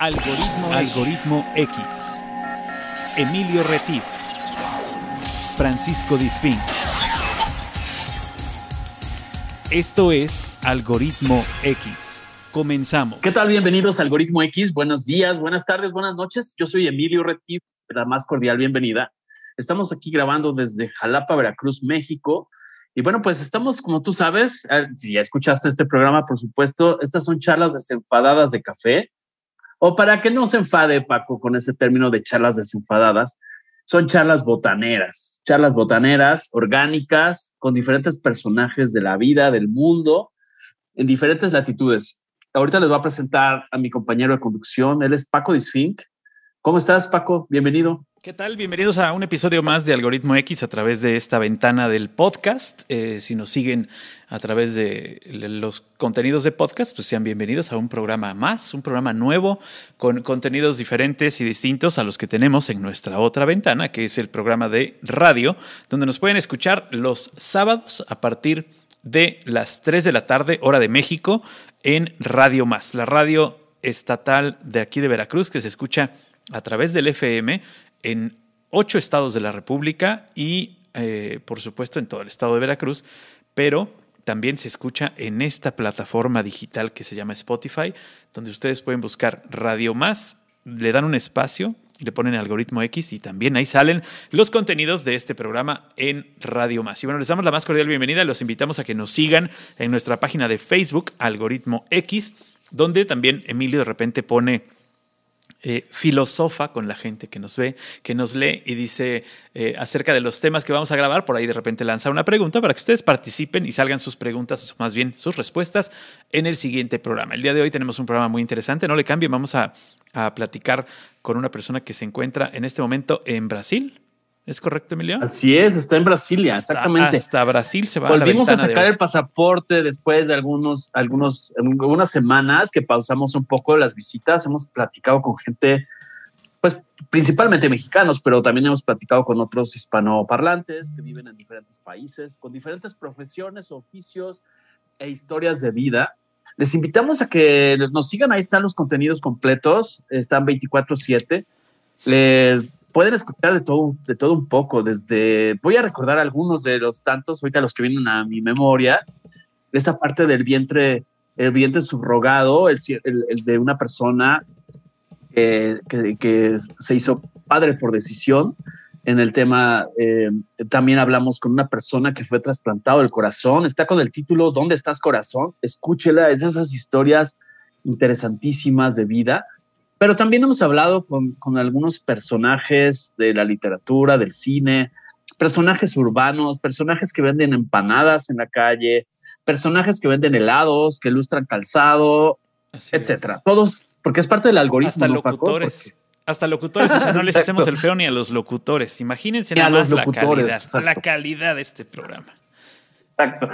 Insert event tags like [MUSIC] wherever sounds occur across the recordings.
Algoritmo, Algoritmo X. Emilio Retif. Francisco Disfín. Esto es Algoritmo X. Comenzamos. ¿Qué tal? Bienvenidos a Algoritmo X. Buenos días, buenas tardes, buenas noches. Yo soy Emilio Retif. La más cordial bienvenida. Estamos aquí grabando desde Jalapa, Veracruz, México. Y bueno, pues estamos, como tú sabes, eh, si ya escuchaste este programa, por supuesto, estas son charlas desenfadadas de café o para que no se enfade Paco con ese término de charlas desenfadadas, son charlas botaneras, charlas botaneras orgánicas con diferentes personajes de la vida, del mundo, en diferentes latitudes. Ahorita les voy a presentar a mi compañero de conducción, él es Paco Disfink. ¿Cómo estás, Paco? Bienvenido. ¿Qué tal? Bienvenidos a un episodio más de Algoritmo X a través de esta ventana del podcast. Eh, si nos siguen a través de los contenidos de podcast, pues sean bienvenidos a un programa más, un programa nuevo con contenidos diferentes y distintos a los que tenemos en nuestra otra ventana, que es el programa de radio, donde nos pueden escuchar los sábados a partir de las 3 de la tarde, hora de México, en Radio Más, la radio estatal de aquí de Veracruz, que se escucha a través del FM en ocho estados de la República y, eh, por supuesto, en todo el estado de Veracruz, pero también se escucha en esta plataforma digital que se llama Spotify, donde ustedes pueden buscar Radio Más, le dan un espacio le ponen algoritmo X y también ahí salen los contenidos de este programa en Radio Más. Y bueno, les damos la más cordial bienvenida, los invitamos a que nos sigan en nuestra página de Facebook, Algoritmo X, donde también Emilio de repente pone eh, filosofa con la gente que nos ve, que nos lee y dice eh, acerca de los temas que vamos a grabar. Por ahí de repente lanza una pregunta para que ustedes participen y salgan sus preguntas, o más bien sus respuestas, en el siguiente programa. El día de hoy tenemos un programa muy interesante, no le cambien, vamos a, a platicar con una persona que se encuentra en este momento en Brasil. ¿Es correcto, Emilio? Así es, está en Brasilia, exactamente. Hasta Brasil se va Volvimos a, a sacar el pasaporte después de algunos, algunos, algunas semanas que pausamos un poco las visitas. Hemos platicado con gente, pues principalmente mexicanos, pero también hemos platicado con otros hispanoparlantes que viven en diferentes países, con diferentes profesiones, oficios e historias de vida. Les invitamos a que nos sigan, ahí están los contenidos completos, están 24/7. Les pueden escuchar de todo, de todo un poco, desde, voy a recordar algunos de los tantos, ahorita los que vienen a mi memoria, esta parte del vientre, el vientre subrogado, el, el, de una persona que, que, se hizo padre por decisión. En el tema, eh, también hablamos con una persona que fue trasplantado el corazón, está con el título ¿Dónde estás corazón? Escúchela, es esas historias interesantísimas de vida pero también hemos hablado con, con, algunos personajes de la literatura, del cine, personajes urbanos, personajes que venden empanadas en la calle, personajes que venden helados, que ilustran calzado, etcétera. Todos, porque es parte del algoritmo. Hasta locutores. Hasta locutores, o sea, no les [LAUGHS] hacemos el feo ni a los locutores. Imagínense nada más la calidad, la calidad de este programa. Exacto.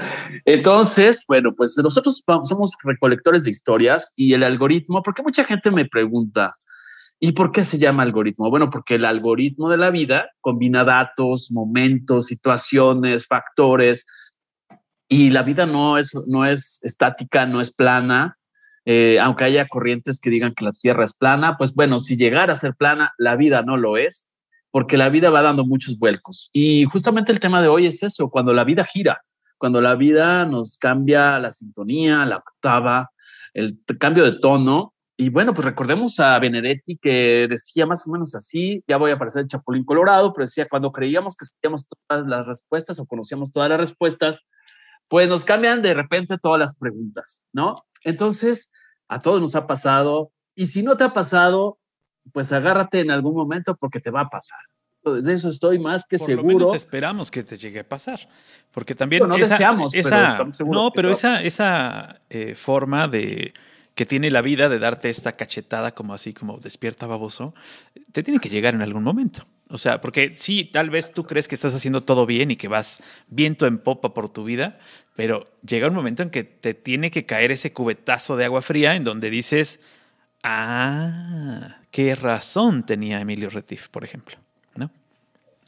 Entonces, bueno, pues nosotros somos recolectores de historias y el algoritmo, porque mucha gente me pregunta, ¿y por qué se llama algoritmo? Bueno, porque el algoritmo de la vida combina datos, momentos, situaciones, factores, y la vida no es, no es estática, no es plana. Eh, aunque haya corrientes que digan que la Tierra es plana, pues bueno, si llegara a ser plana, la vida no lo es, porque la vida va dando muchos vuelcos. Y justamente el tema de hoy es eso, cuando la vida gira cuando la vida nos cambia la sintonía, la octava, el cambio de tono. Y bueno, pues recordemos a Benedetti que decía más o menos así, ya voy a aparecer el Chapulín Colorado, pero decía, cuando creíamos que sabíamos todas las respuestas o conocíamos todas las respuestas, pues nos cambian de repente todas las preguntas, ¿no? Entonces, a todos nos ha pasado, y si no te ha pasado, pues agárrate en algún momento porque te va a pasar de eso estoy más que seguro. Por lo menos esperamos que te llegue a pasar, porque también no deseamos, pero no, pero esa esa eh, forma de que tiene la vida de darte esta cachetada como así como despierta baboso, te tiene que llegar en algún momento. O sea, porque sí, tal vez tú crees que estás haciendo todo bien y que vas viento en popa por tu vida, pero llega un momento en que te tiene que caer ese cubetazo de agua fría en donde dices, ah, qué razón tenía Emilio Retif, por ejemplo.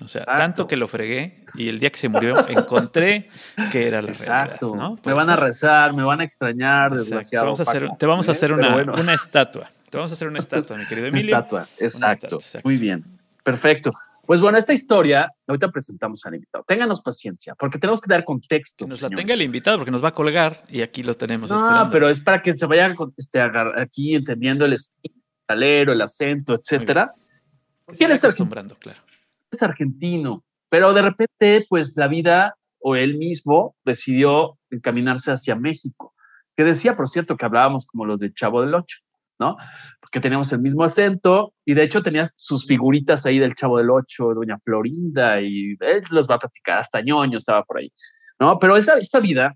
O sea, tanto que lo fregué y el día que se murió encontré que era la Exacto. realidad. ¿no? Me van a rezar, me van a extrañar, desgraciado. Te vamos a hacer, te vamos a hacer una, una estatua. exacto. Vamos a hacer una estatua, mi querido [LAUGHS] Emilio. Estatua, exacto. Muy bien. Perfecto. Pues bueno, esta historia, ahorita presentamos al invitado. Ténganos paciencia, porque tenemos que dar contexto. Que nos la tenga el invitado, porque nos va a colgar y aquí lo tenemos no, esperando. pero es para que se vayan este, aquí entendiendo el talero, el acento, etcétera. ¿Quién es acostumbrando, claro. Es argentino, pero de repente, pues la vida o él mismo decidió encaminarse hacia México. Que decía, por cierto, que hablábamos como los de Chavo del Ocho. ¿no? Porque teníamos el mismo acento y de hecho tenía sus figuritas ahí del Chavo del Ocho, Doña Florinda y él los va a platicar, hasta ñoño estaba por ahí, ¿no? Pero esa, esta vida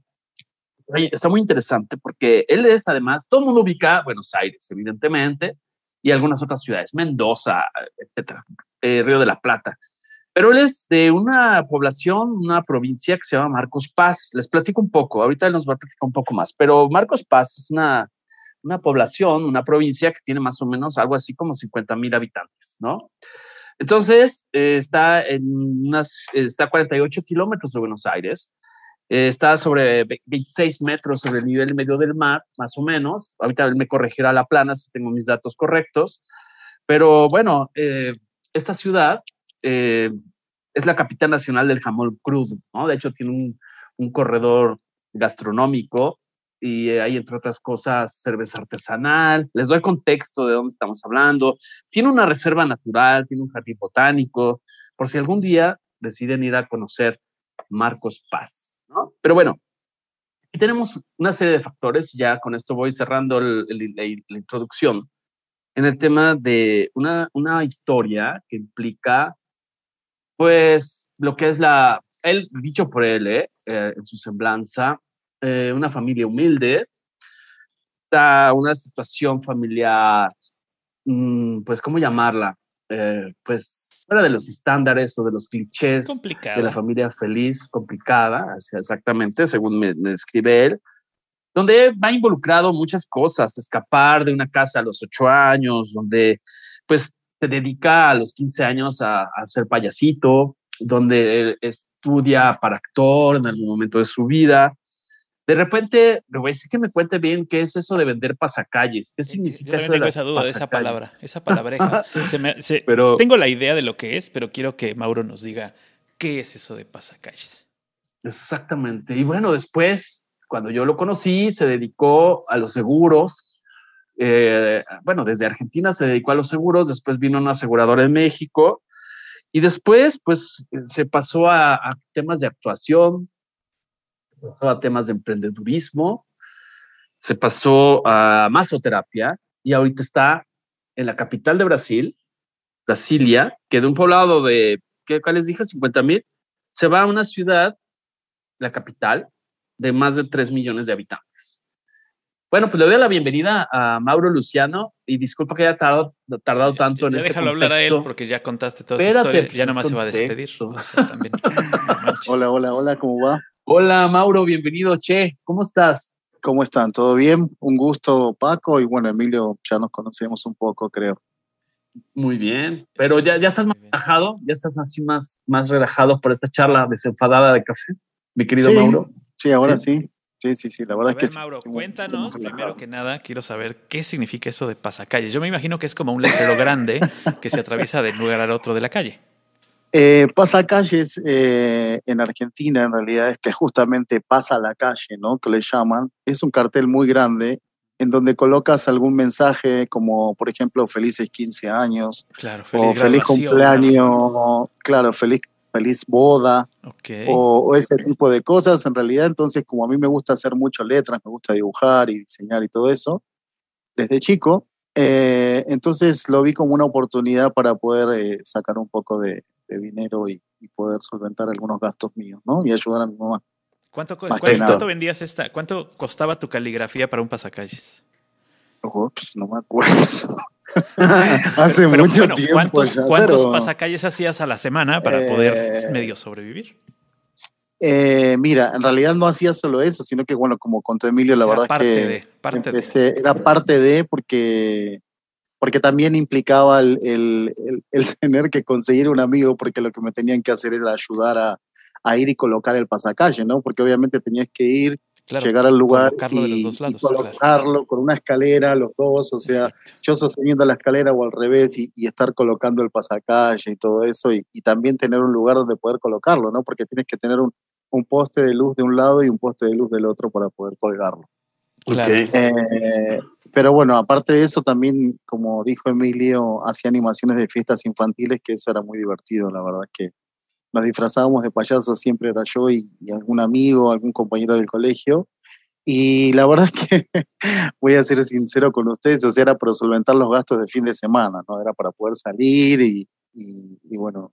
está muy interesante porque él es además, todo el mundo ubica Buenos Aires, evidentemente, y algunas otras ciudades, Mendoza, etcétera, eh, Río de la Plata. Pero él es de una población, una provincia que se llama Marcos Paz. Les platico un poco, ahorita él nos va a platicar un poco más, pero Marcos Paz es una una población, una provincia que tiene más o menos algo así como 50 mil habitantes, ¿no? Entonces, eh, está en unas, está a 48 kilómetros de Buenos Aires, eh, está sobre 26 metros sobre el nivel medio del mar, más o menos. Ahorita él me corregirá la plana si tengo mis datos correctos. Pero bueno, eh, esta ciudad es la capital nacional del jamón crudo, ¿no? De hecho, tiene un, un corredor gastronómico y hay, entre otras cosas, cerveza artesanal. Les doy contexto de dónde estamos hablando. Tiene una reserva natural, tiene un jardín botánico, por si algún día deciden ir a conocer Marcos Paz. ¿no? Pero bueno, tenemos una serie de factores, ya con esto voy cerrando la, introducción, en el tema de una, una historia que implica, pues, lo que es la, él, dicho por él, ¿eh? Eh, en su semblanza, eh, una familia humilde, una situación familiar, mm, pues, ¿cómo llamarla? Eh, pues fuera de los estándares o de los clichés de la familia feliz, complicada, exactamente, según me, describe él, donde va involucrado muchas cosas, escapar de una casa a los ocho años, donde pues se dedica a los 15 años a, a ser payasito, donde estudia para actor en algún momento de su vida, de repente, le voy a decir que me cuente bien qué es eso de vender pasacalles. ¿Qué significa Yo tengo esa duda de esa palabra, esa palabreja. [LAUGHS] pero, tengo la idea de lo que es, pero quiero que Mauro nos diga qué es eso de pasacalles. Exactamente. Y bueno, después, cuando yo lo conocí, se dedicó a los seguros. Eh, bueno, desde Argentina se dedicó a los seguros, después vino una aseguradora en México y después, pues, se pasó a temas de actuación, a temas de emprendedurismo, se pasó a masoterapia y ahorita está en la capital de Brasil, Brasilia, que de un poblado de, ¿qué les dije? 50 mil, se va a una ciudad, la capital, de más de 3 millones de habitantes. Bueno, pues le doy la bienvenida a Mauro Luciano y disculpa que haya tardado, tardado tanto en este Déjalo hablar a él porque ya contaste toda esa historia, ya nomás se va a despedir. [LAUGHS] hola, hola, hola, ¿cómo va? Hola Mauro, bienvenido, Che, ¿cómo estás? ¿Cómo están? ¿Todo bien? Un gusto, Paco, y bueno, Emilio, ya nos conocemos un poco, creo. Muy bien, pero ya, ya estás más relajado, ya estás así más, más relajado por esta charla desenfadada de café, mi querido Mauro. Sí, ahora sí. sí. Sí, sí, la verdad es que Mauro, cuéntanos, primero que nada, quiero saber qué significa eso de pasacalles. Yo me imagino que es como un letrero grande que se atraviesa de un lugar al otro de la calle. Eh, pasa calles eh, en Argentina, en realidad es que justamente pasa la calle, ¿no? Que le llaman. Es un cartel muy grande en donde colocas algún mensaje como, por ejemplo, felices 15 años. Claro, feliz o feliz cumpleaños, claro, feliz, feliz boda. O, ese tipo de cosas. En realidad, entonces, como a mí me gusta hacer mucho letras, me gusta dibujar y diseñar y todo eso, desde chico, eh, entonces lo vi como una oportunidad para poder sacar un poco de, de dinero y, poder solventar algunos gastos míos, ¿no? Y ayudar a mi mamá. ¿Cuánto, ¿cuánto vendías esta? ¿Cuánto costaba tu caligrafía para un pasacalles? Ups, no me acuerdo. [LAUGHS] Hace mucho tiempo. ¿Cuántos, ¿cuántos pasacalles hacías a la semana para poder eh, medio sobrevivir? Eh, mira, en realidad no hacía solo eso, sino que, bueno, como contó Emilio, la verdad es que parte de. era parte de, porque porque también implicaba el, el, el, [LAUGHS] tener que conseguir un amigo, porque lo que me tenían que hacer era ayudar a, a ir y colocar el pasacalle, ¿no? Porque obviamente tenías que ir llegar al lugar y, colocarlo con una escalera, los dos, o sea, yo sosteniendo la escalera o al revés y, estar colocando el pasacalle y todo eso y, también tener un lugar donde poder colocarlo, ¿no? Porque tienes que tener un, poste de luz de un lado y un poste de luz del otro para poder colgarlo. Eh, pero bueno, aparte de eso, también, como dijo Emilio, hacía animaciones de fiestas infantiles, que eso era muy divertido, la verdad que nos disfrazábamos de payasos, siempre era yo y, algún amigo, algún compañero del colegio. Y la verdad es [LAUGHS] que voy a ser sincero con ustedes, o sea, era para solventar los gastos de fin de semana, ¿no? Era para poder salir y, y, bueno,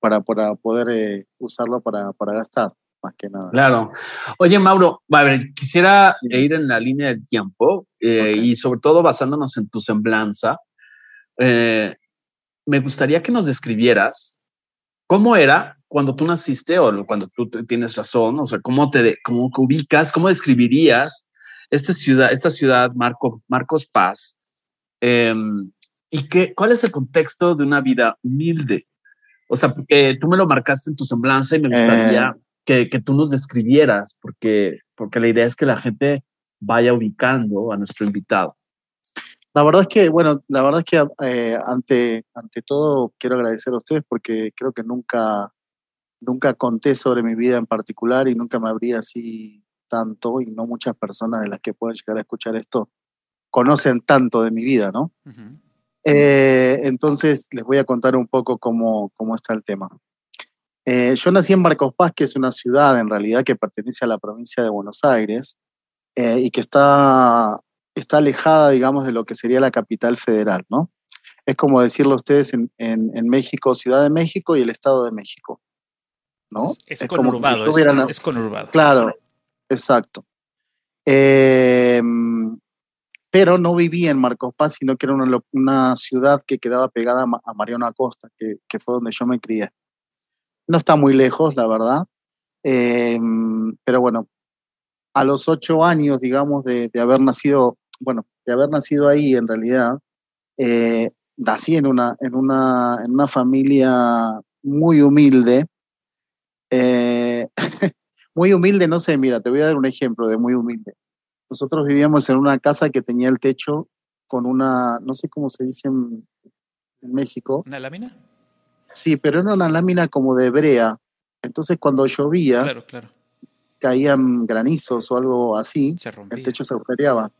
para, para poder eh, usarlo para, para gastar, más que nada. Claro. Oye, Mauro, a ver, quisiera ir en la línea del tiempo eh, y sobre todo basándonos en tu semblanza. Eh, me gustaría que nos describieras ¿Cómo era cuando tú naciste o cuando tú tienes razón? O sea, ¿cómo te cómo ubicas, cómo describirías esta ciudad, esta ciudad Marco, Marcos Paz? Em, ¿Y qué, cuál es el contexto de una vida humilde? O sea, porque tú me lo marcaste en tu semblanza y me gustaría eh. que, que, tú nos describieras, porque, porque la idea es que la gente vaya ubicando a nuestro invitado. La verdad es que, bueno, la verdad es que eh, ante, ante todo quiero agradecer a ustedes porque creo que nunca, nunca conté sobre mi vida en particular y nunca me abría así tanto y no muchas personas de las que pueden llegar a escuchar esto conocen tanto de mi vida, ¿no? Eh, entonces les voy a contar un poco cómo, cómo está el tema. Eh, yo nací en Marcos Paz, que es una ciudad en realidad que pertenece a la provincia de Buenos Aires y que está está alejada, digamos, de lo que sería la capital federal, ¿no? Es como decirlo ustedes en, en, México, Ciudad de México y el Estado de México, ¿no? Es, conurbado, es, conurbado. Claro, exacto. Em, pero no vivía en Marcos Paz, sino que era una, una ciudad que quedaba pegada a Mariano Acosta, que, que, fue donde yo me crié. No está muy lejos, la verdad. Em, pero bueno, a los ocho años, digamos, de, de, haber nacido bueno, de haber nacido ahí en realidad, eh, nací en una, en, una, en una familia muy humilde. Eh, [LAUGHS] muy humilde, no sé, mira, te voy a dar un ejemplo de muy humilde. Nosotros vivíamos en una casa que tenía el techo con una, no sé cómo se dice en, México. ¿Una lámina? Sí, pero era una lámina como de brea. Entonces cuando llovía, claro, claro. caían granizos o algo así, el techo se agujereaba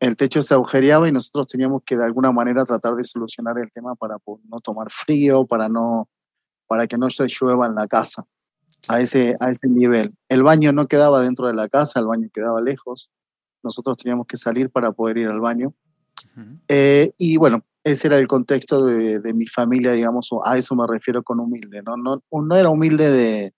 el techo se agujereaba y nosotros teníamos que de alguna manera tratar de solucionar el tema para no tomar frío, para, no, para que no se llueva en la casa a ese, a ese nivel. El baño no quedaba dentro de la casa, el baño quedaba lejos. Nosotros teníamos que salir para poder ir al baño. Eh, y bueno, ese era el contexto de, de, mi familia, digamos, a eso me refiero con humilde. No, no, no era humilde de,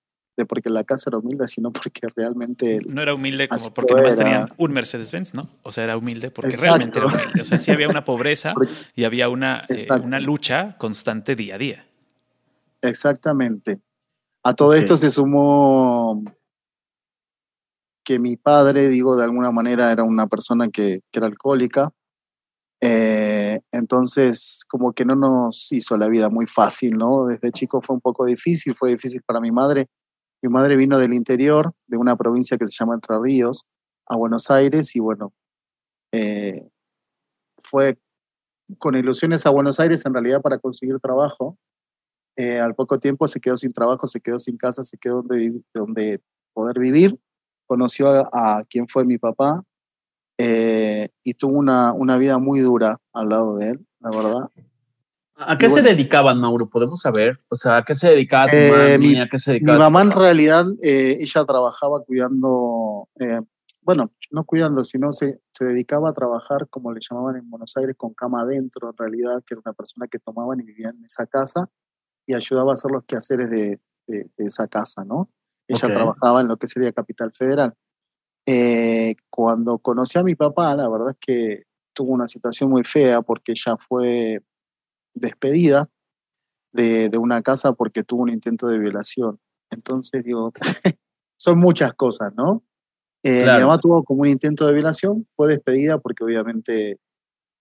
porque la casa era humilde, sino porque realmente... No era humilde como porque nomás tenían un Mercedes-Benz, ¿no? O sea, era humilde porque realmente era humilde. O sea, sí había una pobreza y había una, eh, una lucha constante día a día. Exactamente. A todo esto se sumó que mi padre, digo, de alguna manera era una persona que, que era alcohólica. Eh, entonces, como que no nos hizo la vida muy fácil, ¿no? Desde chico fue un poco difícil, fue difícil para mi madre mi madre vino del interior, de una provincia que se llama Entre Ríos, a Buenos Aires y bueno, eh, fue con ilusiones a Buenos Aires en realidad para conseguir trabajo. Eh, al poco tiempo se quedó sin trabajo, se quedó sin casa, se quedó donde, donde poder vivir. Conoció a, quien fue mi papá eh, y tuvo una, una vida muy dura al lado de él, la verdad. ¿A qué se dedicaban, Mauro? ¿Podemos saber? O sea, ¿a qué se dedicaba tu eh, mi, mamá en realidad, eh, ella trabajaba cuidando, eh, bueno, no cuidando, sino se, se, dedicaba a trabajar, como le llamaban en Buenos Aires, con cama adentro, en realidad, que era una persona que tomaban y vivían en esa casa y ayudaba a hacer los quehaceres de, de, esa casa, ¿no? Ella trabajaba en lo que sería Capital Federal. cuando conocí a mi papá, la verdad es que tuvo una situación muy fea porque ella fue despedida de, una casa porque tuvo un intento de violación. Entonces, digo, [LAUGHS] son muchas cosas, ¿no? Eh, mi mamá tuvo como un intento de violación, fue despedida porque obviamente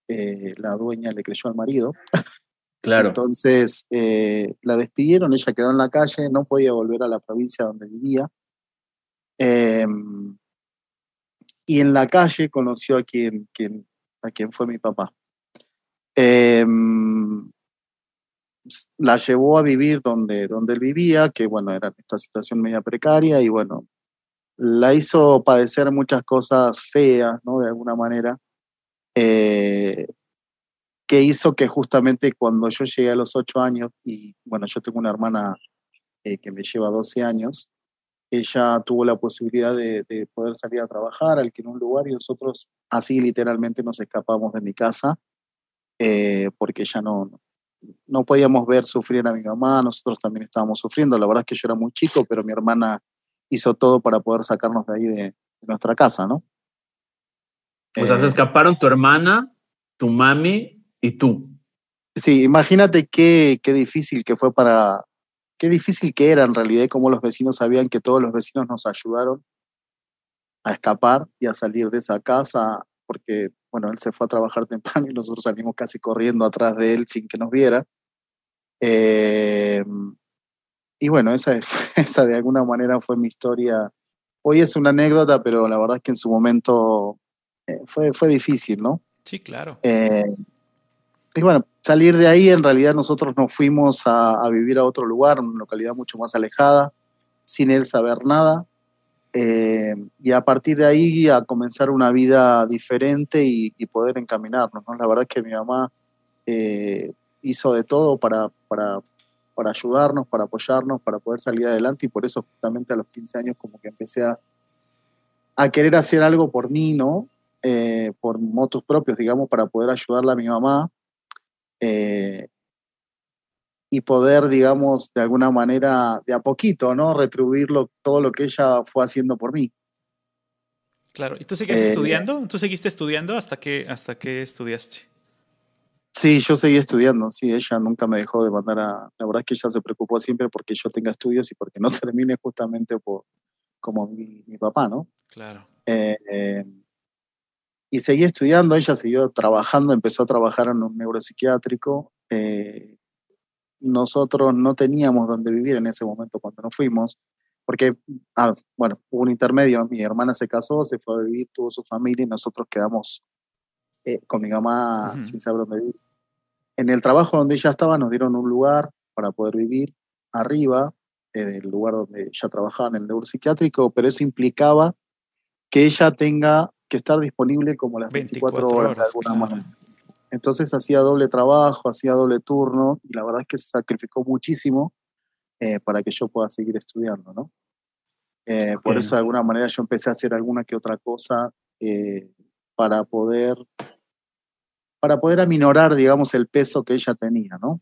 eh, la dueña le creyó al marido. Claro. Entonces eh, la despidieron, ella quedó en la calle, no podía volver a la provincia donde vivía. Em, y en la calle conoció a quien, quien, a quien fue mi papá. Em, la llevó a vivir donde, donde él vivía, que bueno, era esta situación media precaria y bueno, la hizo padecer muchas cosas feas, ¿no? De alguna manera, eh, que hizo que justamente cuando yo llegué a los ocho años, y bueno, yo tengo una hermana eh, que me lleva 12 años, ella tuvo la posibilidad de, poder salir a trabajar, alquiló un lugar y nosotros así literalmente nos escapamos de mi casa eh, porque ya no, no podíamos ver sufrir a mi mamá, nosotros también estábamos sufriendo, la verdad es que yo era muy chico, pero mi hermana hizo todo para poder sacarnos de ahí de, nuestra casa, ¿no? O sea, se eh, escaparon tu hermana, tu mami y tú. Sí, imagínate qué, qué difícil que fue para, qué difícil que era en realidad cómo los vecinos sabían que todos los vecinos nos ayudaron a escapar y a salir de esa casa, porque, bueno, él se fue a trabajar temprano y nosotros salimos casi corriendo atrás de él sin que nos viera. Eh, y bueno, esa, [LAUGHS] esa de alguna manera fue mi historia. Hoy es una anécdota, pero la verdad es que en su momento eh, fue, fue difícil, ¿no? Sí, claro. Eh, y bueno, salir de ahí, en realidad nosotros nos fuimos a, vivir a otro lugar, una localidad mucho más alejada, sin él saber nada. Eh, y a partir de ahí a comenzar una vida diferente y, poder encaminarnos. ¿no? La verdad es que mi mamá eh, hizo de todo para, para, para, ayudarnos, para apoyarnos, para poder salir adelante y por eso justamente a los 15 años como que empecé a, a querer hacer algo por mí, ¿no? Eh, por motos propios, digamos, para poder ayudarla a mi mamá y poder, digamos, de alguna manera, de a poquito, ¿no? Retribuir todo lo que ella fue haciendo por mí. Claro, ¿y tú seguiste eh, estudiando? ¿Tú seguiste estudiando hasta que, hasta que estudiaste? Sí, yo seguí estudiando, sí, ella nunca me dejó de mandar a... La verdad es que ella se preocupó siempre porque yo tenga estudios y porque no [LAUGHS] termine justamente por, como mi, papá, ¿no? Claro. Eh, y seguí estudiando, ella siguió trabajando, empezó a trabajar en un neuropsiquiátrico. Eh, nosotros no teníamos donde vivir en ese momento cuando nos fuimos, porque, ah, bueno, hubo un intermedio, mi hermana se casó, se fue a vivir, tuvo su familia y nosotros quedamos eh, con mi mamá sin saber dónde vivir. En el trabajo donde ella estaba nos dieron un lugar para poder vivir arriba eh, del lugar donde ella trabajaba en el neuropsiquiátrico, pero eso implicaba que ella tenga que estar disponible como las 24, horas, de alguna manera. Entonces hacía doble trabajo, hacía doble turno y la verdad es que se sacrificó muchísimo eh, para que yo pueda seguir estudiando, ¿no? Eh, por eso de alguna manera yo empecé a hacer alguna que otra cosa eh, para poder para poder aminorar, digamos, el peso que ella tenía, ¿no?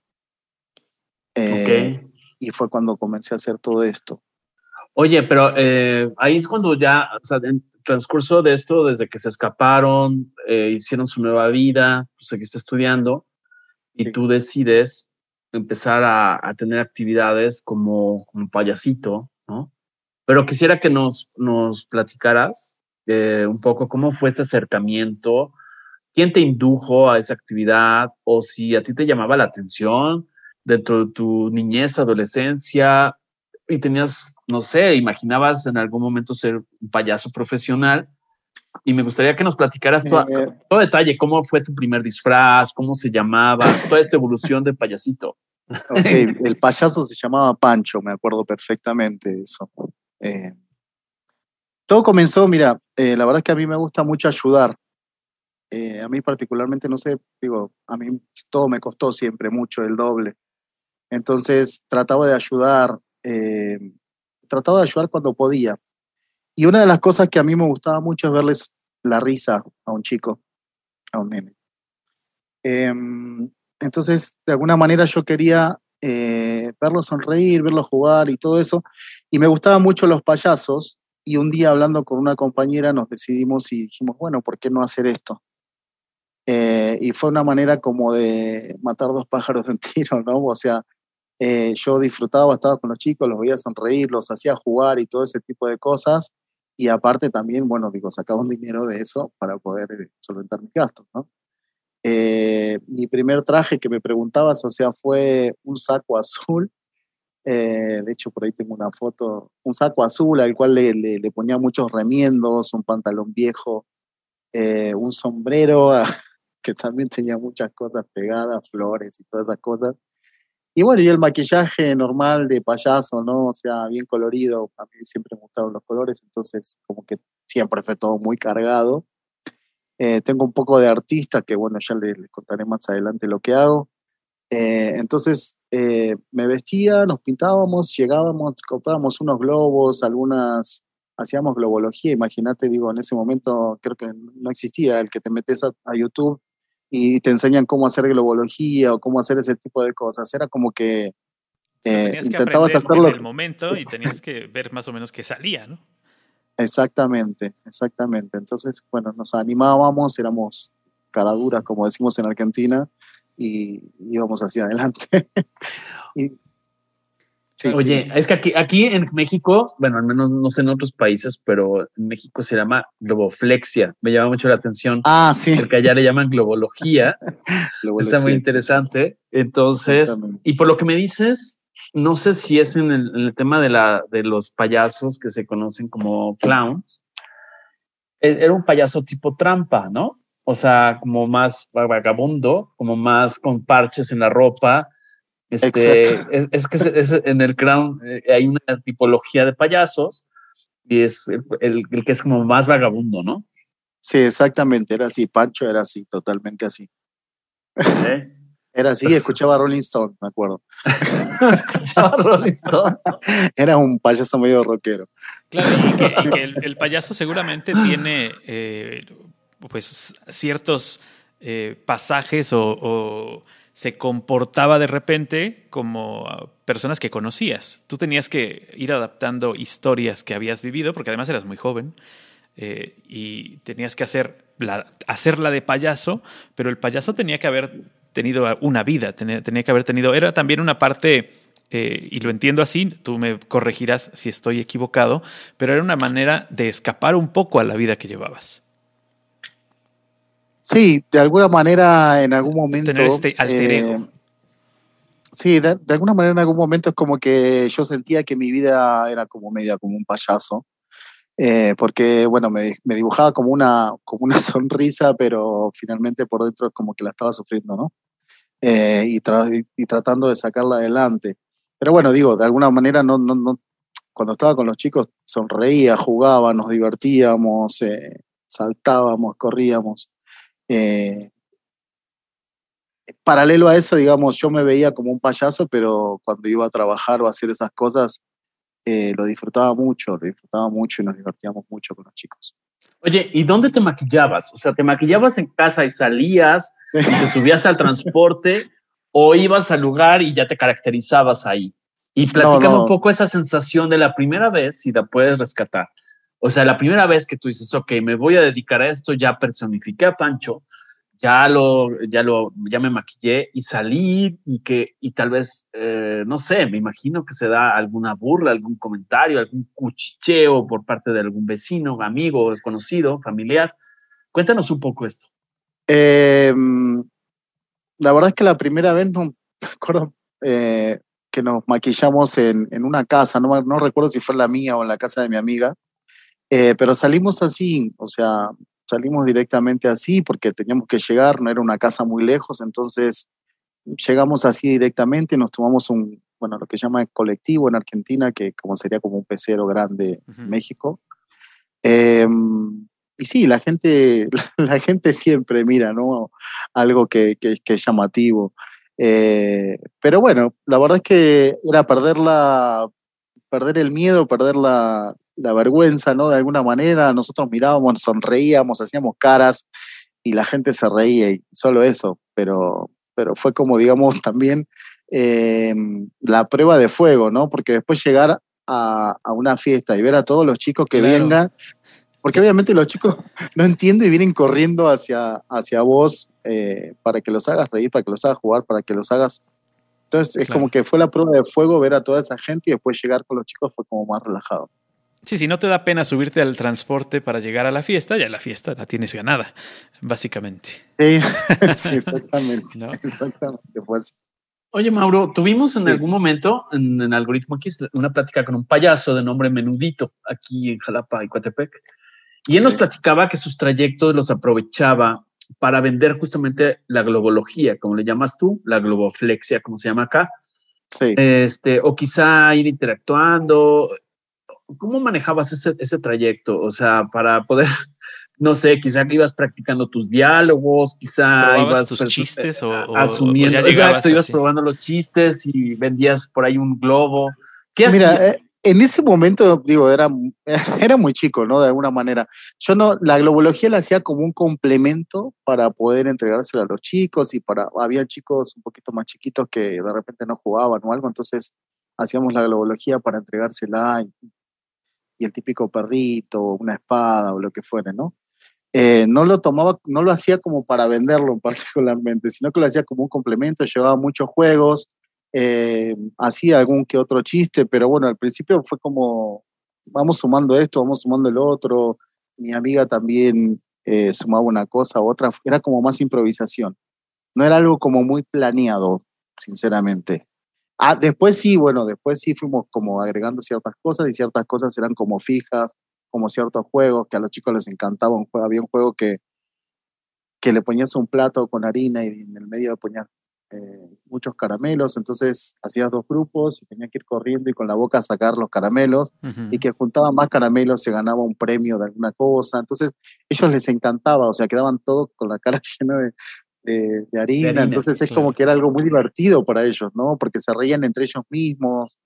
Y fue cuando comencé a hacer todo esto. Oye, pero ahí es cuando ya, o sea, transcurso de esto, desde que se escaparon, eh, hicieron su nueva vida, pues seguiste estudiando y tú decides empezar a, tener actividades como, como, payasito, ¿no? Pero quisiera que nos, nos platicaras eh, un poco cómo fue este acercamiento, quién te indujo a esa actividad o si a ti te llamaba la atención dentro de tu niñez, adolescencia, y tenías, no sé, imaginabas en algún momento ser un payaso profesional. Y me gustaría que nos platicaras todo, eh, todo, detalle, cómo fue tu primer disfraz, cómo se llamaba, [LAUGHS] toda esta evolución del payasito. Ok, [LAUGHS] el payaso se llamaba Pancho, me acuerdo perfectamente eso. Eh, todo comenzó, mira, eh, la verdad es que a mí me gusta mucho ayudar. a mí particularmente, no sé, digo, a mí todo me costó siempre mucho, el doble. Entonces trataba de ayudar, eh, trataba de ayudar cuando podía. Y una de las cosas que a mí me gustaba mucho es verles la risa a un chico, a un nene. Em, entonces, de alguna manera yo quería eh, verlos sonreír, verlos jugar y todo eso. Y me gustaban mucho los payasos. Y un día hablando con una compañera nos decidimos y dijimos, bueno, ¿por qué no hacer esto? Eh, y fue una manera como de matar dos pájaros de un tiro, ¿no? O sea, eh, yo disfrutaba, estaba con los chicos, los veía sonreír, los hacía jugar y todo ese tipo de cosas. Y aparte también, bueno, digo, sacaba un dinero de eso para poder eh, solventar mis gastos, ¿no? Eh, mi primer traje que me preguntabas, o sea, fue un saco azul [LAUGHS] Eh, de hecho, por ahí tengo una foto, un saco azul al cual le, le, ponía muchos remiendos, un pantalón viejo, eh, un sombrero [LAUGHS] que también tenía muchas cosas pegadas, flores y todas esas cosas. Y bueno, y el maquillaje normal de payaso, ¿no? O sea, bien colorido. A mí siempre me gustaron los colores, entonces como que siempre fue todo muy cargado. Eh, tengo un poco de artista, que bueno, ya les, contaré más adelante lo que hago. Eh, entonces eh, me vestía, nos pintábamos, llegábamos, comprábamos unos globos, algunas, hacíamos globología, imagínate, digo, en ese momento creo que no existía el que te metes a YouTube y te enseñan cómo hacer globología o cómo hacer ese tipo de cosas. Era como que eh, intentabas hacerlo en el momento y tenías que ver más o menos qué salía, ¿no? Exactamente, exactamente. Entonces, bueno, nos animábamos, éramos caraduras, como decimos en Argentina, y íbamos hacia adelante. [LAUGHS] y, Oye, es que aquí, aquí en México, bueno, al menos no sé en otros países, pero en México se llama globoflexia. Me llama mucho la atención. Ah, sí. Porque allá le llaman globología. [LAUGHS] Está muy interesante. Entonces, y por lo que me dices, no sé si es en el, tema de, la, de los payasos que se conocen como clowns. E, era un payaso tipo trampa, ¿no? O sea, como más vagabundo, como más con parches en la ropa este, es, que en el Crown eh, hay una tipología de payasos y es el, que es como más vagabundo, ¿no? Sí, exactamente, era así. Pancho era así, totalmente así. [LAUGHS] Era así, escuchaba a Rolling Stone, me acuerdo. [LAUGHS] escuchaba Rolling Stone. [LAUGHS] Era un payaso medio rockero. Claro, y que, el, payaso seguramente tiene eh, pues ciertos eh, pasajes o se comportaba de repente como personas que conocías. Tú tenías que ir adaptando historias que habías vivido, porque además eras muy joven, eh, y tenías que hacer la, hacerla de payaso, pero el payaso tenía que haber tenido una vida, tenía, que haber tenido, era también una parte, eh, y lo entiendo así, tú me corregirás si estoy equivocado, pero era una manera de escapar un poco a la vida que llevabas. Sí, de alguna manera en algún momento. Tener este alter ego. Eh, sí, de, alguna manera en algún momento es como que yo sentía que mi vida era como media como un payaso. Eh, porque, bueno, me, dibujaba como una, como una [LAUGHS] sonrisa, pero finalmente por dentro es como que la estaba sufriendo, ¿no? Eh, y, y, tratando de sacarla adelante. Pero bueno, digo, de alguna manera no, no, no cuando estaba con los chicos sonreía, jugaba, nos divertíamos, saltábamos, corríamos. Eh, paralelo a eso, digamos, yo me veía como un payaso, pero cuando iba a trabajar o a hacer esas cosas, eh, lo disfrutaba mucho, lo disfrutaba mucho y nos divertíamos mucho con los chicos. Oye, ¿y dónde te maquillabas? O sea, ¿te maquillabas en casa y salías y te subías al transporte o ibas al lugar y ya te caracterizabas ahí? Y platicando un poco esa sensación de la primera vez, si la puedes rescatar. O sea, la primera vez que tú dices, ok, me voy a dedicar a esto, ya personifiqué a Pancho, ya lo, ya lo, ya me maquillé y salí y que, y tal vez, eh, no sé, me imagino que se da alguna burla, algún comentario, algún cuchicheo por parte de algún vecino, amigo, conocido, familiar. Cuéntanos un poco esto. Em, la verdad es que la primera vez no [LAUGHS] me acuerdo eh, que nos maquillamos en, en una casa, no, recuerdo si fue la mía o la casa de mi amiga, eh, pero salimos así, o sea, salimos directamente así porque teníamos que llegar, no era una casa muy lejos, entonces llegamos así directamente, nos tomamos un, bueno, lo que se llama colectivo en Argentina, que como sería como un pecero grande en México. Em, y sí, la gente, [LAUGHS] la, gente siempre mira, ¿no? Algo que, que, que es llamativo. Eh, pero bueno, la verdad es que era perder la, perder el miedo, perder la, la vergüenza, ¿no? De alguna manera, nosotros mirábamos, sonreíamos, hacíamos caras y la gente se reía y solo eso, pero, pero fue como, digamos, [LAUGHS] también em, la prueba de fuego, ¿no? Porque después llegar a, una fiesta y ver a todos los chicos que vengan, porque obviamente los chicos [LAUGHS] no entienden y vienen corriendo hacia, hacia vos eh, para que los hagas reír, para que los hagas jugar, para que los hagas... Entonces es como que fue la prueba de fuego ver a toda esa gente y después llegar con los chicos fue como más relajado. Sí, si no te da pena subirte al transporte para llegar a la fiesta, ya la fiesta la tienes ganada, básicamente. Sí, [LAUGHS] exactamente. Exactamente, Oye, Mauro, tuvimos en algún momento en, Algoritmo X una plática con un payaso de nombre Menudito aquí en Jalapa y Coatepec. Y él nos platicaba que sus trayectos los aprovechaba para vender justamente la globología, como le llamas tú, la globoflexia, como se llama acá. Sí. Este, o quizá ir interactuando. ¿Cómo manejabas ese, ese trayecto? O sea, para poder [LAUGHS] no sé, quizá que ibas practicando tus diálogos, quizá ibas tus chistes o, asumiendo, exacto, ibas probando los chistes y vendías por ahí un globo. ¿Qué Mira, eh, en ese momento, digo, era, [LAUGHS] era muy chico, ¿no? De alguna manera. Yo no, la globología la hacía como un complemento para poder entregárselo a los chicos y para, había chicos un poquito más chiquitos que de repente no jugaban o algo, entonces hacíamos la globología para entregársela y, y el típico perrito, una espada o lo que fuera, ¿no? Eh, no lo tomaba, no lo hacía como para venderlo [LAUGHS] particularmente, sino que lo hacía como un complemento, llevaba muchos juegos, eh, hacía algún que otro chiste, pero bueno, al principio fue como, vamos sumando esto, vamos sumando el otro, mi amiga también eh, sumaba una cosa u otra, era como más improvisación, no era algo como muy planeado, sinceramente. Ah, después sí, bueno, después sí fuimos como agregando ciertas cosas y ciertas cosas eran como fijas, como ciertos juegos que a los chicos les encantaba. había un juego que, que le ponías un plato con harina y en el medio le ponías eh, muchos caramelos, entonces hacías dos grupos y tenías que ir corriendo y con la boca sacar los caramelos y que juntaban más caramelos se ganaba un premio de alguna cosa, entonces ellos les encantaba, o sea, quedaban todos con la cara [LAUGHS] llena de, de, harina, entonces es como que era algo muy divertido para ellos, ¿no? Porque se reían entre ellos mismos,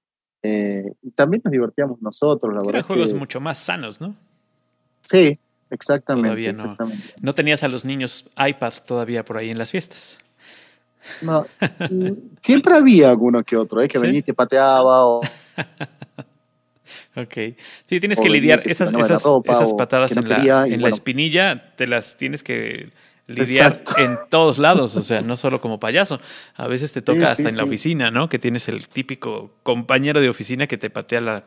eh, y también nos divertíamos nosotros, la verdad. Eran juegos mucho más sanos, ¿no? Sí, exactamente. Todavía no. No tenías a los niños iPad todavía por ahí en las fiestas. No, [LAUGHS] mm, siempre había alguno que otro, ¿eh? que venía y te pateaba o... [LAUGHS] Ok. Sí, tienes que lidiar esas, esas, esas patadas en, la, en la espinilla, te las tienes que lidiar en todos lados, o sea, no solo como payaso. A veces te toca hasta en la oficina, ¿no? Que tienes el típico compañero de oficina que te patea la,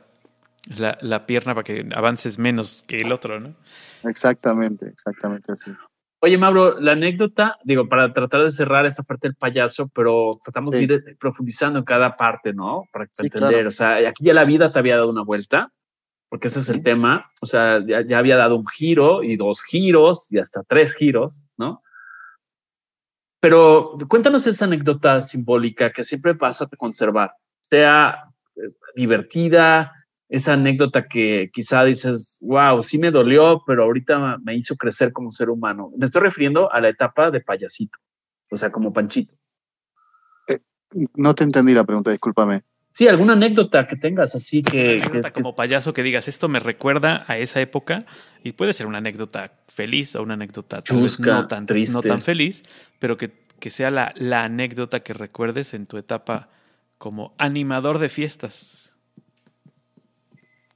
la, pierna para que avances menos que el otro, ¿no? Exactamente, exactamente así. Oye, Mauro, la anécdota, digo, para tratar de cerrar esta parte del payaso, pero tratamos de ir profundizando en cada parte, ¿no? Para entender, o sea, aquí ya la vida te había dado una vuelta, porque ese es el tema, o sea, ya, había dado un giro y dos giros y hasta tres giros, ¿no? Pero cuéntanos esa anécdota simbólica que siempre pasa a conservar, sea eh, divertida, esa anécdota que quizá dices, wow, sí me dolió, pero ahorita me hizo crecer como ser humano. Me estoy refiriendo a la etapa de payasito, o sea, como Panchito. Eh, no te entendí la pregunta, discúlpame. Sí, alguna anécdota que tengas así que, como payaso que digas esto me recuerda a esa época y puede ser una anécdota feliz o una anécdota no tan no tan feliz, pero que, que sea la, la, anécdota que recuerdes en tu etapa como animador de fiestas.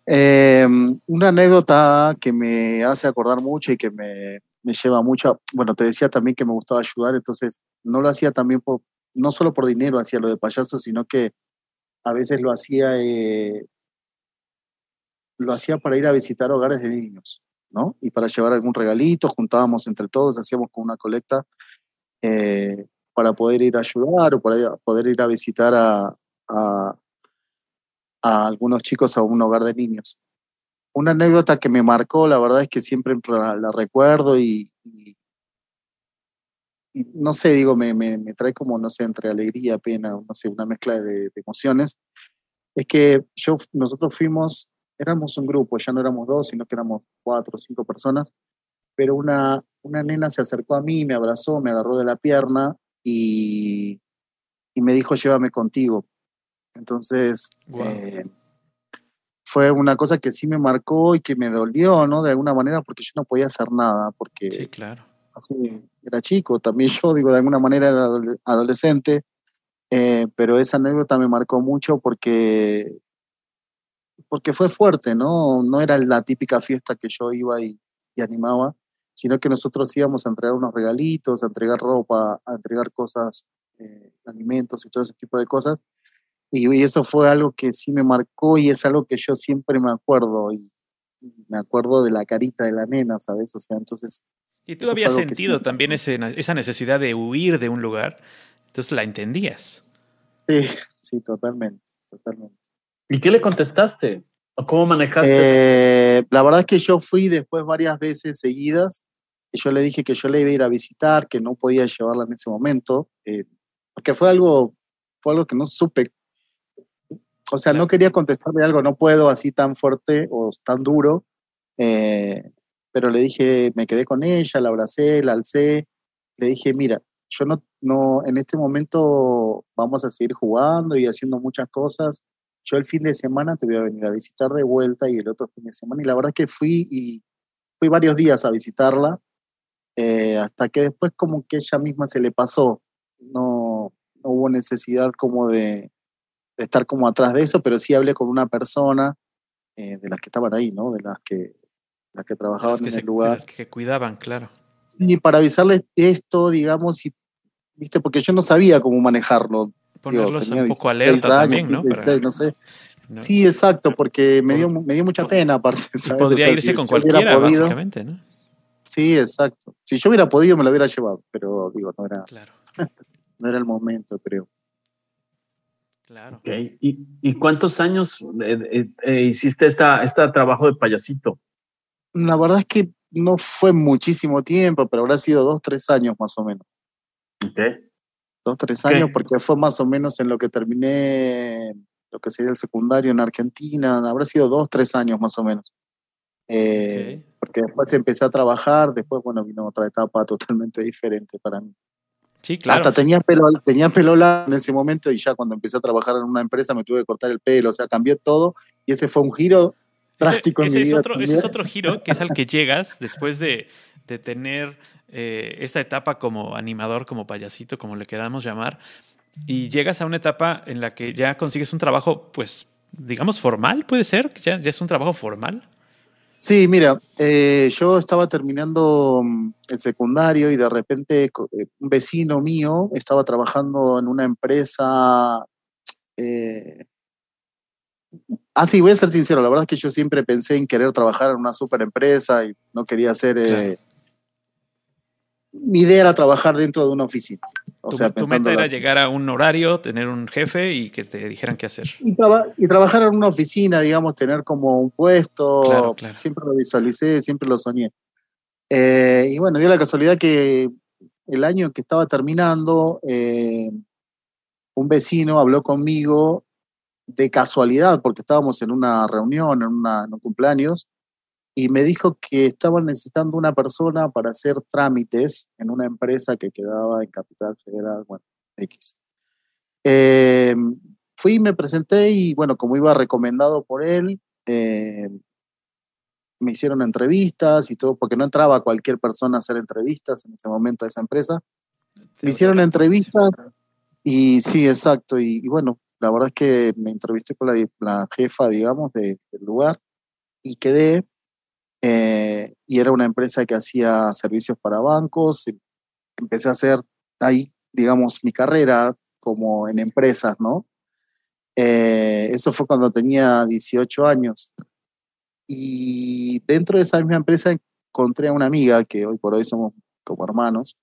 Em, una anécdota que me hace acordar mucho y que me, me lleva mucho, bueno, te decía también que me gustaba ayudar, entonces no lo hacía también por, no solo por dinero, hacía lo de payaso, sino que a veces lo hacía, eh, lo hacía para ir a visitar hogares de niños, ¿no? Y para llevar algún regalito, juntábamos entre todos, hacíamos con una colecta eh, para poder ir a ayudar o para poder ir a visitar a, a, algunos chicos a un hogar de niños. Una anécdota que me marcó, la verdad es que siempre la, recuerdo y, no sé, digo, me, me, trae como, no sé, entre alegría, pena, no sé, una mezcla de, emociones, es que yo, nosotros fuimos, éramos un grupo, ya no éramos dos, sino que éramos cuatro o cinco personas, pero una, una nena se acercó a mí, me abrazó, me agarró de la pierna y, y me dijo, llévame contigo. Entonces, eh, fue una cosa que sí me marcó y que me dolió, ¿no? De alguna manera, porque yo no podía hacer nada, porque... Sí, claro así, era chico, también yo digo, de alguna manera era adolescente, eh, pero esa anécdota me marcó mucho porque, porque fue fuerte, ¿no? No era la típica fiesta que yo iba y, animaba, sino que nosotros íbamos a entregar unos regalitos, a entregar ropa, a entregar cosas, eh, alimentos y todo ese tipo de cosas. Y, y, eso fue algo que sí me marcó y es algo que yo siempre me acuerdo y me acuerdo de la carita de la nena, ¿sabes? O sea, entonces y tú habías sentido también esa necesidad de huir de un lugar, entonces la entendías. Sí, sí, totalmente, totalmente. ¿Y qué le contestaste? ¿O cómo manejaste? Eh, la verdad es que yo fui después varias veces seguidas. Y yo le dije que yo le iba a ir a visitar, que no podía llevarla en ese momento, eh, porque fue algo, fue algo que no supe. O sea, no quería contestarle algo, no puedo así tan fuerte o tan duro. Eh, pero le dije, me quedé con ella, la abracé, la alcé. Le dije, mira, yo no, no, en este momento vamos a seguir jugando y haciendo muchas cosas. Yo el fin de semana te voy a venir a visitar de vuelta y el otro fin de semana. Y la verdad es que fui y fui varios días a visitarla, eh, hasta que después como que ella misma se le pasó. No, no hubo necesidad como de, de, estar como atrás de eso, pero sí hablé con una persona eh, de las que estaban ahí, ¿no? De las que, las que trabajaban en el lugar. Las que cuidaban, claro. Y para avisarles esto, digamos, y, ¿viste? porque yo no sabía cómo manejarlo. Ponerlos un poco alerta también, ¿no? no sé. Sí, exacto, porque me dio, me dio mucha pena aparte. podría irse con cualquiera, básicamente, ¿no? Sí, exacto. Si yo hubiera podido, me lo hubiera llevado, pero digo, no era, claro. [LAUGHS] no era el momento, creo. Claro. Okay. ¿Y, ¿Y, cuántos años eh, eh, eh, hiciste esta, este trabajo de payasito? La verdad es que no fue muchísimo tiempo, pero habrá sido dos, tres años más o menos. Ok. Dos, tres años, porque fue más o menos en lo que terminé lo que sería el secundario en Argentina, habrá sido dos, tres años más o menos. Eh, porque después empecé a trabajar, después, bueno, vino otra etapa totalmente diferente para mí. Sí, claro. Hasta tenía pelo, tenía pelo largo en ese momento y ya cuando empecé a trabajar en una empresa me tuve que cortar el pelo, o sea, cambió todo y ese fue un giro drástico ese, en mi es vida. Otro, ese es otro giro que es al que llegas después de, de tener eh, esta etapa como animador, como payasito, como le queramos llamar, y llegas a una etapa en la que ya consigues un trabajo, pues, digamos, formal, puede ser, ya, ya es un trabajo formal. Sí, mira, eh, yo estaba terminando mm, el secundario y de repente eh, un vecino mío estaba trabajando en una empresa. Eh, ah, sí, voy a ser sincero, la verdad es que yo siempre pensé en querer trabajar en una super empresa y no quería ser... Eh, mi idea era trabajar dentro de una oficina. O tu, sea, tu meta era llegar a un horario, tener un jefe y que te dijeran qué hacer. Y, y trabajar en una oficina, digamos, tener como un puesto. Siempre lo visualicé, siempre lo soñé. Eh, y bueno, dio la casualidad que el año que estaba terminando, eh, un vecino habló conmigo de casualidad, porque estábamos en una reunión, en, una, en un cumpleaños, y me dijo que estaban necesitando una persona para hacer trámites en una empresa que quedaba en Capital Federal, bueno, X. Eh, fui, me presenté y bueno, como iba recomendado por él, eh, me hicieron entrevistas y todo, porque no entraba cualquier persona a hacer entrevistas en ese momento a esa empresa. Me hicieron entrevistas y sí, exacto. Y, bueno, la verdad es que me entrevisté con la, jefa, digamos, del lugar y quedé. Eh, y era una empresa que hacía servicios para bancos. Empecé a hacer ahí, digamos, mi carrera como en empresas, ¿no? Eh, eso fue cuando tenía 18 años. Y dentro de esa misma empresa encontré a una amiga, que hoy por hoy somos como hermanos,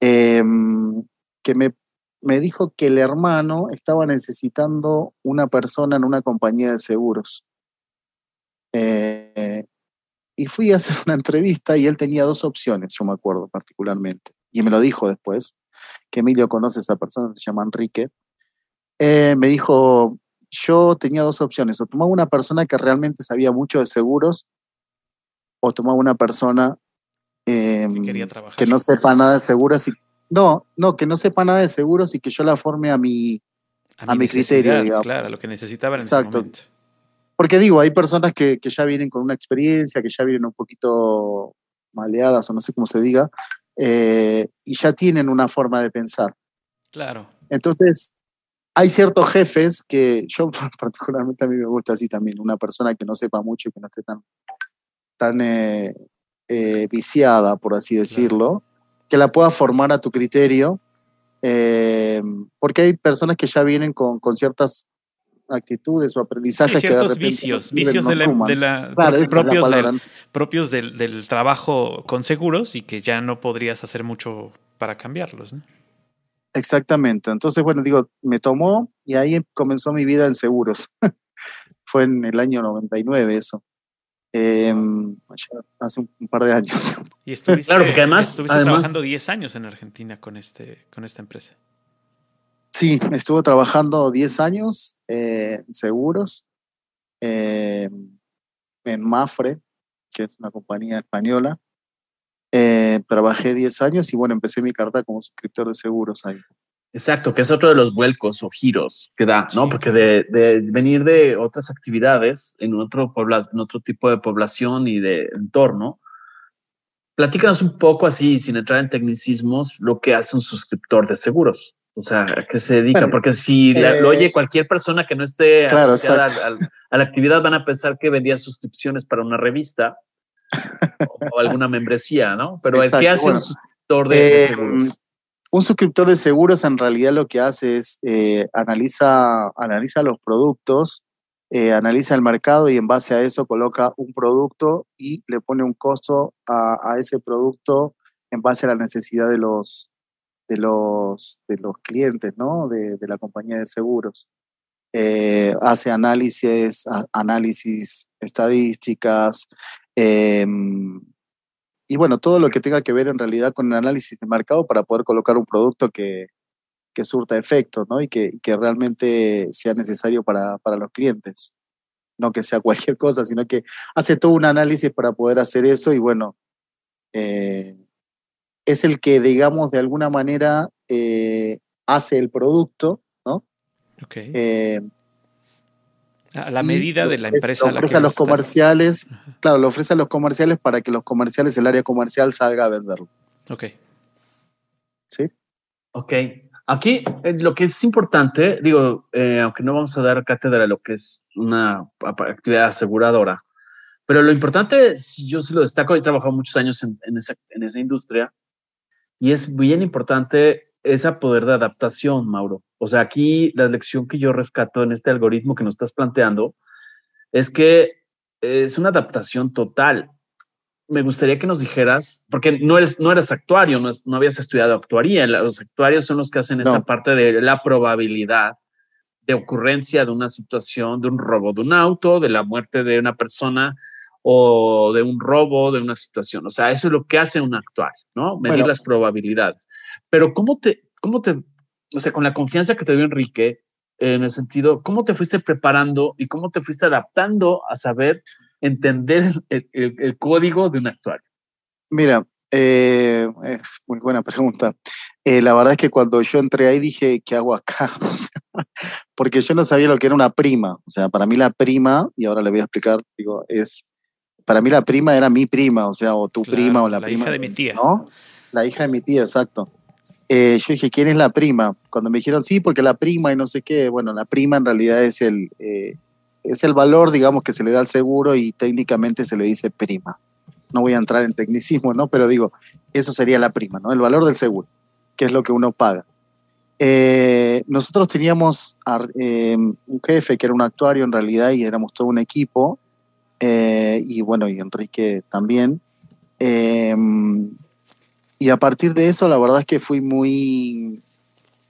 em, que me, me dijo que el hermano estaba necesitando una persona en una compañía de seguros. Eh, y fui a hacer una entrevista y él tenía dos opciones, yo me acuerdo particularmente. Y me lo dijo después, que Emilio conoce a esa persona, se llama Enrique. Eh, me dijo, yo tenía dos opciones, o tomaba una persona que realmente sabía mucho de seguros, o tomaba una persona em, que, no sepa nada de seguros y no, no, que no sepa nada de seguros y que yo la forme a mi, a, mi, criterio, digamos. Claro, lo que necesitaban en ese momento. Porque digo, hay personas que, que, ya vienen con una experiencia, que ya vienen un poquito maleadas o no sé cómo se diga, eh, y ya tienen una forma de pensar. Claro. Entonces, hay ciertos jefes que yo [LAUGHS] particularmente a mí me gusta así también, una persona que no sepa mucho y que no esté tan, tan eh, eh, viciada, por así decirlo, que la pueda formar a tu criterio, porque hay personas que ya vienen con, con ciertas actitudes o aprendizajes. Sí, ciertos vicios, vicios de la, propios, del, propios del, trabajo con seguros y que ya no podrías hacer mucho para cambiarlos. Exactamente. Entonces, bueno, digo, me tomó y ahí comenzó mi vida en seguros. [LAUGHS] Fue en el año 99 eso. Em, hace un, par de años. [LAUGHS] Y estuviste, claro, porque además, estuviste trabajando 10 años en Argentina con, este, con esta empresa. Sí, estuve trabajando 10 años eh, en seguros, em, en Mafre, que es una compañía española. Eh, trabajé 10 años y bueno, empecé mi carta como suscriptor de seguros ahí. Exacto, que es otro de los vuelcos o giros que da, ¿no? Porque de, venir de otras actividades en otro, en otro tipo de población y de entorno, platícanos un poco así, sin entrar en tecnicismos, lo que hace un suscriptor de seguros. O sea, ¿a qué se dedica? Porque si lo eh, oye cualquier persona que no esté asociada a, la actividad, van a pensar que vendía suscripciones para una revista [LAUGHS] o, alguna membresía, ¿no? Pero ¿qué hace un suscriptor de, eh, seguros? Un suscriptor de seguros en realidad lo que hace es eh, analiza, analiza los productos, eh, analiza el mercado y en base a eso coloca un producto y le pone un costo a, ese producto en base a la necesidad de los, de los, de los clientes, ¿no? De, la compañía de seguros. Eh, hace análisis, análisis estadísticas, em, y bueno, todo lo que tenga que ver en realidad con el análisis de mercado para poder colocar un producto que, que surta efecto, ¿no? Y que, que realmente sea necesario para, para, los clientes. No que sea [LAUGHS] cualquier cosa, sino que hace todo un análisis para poder hacer eso y bueno, eh, es el que, digamos, de alguna manera eh, hace el producto, ¿no? Okay. Eh, a la medida de la empresa. Lo ofrece a, los comerciales, claro, lo ofrece a los comerciales para que los comerciales, el área comercial salga a venderlo. Ok. ¿Sí? Ok. Aquí eh, lo que es importante, digo, eh, aunque no vamos a dar cátedra de lo que es una actividad aseguradora, pero lo importante, si yo sí lo destaco, he trabajado muchos años en, esa, en esa industria y es bien importante ese poder de adaptación, Mauro. O sea, aquí la lección que yo rescato en este algoritmo que nos estás planteando es que es una adaptación total. Me gustaría que nos dijeras, porque no eres, no eres actuario, no, no habías estudiado actuaría. Los actuarios son los que hacen esa parte de la probabilidad de ocurrencia de una situación, de un robo de un auto, de la muerte de una persona o de un robo de una situación. O sea, eso es lo que hace un actuario, ¿no? Medir las probabilidades. Pero ¿cómo te, cómo te o sea, con la confianza que te dio Enrique, en el sentido, ¿cómo te fuiste preparando y cómo te fuiste adaptando a saber entender el, código de un actuario? Mira, eh, es muy buena pregunta. Eh, la verdad es que cuando yo entré ahí dije, ¿qué hago acá? [LAUGHS] Porque yo no sabía lo que era una prima. O sea, para mí la prima, y ahora le voy a explicar, digo, es, para mí la prima era mi prima, o sea, o tu prima o la, la prima. hija de mi tía. ¿no? La hija de mi tía, exacto. Eh, yo dije, ¿quién es la prima? Cuando me dijeron, sí, porque la prima y no sé qué, bueno, la prima en realidad es el, eh, es el valor, digamos, que se le da al seguro y técnicamente se le dice prima. No voy a entrar en tecnicismo, ¿no? Pero digo, eso sería la prima, ¿no? El valor del seguro, que es lo que uno paga. Eh, nosotros teníamos un jefe que era un actuario en realidad y éramos todo un equipo, y bueno, y Enrique también. Y a partir de eso, la verdad es que fui muy.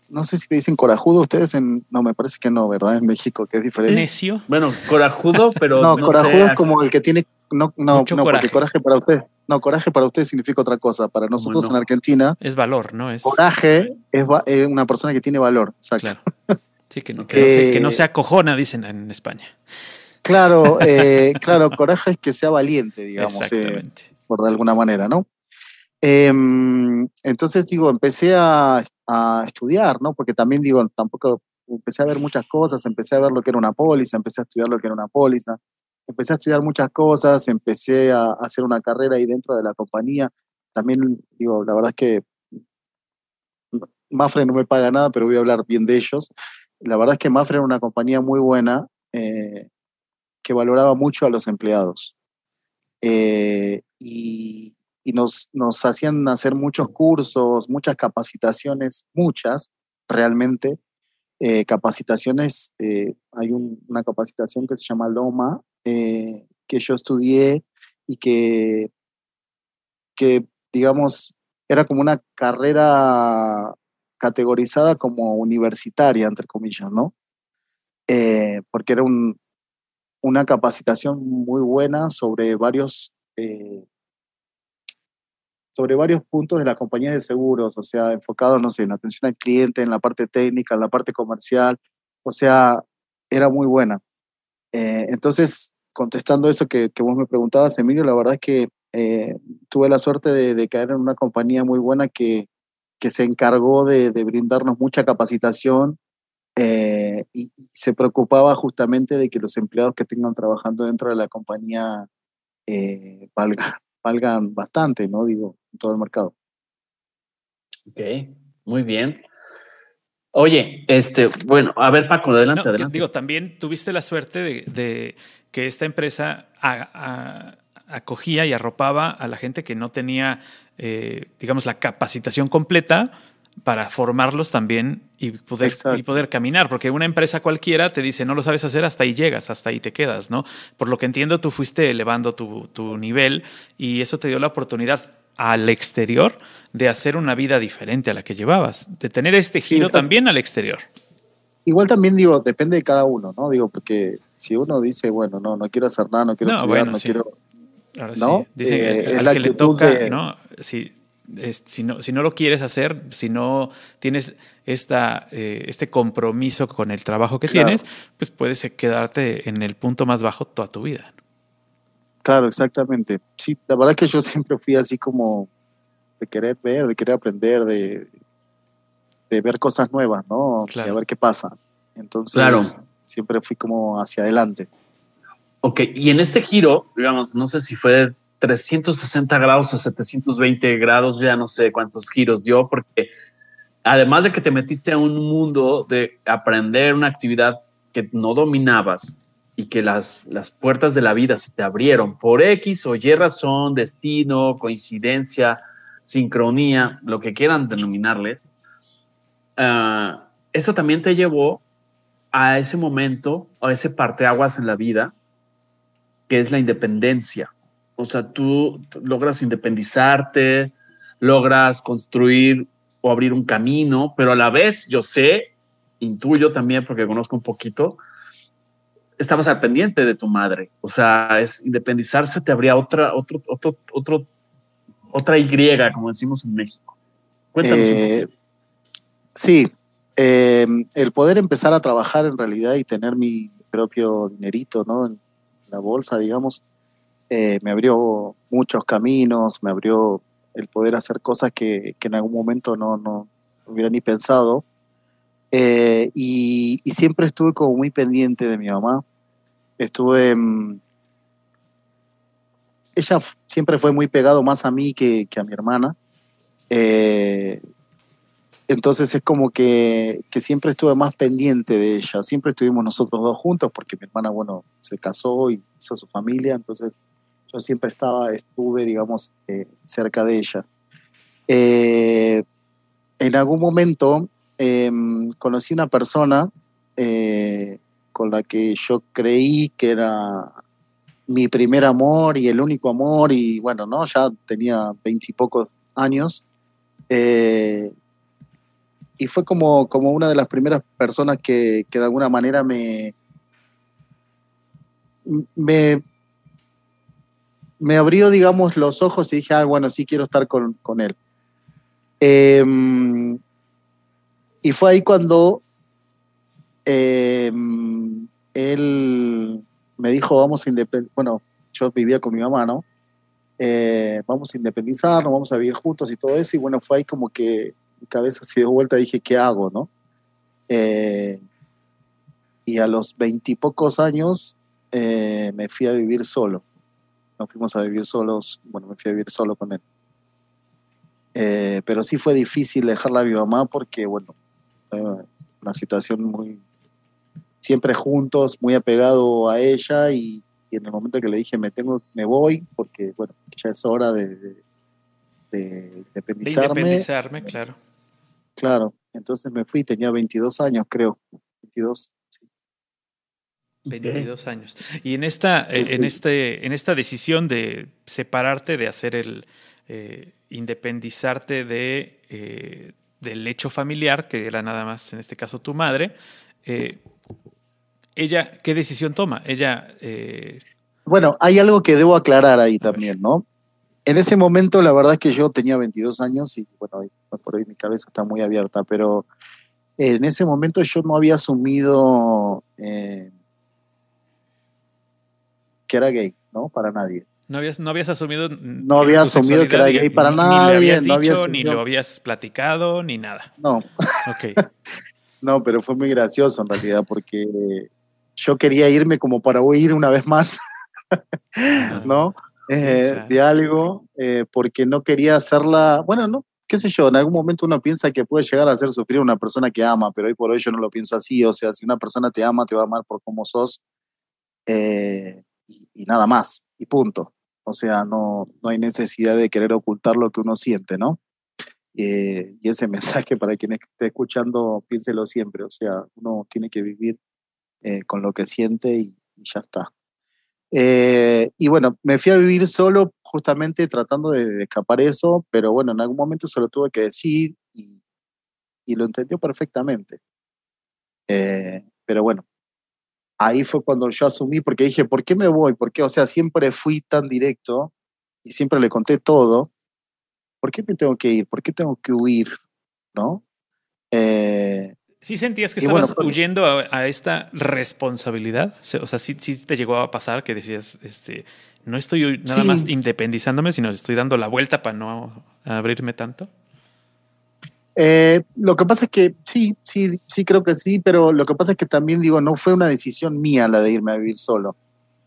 No sé si le dicen corajudo ustedes en. No, me parece que no, ¿verdad? En México, que es diferente. Necio. Bueno, corajudo, [LAUGHS] pero. no, corajudo es como el que tiene. No, no, no porque coraje para usted. No, coraje para usted significa otra cosa. Para nosotros en Argentina. Es valor, ¿no? Es... Coraje es, una persona que tiene valor. Exacto. Sí, que no, [LAUGHS] que, no se, acojona, dicen en España. Claro, eh, [LAUGHS] claro, coraje es que sea valiente, digamos. Eh, por de alguna manera, ¿no? Em, entonces, digo, empecé a, estudiar, ¿no? Porque también, digo, tampoco empecé a ver muchas cosas, empecé a ver lo que era una póliza, empecé a estudiar lo que era una póliza, empecé a estudiar muchas cosas, empecé a, hacer una carrera ahí dentro de la compañía. También, digo, la verdad es que Mafre no me paga nada, pero voy a hablar bien de ellos. La verdad es que Mafre era una compañía muy buena eh, que valoraba mucho a los empleados. Eh, y, y nos, nos hacían hacer muchos cursos, muchas capacitaciones, muchas realmente. Eh, capacitaciones, eh, hay una capacitación que se llama Loma, eh, que yo estudié y que, que, digamos, era como una carrera, categorizada como universitaria, entre comillas, ¿no? Porque era un, una capacitación muy buena sobre varios, sobre varios puntos de la compañía de seguros, o sea, enfocado, no sé, en atención al cliente, en la parte técnica, en la parte comercial, o sea, era muy buena. Eh, entonces, contestando eso que, que, vos me preguntabas, Emilio, la verdad es que tuve la suerte de, de, caer en una compañía muy buena que, que se encargó de, de brindarnos mucha capacitación eh, y, se preocupaba justamente de que los empleados que tengan trabajando dentro de la compañía eh, valgan bastante, ¿no? Digo, en todo el mercado. Ok, muy bien. Oye, este, bueno, a ver, Paco, adelante, adelante. Digo, también tuviste la suerte de, que esta empresa acogía y arropaba a la gente que no tenía, eh, digamos, la capacitación completa para formarlos también y poder, y poder caminar, porque una empresa cualquiera te dice, no lo sabes hacer, hasta ahí llegas, hasta ahí te quedas, ¿no? Por lo que entiendo, tú fuiste elevando tu, tu nivel y eso te dio la oportunidad al exterior de hacer una vida diferente a la que llevabas, de tener este giro también al exterior. Igual también digo, depende de cada uno, ¿no? Digo, porque si uno dice, bueno, no, no quiero hacer nada, no quiero estudiar, no quiero... ¿no? Sí. Dice que eh, el, que le toca, ¿no? Sí, si, no, si no lo quieres hacer, si no tienes esta, eh, este compromiso con el trabajo que tienes, pues puedes quedarte en el punto más bajo toda tu vida. Claro, exactamente. Sí, la verdad es que yo siempre fui así como de querer ver, de querer aprender, de, de ver cosas nuevas, ¿no? De ver qué pasa. Entonces, siempre fui como hacia adelante. Ok, y en este giro, digamos, no sé si fue 360 grados o 720 grados, ya no sé cuántos giros dio, porque además de que te metiste a un mundo de aprender una actividad que no dominabas y que las, las puertas de la vida se te abrieron por X o Y razón, destino, coincidencia, sincronía, lo que quieran denominarles, uh, eso también te llevó a ese momento, a ese parteaguas en la vida, que es la independencia. O sea, tú logras independizarte, logras construir o abrir un camino, pero a la vez yo sé, intuyo también porque conozco un poquito, estabas al pendiente de tu madre. O sea, es independizarse te habría otra, otro, otro, otro, otra Y, como decimos en México. Cuéntanos. Eh, sí, eh, el poder empezar a trabajar en realidad y tener mi propio dinerito, ¿no? En la bolsa, digamos, eh, me abrió muchos caminos, me abrió el poder hacer cosas que, en algún momento no, no hubiera ni pensado. Eh, y, siempre estuve como muy pendiente de mi mamá. Estuve... ella siempre fue muy pegado más a mí que, a mi hermana. Eh, entonces es como que, que, siempre estuve más pendiente de ella. Siempre estuvimos nosotros dos juntos porque mi hermana, bueno, se casó y hizo su familia. Entonces yo siempre estaba, estuve, digamos, eh, cerca de ella. Eh, en algún momento em, conocí una persona eh, con la que yo creí que era mi primer amor y el único amor, y bueno, ¿no? Ya tenía veintipocos años. y fue como, como una de las primeras personas que, que de alguna manera me, me me abrió, digamos, los ojos y dije, ah, bueno, sí quiero estar con, con él. Em, y fue ahí cuando em, él me dijo, vamos a independizar, bueno, yo vivía con mi mamá, ¿no? Eh, vamos a independizarnos, vamos a vivir juntos y todo eso. Y bueno, fue ahí como que mi cabeza se dio vuelta y dije, ¿qué hago, no? Eh, y a los veintipocos años eh, me fui a vivir solo nos fuimos a vivir solos, bueno, me fui a vivir solo con él. Eh, pero sí fue difícil dejarla a mi mamá porque, bueno, una situación muy, siempre juntos, muy apegado a ella y, en el momento que le dije me tengo, me voy porque, bueno, ya es hora de, de, de independizarme. De independizarme, claro. Claro, entonces me fui, tenía 22 años, creo, 22. 22 años. Y en esta, eh, en este, en esta decisión de separarte, de hacer el eh, independizarte de eh, del hecho familiar, que era nada más en este caso tu madre, eh, ella, ¿qué decisión toma? Ella... Eh, bueno, hay algo que debo aclarar ahí también, ¿no? En ese momento, la verdad es que yo tenía 22 años y, bueno, por ahí mi cabeza está muy abierta, pero en ese momento yo no había asumido eh, que era gay, ¿no? Para nadie. No habías, no habías asumido. No había asumido que era gay para nadie. Ni le habías dicho, ni lo habías platicado, ni nada. No. Ok. [LAUGHS] no, pero fue muy gracioso en realidad, porque yo quería irme como para huir una vez más, ¿no? Eh, de algo, eh, porque no quería hacerla. Bueno, no, qué sé yo, en algún momento uno piensa que puede llegar a hacer sufrir a una persona que ama, pero hoy por hoy yo no lo pienso así. O sea, si una persona te ama, te va a amar por cómo sos. Eh, y, nada más, y punto. O sea, no, no hay necesidad de querer ocultar lo que uno siente, ¿no? Eh, y ese [LAUGHS] mensaje para quien esté escuchando, piénselo siempre. O sea, uno tiene que vivir eh, con lo que siente y, ya está. Eh, y bueno, me fui a vivir solo justamente tratando de, escapar eso, pero bueno, en algún momento se lo tuve que decir y, y lo entendió perfectamente. pero bueno, ahí fue cuando yo asumí, porque dije, ¿por qué me voy? ¿Por qué? O sea, siempre fui tan directo y siempre le conté todo. ¿Por qué me tengo que ir? ¿Por qué tengo que huir? ¿No? Eh, ¿Sí sentías que estabas pues huyendo a, esta responsabilidad? O sea, ¿sí, te llegó a pasar que decías, este, no estoy nada más independizándome, sino estoy dando la vuelta para no abrirme tanto? Eh, lo que pasa es que sí, sí, sí creo que sí, pero lo que pasa es que también digo, no fue una decisión mía la de irme a vivir solo.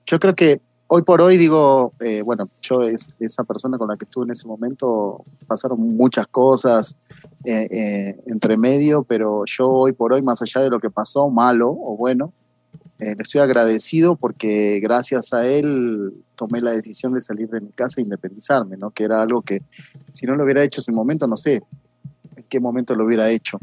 Yo creo que hoy por hoy digo, eh, bueno, yo es esa persona con la que estuve en ese momento, pasaron muchas cosas eh, entre medio, pero yo hoy por hoy, más allá de lo que pasó, malo o bueno, le estoy agradecido porque gracias a él tomé la decisión de salir de mi casa e independizarme, ¿no? Que era algo que si no lo hubiera hecho en ese momento, no sé, qué momento lo hubiera hecho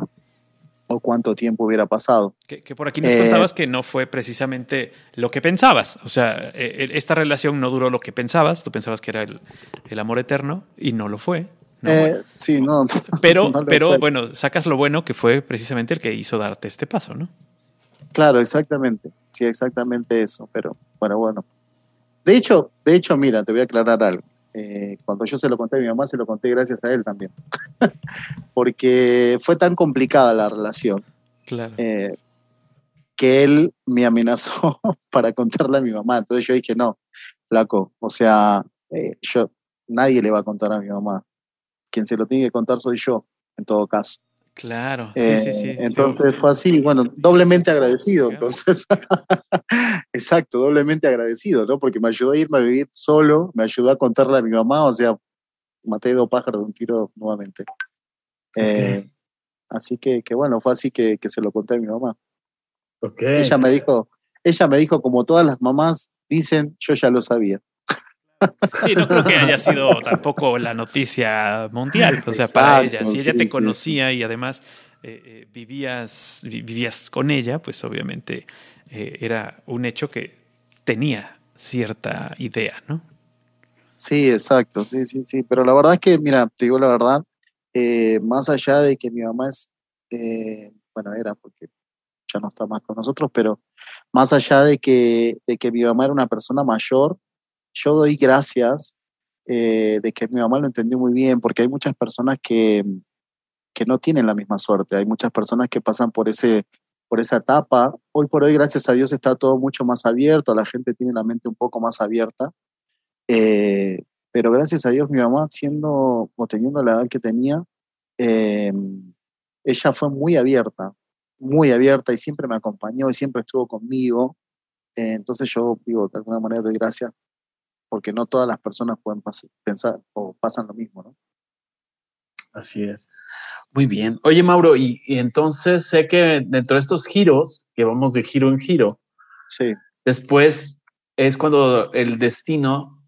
o cuánto tiempo hubiera pasado. Que, por aquí nos contabas que no fue precisamente lo que pensabas. O sea, e, e, esta relación no duró lo que pensabas. Tú pensabas que era el, amor eterno y no lo fue. Eh, sí, no. [LAUGHS] Pero, pero bueno, sacas lo bueno que fue precisamente el que hizo darte este paso, ¿no? Claro, exactamente. Sí, exactamente eso. Pero bueno, bueno. De hecho, de hecho, mira, te voy a aclarar algo. Eh, cuando yo se lo conté a mi mamá, se lo conté gracias a él también. [LAUGHS] Porque fue tan complicada la relación. Eh, que él me amenazó [LAUGHS] para contarle a mi mamá. Entonces yo dije, no, flaco, o sea, eh, yo, nadie le va a contar a mi mamá. Quien se lo tiene que contar soy yo, en todo caso. Claro, sí, sí, sí. Entonces fue así, bueno, doblemente agradecido, entonces. [LAUGHS] Exacto, doblemente agradecido, ¿no? Porque me ayudó a irme a vivir solo, me ayudó a contarle a mi mamá, o sea, maté dos pájaros de un tiro nuevamente. Eh, así que, que, bueno, fue así que, que, se lo conté a mi mamá. Okay. Ella me dijo, ella me dijo, como todas las mamás dicen, yo ya lo sabía. Sí, no creo que haya sido tampoco la noticia mundial, o sea, para ella. Si ella te conocía y además eh, eh, vivías, vivías con ella, pues obviamente eh, era un hecho que tenía cierta idea, ¿no? Sí, exacto, sí, sí, sí. Pero la verdad es que, mira, te digo la verdad, más allá de que mi mamá es, bueno, era porque ya no está más con nosotros, pero más allá de que, de que mi mamá era una persona mayor, yo doy gracias eh, de que mi mamá lo entendió muy bien, porque hay muchas personas que, que no tienen la misma suerte, hay muchas personas que pasan por, ese, por esa etapa. Hoy por hoy, gracias a Dios, está todo mucho más abierto, la gente tiene la mente un poco más abierta. Eh, pero gracias a Dios, mi mamá, siendo o teniendo la edad que tenía, eh, ella fue muy abierta, muy abierta y siempre me acompañó y siempre estuvo conmigo. entonces yo digo, de alguna manera doy gracias porque no todas las personas pueden pensar o pasan lo mismo, ¿no? Así es. Muy bien. Oye, Mauro, y, entonces sé que dentro de estos giros, que vamos de giro en giro, sí. después es cuando el destino,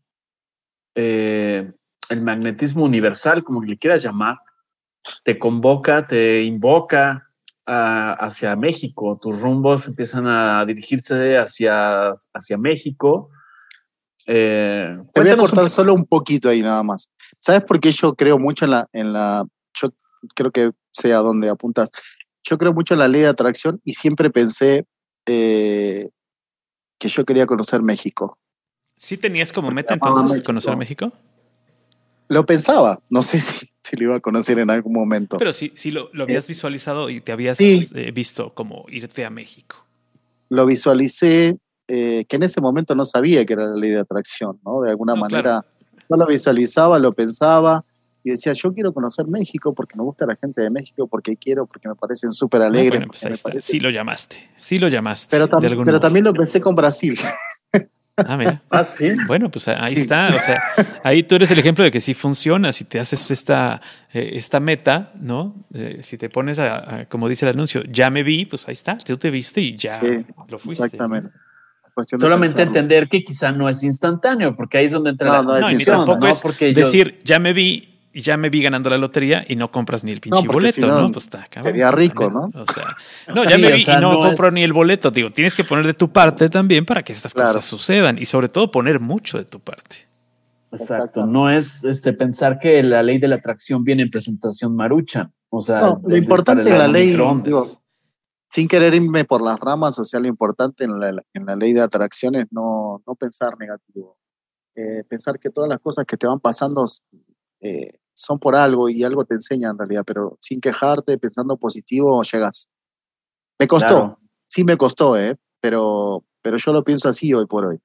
eh, el magnetismo universal, como le quieras llamar, te convoca, te invoca hacia México. Tus rumbos empiezan a dirigirse hacia, hacia México eh, Te voy a cortar solo un poquito ahí nada más. ¿Sabes por qué yo creo mucho en la... En la yo creo que sé a dónde apuntas. Yo creo mucho en la ley de atracción y siempre pensé eh, que yo quería conocer México. ¿Sí tenías como meta entonces conocer México? Lo pensaba, no sé [LAUGHS] si, si, lo iba a conocer en algún momento. Pero sí, sí lo, habías eh, visualizado y te habías eh, visto como irte a México. Lo visualicé, que en ese momento no sabía que era la ley de atracción, ¿no? De alguna manera, no lo visualizaba, lo pensaba, y decía, yo quiero conocer México porque me gusta la gente de México, porque quiero, porque me parecen súper alegres. Pues sí lo llamaste, sí lo llamaste. Pero, pero también lo pensé con Brasil. Ah, mira. [LAUGHS] Ah, bueno, pues ahí está. O sea, ahí tú eres el ejemplo de que sí funciona. Si te haces esta, eh, esta meta, ¿no? Eh, si te pones a, como dice el anuncio, ya me vi, pues ahí está. Tú te viste y ya lo fuiste. Exactamente. Solamente entender que quizá no es instantáneo, porque ahí es donde entra la no, no, ni tampoco es porque decir, ya me vi y ya me vi ganando la lotería y no compras ni el pinche boleto, ¿no? Pues está cabrón. Sería rico, ¿no? O sea, no, ya me vi y no, compro ni el boleto. Digo, tienes que poner de tu parte también para que estas cosas sucedan y sobre todo poner mucho de tu parte. Exacto. No es este pensar que la ley de la atracción viene en presentación marucha. O sea, lo importante de la ley, digo, sin querer irme por las ramas, o sea, lo importante en la, en la ley de atracción es no, no pensar negativo. Eh, pensar que todas las cosas que te van pasando eh, son por algo y algo te enseña en realidad, pero sin quejarte, pensando positivo, llegas. Me costó, sí me costó, ¿eh? pero, pero yo lo pienso así hoy por hoy.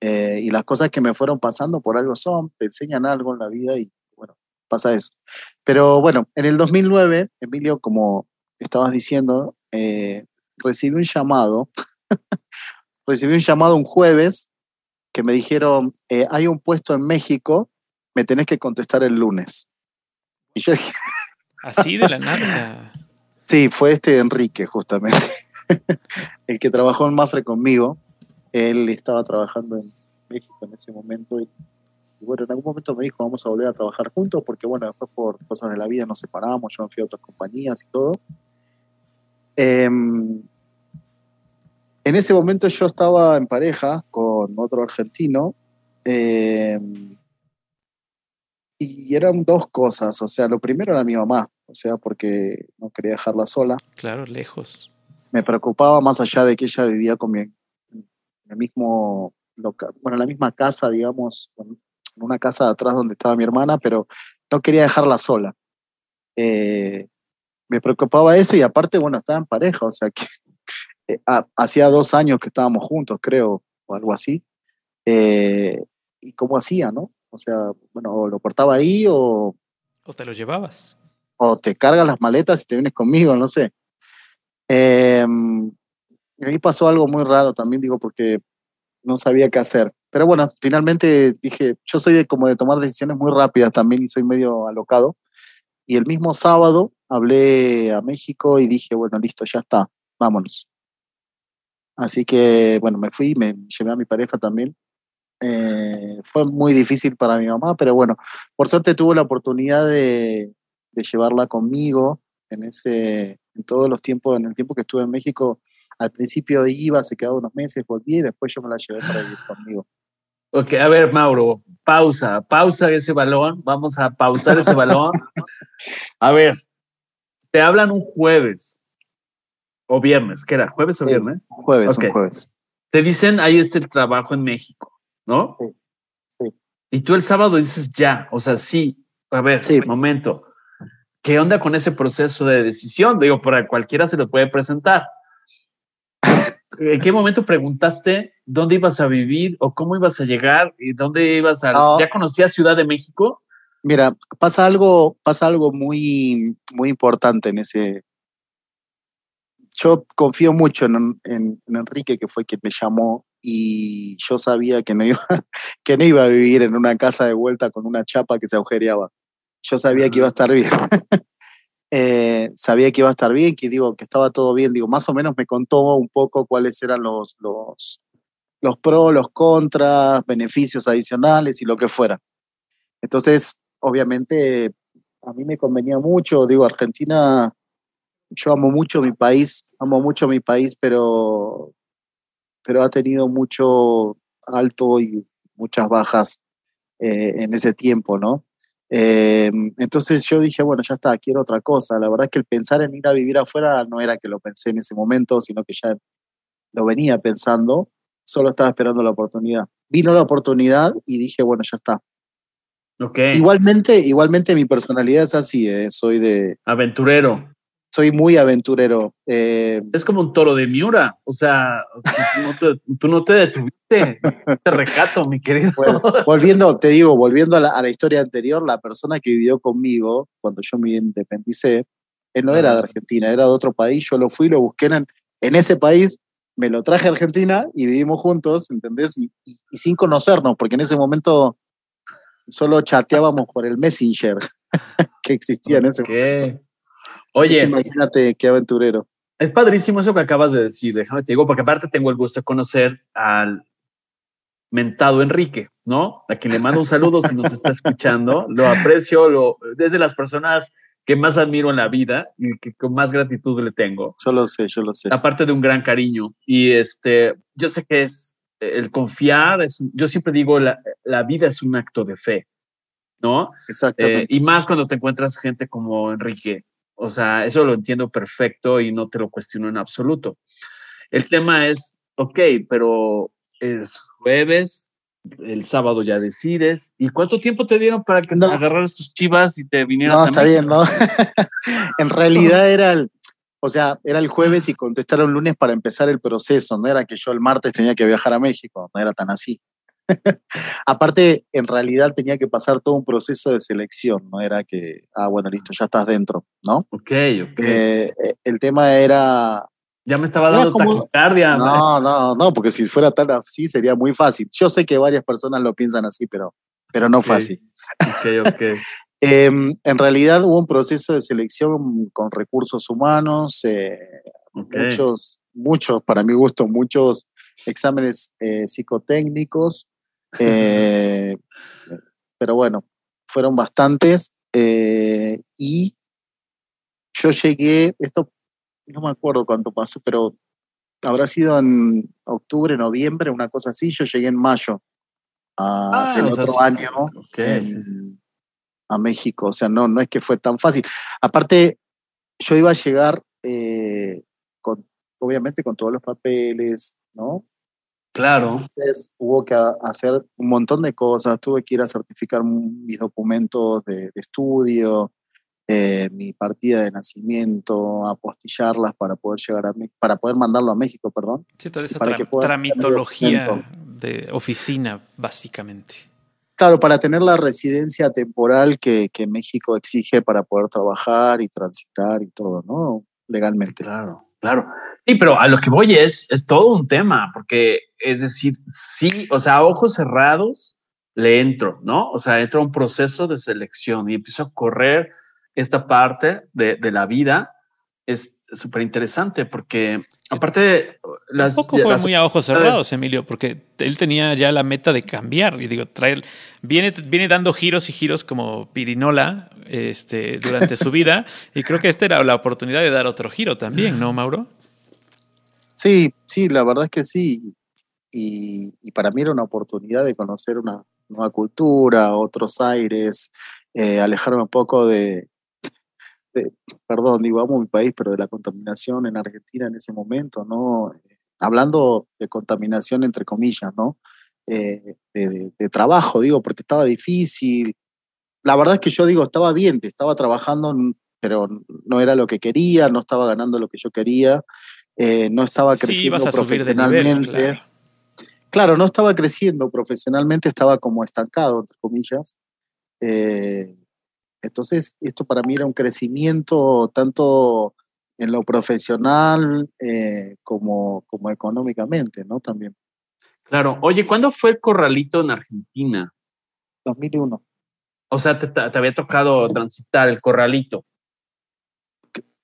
Eh, y las cosas que me fueron pasando por algo son, te enseñan algo en la vida y bueno, pasa eso. Pero bueno, en el 2009, Emilio, como estabas diciendo, eh, recibí un llamado, [LAUGHS] recibí un llamado un jueves que me dijeron, hay un puesto en México me tenés que contestar el lunes. Y yo dije... [LAUGHS] Así de la nada, Sí, fue este Enrique, justamente. [LAUGHS] el que trabajó en Mafre conmigo. Él estaba trabajando en México en ese momento y, bueno, en algún momento me dijo, vamos a volver a trabajar juntos, porque bueno, después por cosas de la vida nos separamos, yo me fui a otras compañías y todo. Em, en ese momento yo estaba en pareja con otro argentino. Eh, y eran dos cosas, o sea, lo primero era mi mamá, o sea, porque no quería dejarla sola. Claro, lejos. Me preocupaba más allá de que ella vivía con mi, en el mismo local, bueno, en la misma casa, digamos, en una casa de atrás donde estaba mi hermana, pero no quería dejarla sola. Eh, me preocupaba eso y aparte, bueno, estaba en pareja, o sea que eh, hacía dos años que estábamos juntos, creo, o algo así. Eh, ¿Y cómo hacía, no? O sea, bueno, o lo cortaba ahí o... O te lo llevabas. O te cargas las maletas y te vienes conmigo, no sé. Em, ahí pasó algo muy raro también, digo, porque no sabía qué hacer. Pero bueno, finalmente dije, yo soy de, como de tomar decisiones muy rápidas también y soy medio alocado. Y el mismo sábado hablé a México y dije, bueno, listo, ya está, vámonos. Así que, bueno, me fui, me llevé a mi pareja también eh, fue muy difícil para mi mamá, pero bueno, por suerte tuve la oportunidad de, llevarla conmigo en ese, en todos los tiempos, en el tiempo que estuve en México. Al principio iba, se quedaba unos meses, volví y después yo me la llevé para vivir conmigo. Ok, a ver, Mauro, pausa, pausa ese balón, vamos a pausar ese balón. [LAUGHS] A ver, te hablan un jueves o viernes, ¿qué era? ¿Jueves o viernes? Jueves, un jueves. Te dicen, ahí está el trabajo en México. ¿no? Sí. Y tú el sábado dices ya, o sea, sí, a ver, sí. momento. ¿Qué onda con ese proceso de decisión? Digo, para cualquiera se lo puede presentar. [LAUGHS] ¿En qué momento preguntaste dónde ibas a vivir o cómo ibas a llegar y dónde ibas a... ¿Ya conocías Ciudad de México? Mira, pasa algo, pasa algo muy, muy importante en ese... Yo confío mucho en, en Enrique, que fue quien me llamó y yo sabía que no iba, [LAUGHS] que no iba a vivir en una casa de vuelta con una chapa que se agujereaba. Yo sabía que iba a estar bien. [LAUGHS] Eh, sabía que iba a estar bien, que digo que estaba todo bien. Digo, más o menos me contó un poco cuáles eran los, los, los pros, los contras, beneficios adicionales y lo que fuera. Entonces, obviamente, a mí me convenía mucho. Digo, Argentina, yo amo mucho mi país, amo mucho mi país, pero pero ha tenido mucho alto y muchas bajas eh, en ese tiempo, ¿no? Eh, entonces yo dije, bueno, ya está, quiero otra cosa. La verdad es que el pensar en ir a vivir afuera no era que lo pensé en ese momento, sino que ya lo venía pensando, solo estaba esperando la oportunidad. Vino la oportunidad y dije, bueno, ya está. Okay. Igualmente, igualmente mi personalidad es así, eh, soy de... Aventurero soy muy aventurero. Eh, es como un toro de Miura, o sea, tú no te, detuviste, te recato, mi querido. volviendo, te digo, volviendo a la, historia anterior, la persona que vivió conmigo cuando yo me independicé, él no era de Argentina, era de otro país, yo lo fui, lo busqué en, en ese país, me lo traje a Argentina y vivimos juntos, ¿entendés? Y, sin conocernos, porque en ese momento solo chateábamos por el Messenger [LAUGHS] que existía en ese momento. Oye. imagínate qué aventurero. Es padrísimo eso que acabas de decir, déjame te digo, porque aparte tengo el gusto de conocer al mentado Enrique, ¿no? A quien le mando un saludo si nos está escuchando. Lo aprecio, lo, desde las personas que más admiro en la vida y que con más gratitud le tengo. Yo lo sé, yo lo sé. Aparte de un gran cariño. Y este, yo sé que es el confiar, es, yo siempre digo, la, la vida es un acto de fe, ¿no? Exactamente. Eh, y más cuando te encuentras gente como Enrique, o sea, eso lo entiendo perfecto y no te lo cuestiono en absoluto. El tema es, ok, pero es jueves, el sábado ya decides. ¿Y cuánto tiempo te dieron para que no. agarraras tus chivas y te vinieras no, está bien, ¿no? [LAUGHS] en realidad era el, o sea, era el jueves y contestaron lunes para empezar el proceso, no era que yo el martes tenía que viajar a México, no era tan así. [LAUGHS] Aparte, en realidad tenía que pasar todo un proceso de selección, no era que, ah, bueno, listo, ya estás dentro, ¿no? Ok, ok. Eh, eh, el tema era... Ya me estaba dando como... taquicardia. No, no, no, porque si fuera tan así sería muy fácil. Yo sé que varias personas lo piensan así, pero, pero no fue así. Ok, ok. [LAUGHS] Em, en realidad hubo un proceso de selección con recursos humanos, eh, muchos, muchos, para mi gusto, muchos exámenes psicotécnicos, [LAUGHS] eh, pero bueno, fueron bastantes. Eh, y yo llegué, esto no me acuerdo cuánto pasó, pero habrá sido en octubre, noviembre, una cosa así. Yo llegué en mayo ah, del otro año a México. O sea, no, no es que fue tan fácil. Aparte, yo iba a llegar eh, con, obviamente con todos los papeles, ¿no? Claro. Entonces hubo que hacer un montón de cosas, tuve que ir a certificar mis documentos de, estudio, eh, mi partida de nacimiento, apostillarlas para poder llegar a para poder mandarlo a México, perdón. Sí, toda esa tramitología de oficina, básicamente. Claro, para tener la residencia temporal que, que México exige para poder trabajar y transitar y todo, ¿no? Legalmente. Claro, claro. Sí, pero a lo que voy es, es todo un tema, porque es decir, sí, o sea, a ojos cerrados le entro, ¿no? O sea, entro a un proceso de selección y empiezo a correr esta parte de, de la vida. Es súper interesante porque aparte las... Tampoco fue muy a ojos cerrados, Emilio, porque él tenía ya la meta de cambiar y digo, traer, viene, viene dando giros y giros como pirinola este, durante su vida [LAUGHS] y creo que esta era la oportunidad de dar otro giro también, ¿no, Mauro? Sí, sí, la verdad es que sí. Y, para mí era una oportunidad de conocer una nueva cultura, otros aires, eh, alejarme un poco de, perdón, digo, amo mi país, pero de la contaminación en Argentina en ese momento, ¿no? Hablando de contaminación entre comillas, ¿no? Eh, de, trabajo, digo, porque estaba difícil. La verdad es que yo digo, estaba bien, estaba trabajando, pero no era lo que quería, no estaba ganando lo que yo quería. Eh, no estaba creciendo profesionalmente. claro. no estaba creciendo profesionalmente, estaba como estancado, entre comillas. Eh, entonces, esto para mí era un crecimiento tanto en lo profesional eh, como, como económicamente, ¿no? También. Claro. Oye, ¿cuándo fue el corralito en Argentina? 2001. O sea, te, te había tocado transitar el corralito.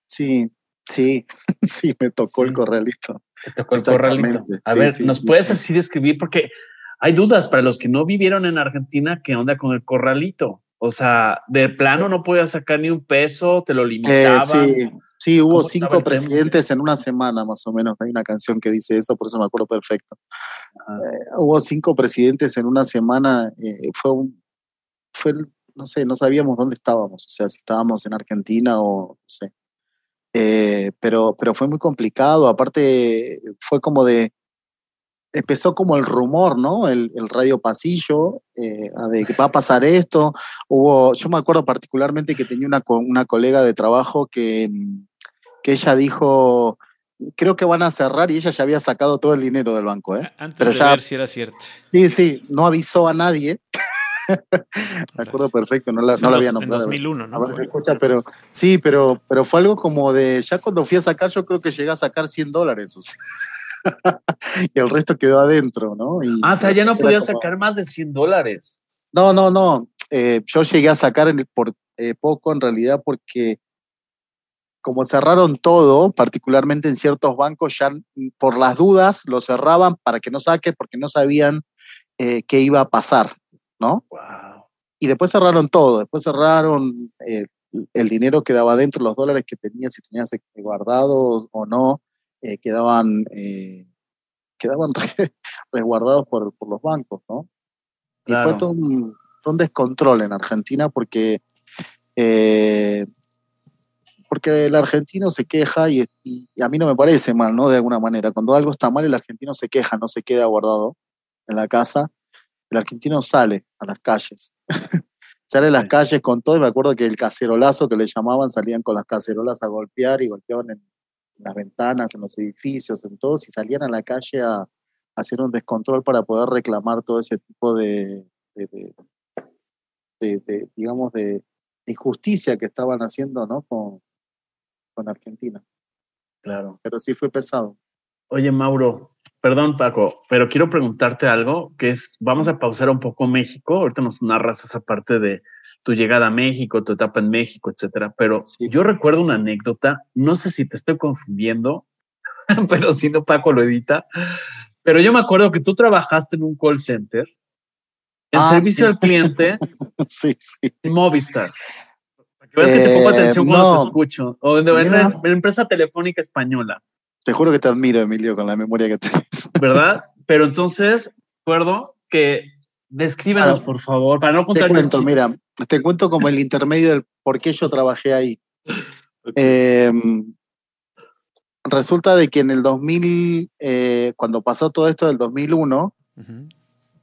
Sí, Sí, [LAUGHS] sí, me tocó el corralito. Te tocó el corralito. A ver, ¿nos puedes así describir? Porque hay dudas para los que no vivieron en Argentina, ¿qué onda con el corralito? O sea, de plano no podías sacar ni un peso, te lo eh, limitaban. sí, sí, hubo cinco presidentes en una semana más o menos. Hay una canción que dice eso, por eso me acuerdo perfecto. Eh, hubo cinco presidentes en una semana. Eh, fue un, fue no sé, no sabíamos dónde estábamos, o sea, si estábamos en Argentina o no sé. Eh, pero, pero fue muy complicado, aparte fue como de, empezó como el rumor, ¿no? El, radio pasillo, eh, de que va a pasar esto. Hubo, yo me acuerdo particularmente que tenía una, una colega de trabajo que, que ella dijo, creo que van a cerrar y ella ya había sacado todo el dinero del banco, ¿eh? Antes Pero de ya, ver si era cierto. Sí, sí, no avisó a nadie. [LAUGHS] Me acuerdo perfecto, no la, no la había nombrado. En 2001, ¿no? escucha, pero sí, pero, pero fue algo como de, ya cuando fui a sacar, yo creo que llegué a sacar 100 dólares. [LAUGHS] y el resto quedó adentro, ¿no? ah, o sea, ya no podía sacar más de 100 dólares. No, no, no. Eh, yo llegué a sacar por eh, poco en realidad porque como cerraron todo, particularmente en ciertos bancos, ya por las dudas lo cerraban para que no saque porque no sabían eh, qué iba a pasar, ¿no? Y después cerraron todo, después cerraron el dinero que daba dentro, los dólares que tenías, si tenías guardado o no, eh, quedaban, eh, quedaban [LAUGHS] resguardados por, por, los bancos, ¿no? Y fue todo un, descontrol en Argentina porque, eh, porque el argentino se queja y, a mí no me parece mal, ¿no? De alguna manera. Cuando algo está mal, el argentino se queja, no se queda guardado en la casa. El argentino sale a las calles. [LAUGHS] sale a las calles con todo y me acuerdo que el cacerolazo que le llamaban salían con las cacerolas a golpear y golpeaban en, las ventanas, en los edificios, en todos, y salían a la calle a, hacer un descontrol para poder reclamar todo ese tipo de, de, digamos, de injusticia que estaban haciendo, ¿no? Con, con Argentina. Claro. Pero sí fue pesado. Oye, Mauro, perdón, Paco, pero quiero preguntarte algo, que es, vamos a pausar un poco México, ahorita nos narras esa parte de, tu llegada a México, tu etapa en México, etcétera. Pero yo recuerdo una anécdota, no sé si te estoy confundiendo, [LAUGHS] pero si no, Paco lo edita. Pero yo me acuerdo que tú trabajaste en un call center, en ah, servicio al cliente, [LAUGHS] sí, sí. en Movistar. Para que veas que te pongo eh, atención cuando te escucho. O en, una, empresa telefónica española. Te juro que te admiro, Emilio, con la memoria que tienes. ¿Verdad? [LAUGHS] Pero entonces, recuerdo que descríbenos, por favor, para no contar. Te cuento, mira, te cuento como el intermedio del por qué yo trabajé ahí. Em, resulta de que en el 2000, eh, cuando pasó todo esto del 2001,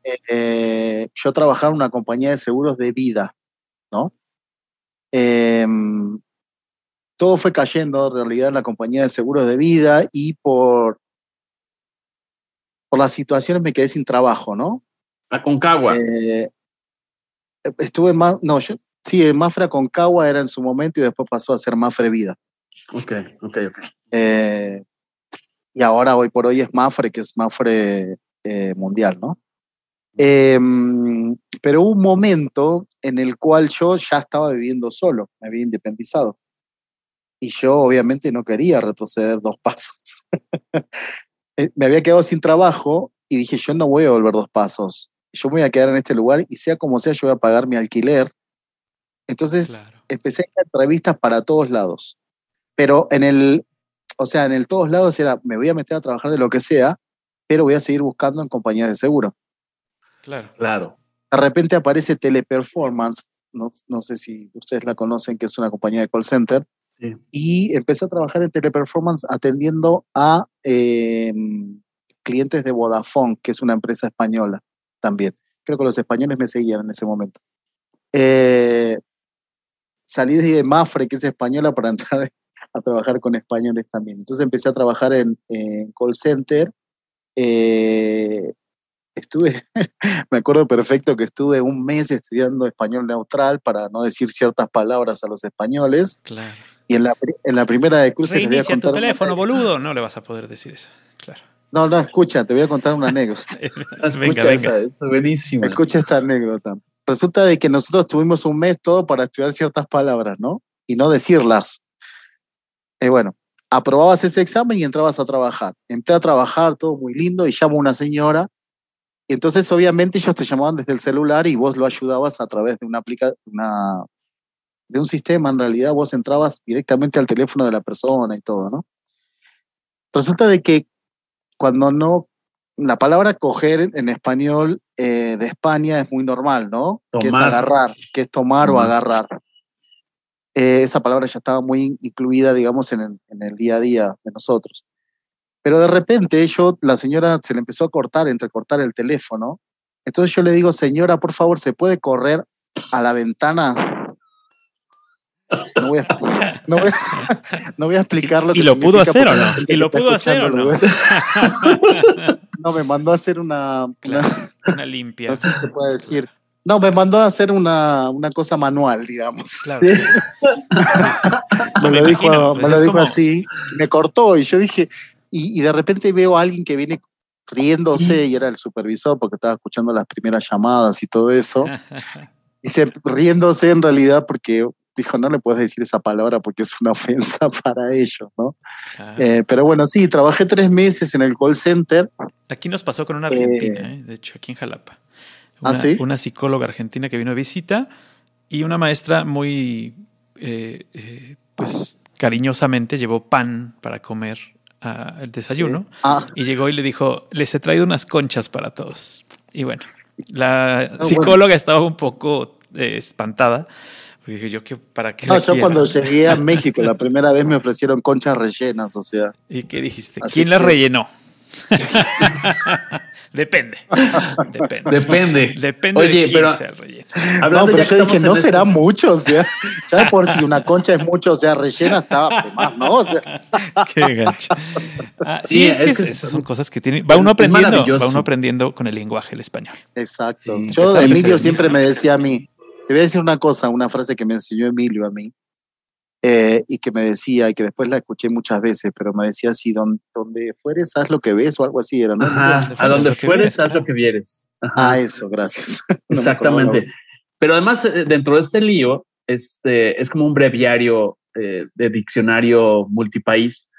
eh, yo trabajaba en una compañía de seguros de vida, ¿no? Em, todo fue cayendo en realidad en la compañía de seguros de vida y por, por las situaciones me quedé sin trabajo, ¿no? La Concagua. Eh, estuve más, no, yo, sí, Mafra Concagua era en su momento y después pasó a ser Mafre Vida. Ok, ok, ok. Eh, y ahora, hoy por hoy, es Mafre, que es Mafre eh, Mundial, ¿no? Em, pero hubo un momento en el cual yo ya estaba viviendo solo, me había independizado. Y yo obviamente no quería retroceder dos [LAUGHS] pasos. me había quedado sin trabajo y dije, yo no voy a volver dos pasos yo me voy a quedar en este lugar y sea como sea, yo voy a pagar mi alquiler. Entonces empecé a ir a entrevistas para todos lados. Pero en el, o sea, en el todos lados era, me voy a meter a trabajar de lo que sea, pero voy a seguir buscando en compañías de seguro. Claro. Claro. De repente aparece Teleperformance, no, no sé si ustedes la conocen, que es una compañía de call center. Y empecé a trabajar en Teleperformance atendiendo a em, clientes de Vodafone, que es una empresa española también. Creo que los españoles me seguían en ese momento. Eh, salí de Mafre, que es española, para [LAUGHS] entrar a trabajar con españoles también. Entonces empecé a trabajar en, call center. Eh, estuve, [LAUGHS] me acuerdo perfecto que estuve un mes estudiando español neutral para no decir ciertas palabras a los españoles. Claro. Y en la, en la primera de cruces... Reinicia tu teléfono, boludo. No le vas a poder decir eso. Claro. No, no, escucha, te voy a contar una anécdota. [LAUGHS] venga, venga. es buenísimo. Escucha esta anécdota. Resulta de que nosotros tuvimos un mes todo para estudiar ciertas palabras, ¿no? Y no decirlas. Eh, bueno, aprobabas ese examen y entrabas a trabajar. Entré a trabajar, todo muy lindo, y llamo a una señora. Y entonces, obviamente, ellos te llamaban desde el celular y vos lo ayudabas a través de una aplicación, una, de un sistema. En realidad, vos entrabas directamente al teléfono de la persona y todo, ¿no? Resulta de que cuando no la palabra coger en español eh, de España es muy normal, ¿no? Que es agarrar, que es tomar o agarrar. Eh, esa palabra ya estaba muy incluida, digamos, en el, en el, día a día de nosotros. Pero de repente yo, la señora se le empezó a cortar, entrecortar el teléfono. Entonces yo le digo, señora, por favor, ¿se puede correr a la ventana no voy, a, [LAUGHS] no, voy a, explicar lo que ¿Y lo pudo hacer o no? ¿Y lo pudo hacer o no? [LAUGHS] No, me mandó a hacer una... Una, [LAUGHS] limpia. No sé si se puede decir. No, me mandó a hacer una, una cosa manual, digamos. Claro. me, lo dijo, me lo dijo así, me cortó y yo dije, y, y, de repente veo a alguien que viene riéndose y era el supervisor porque estaba escuchando las primeras llamadas y todo eso. Y riéndose en realidad porque dijo, no le puedes decir esa palabra porque es una [LAUGHS] ofensa para ellos, ¿no? Eh, pero bueno, sí, trabajé tres meses en el call center. Aquí nos pasó con una argentina, eh, ¿eh? de hecho, aquí en Jalapa. ¿Ah, una, Una psicóloga argentina que vino a visita y una maestra muy, pues, cariñosamente llevó pan para comer al desayuno ah. y llegó y le dijo, les he traído unas conchas para todos. Y bueno, la ah, psicóloga estaba un poco espantada dije yo, que ¿para qué? No, yo cuando llegué a [LAUGHS] México la primera vez me ofrecieron conchas rellenas, o sea. ¿Y qué dijiste? ¿Quién las rellenó? [LAUGHS] Depende. Depende. Depende. Depende Oye, de quién pero, sea relleno. No, pero yo dije, no será mucho, o sea, ya por si una concha es mucho, o sea, rellena estaba más, ¿no? O sea. [LAUGHS] Qué gancho. Ah, sí, es, que, esas son cosas que tiene. Va uno aprendiendo, va uno aprendiendo con el lenguaje el español. Exacto. yo, Emilio siempre me decía a mí, te voy a decir una cosa, una frase que me enseñó Emilio a mí, eh, y que me decía, y que después la escuché muchas veces, pero me decía así, donde, donde fueres, haz lo que ves, o algo así era, ¿no? a donde fueres, haz lo que vieres. Ah, eso, gracias. [LAUGHS] Exactamente. Pero además, eh, dentro de este lío, este, es como un breviario eh, de diccionario multipaís.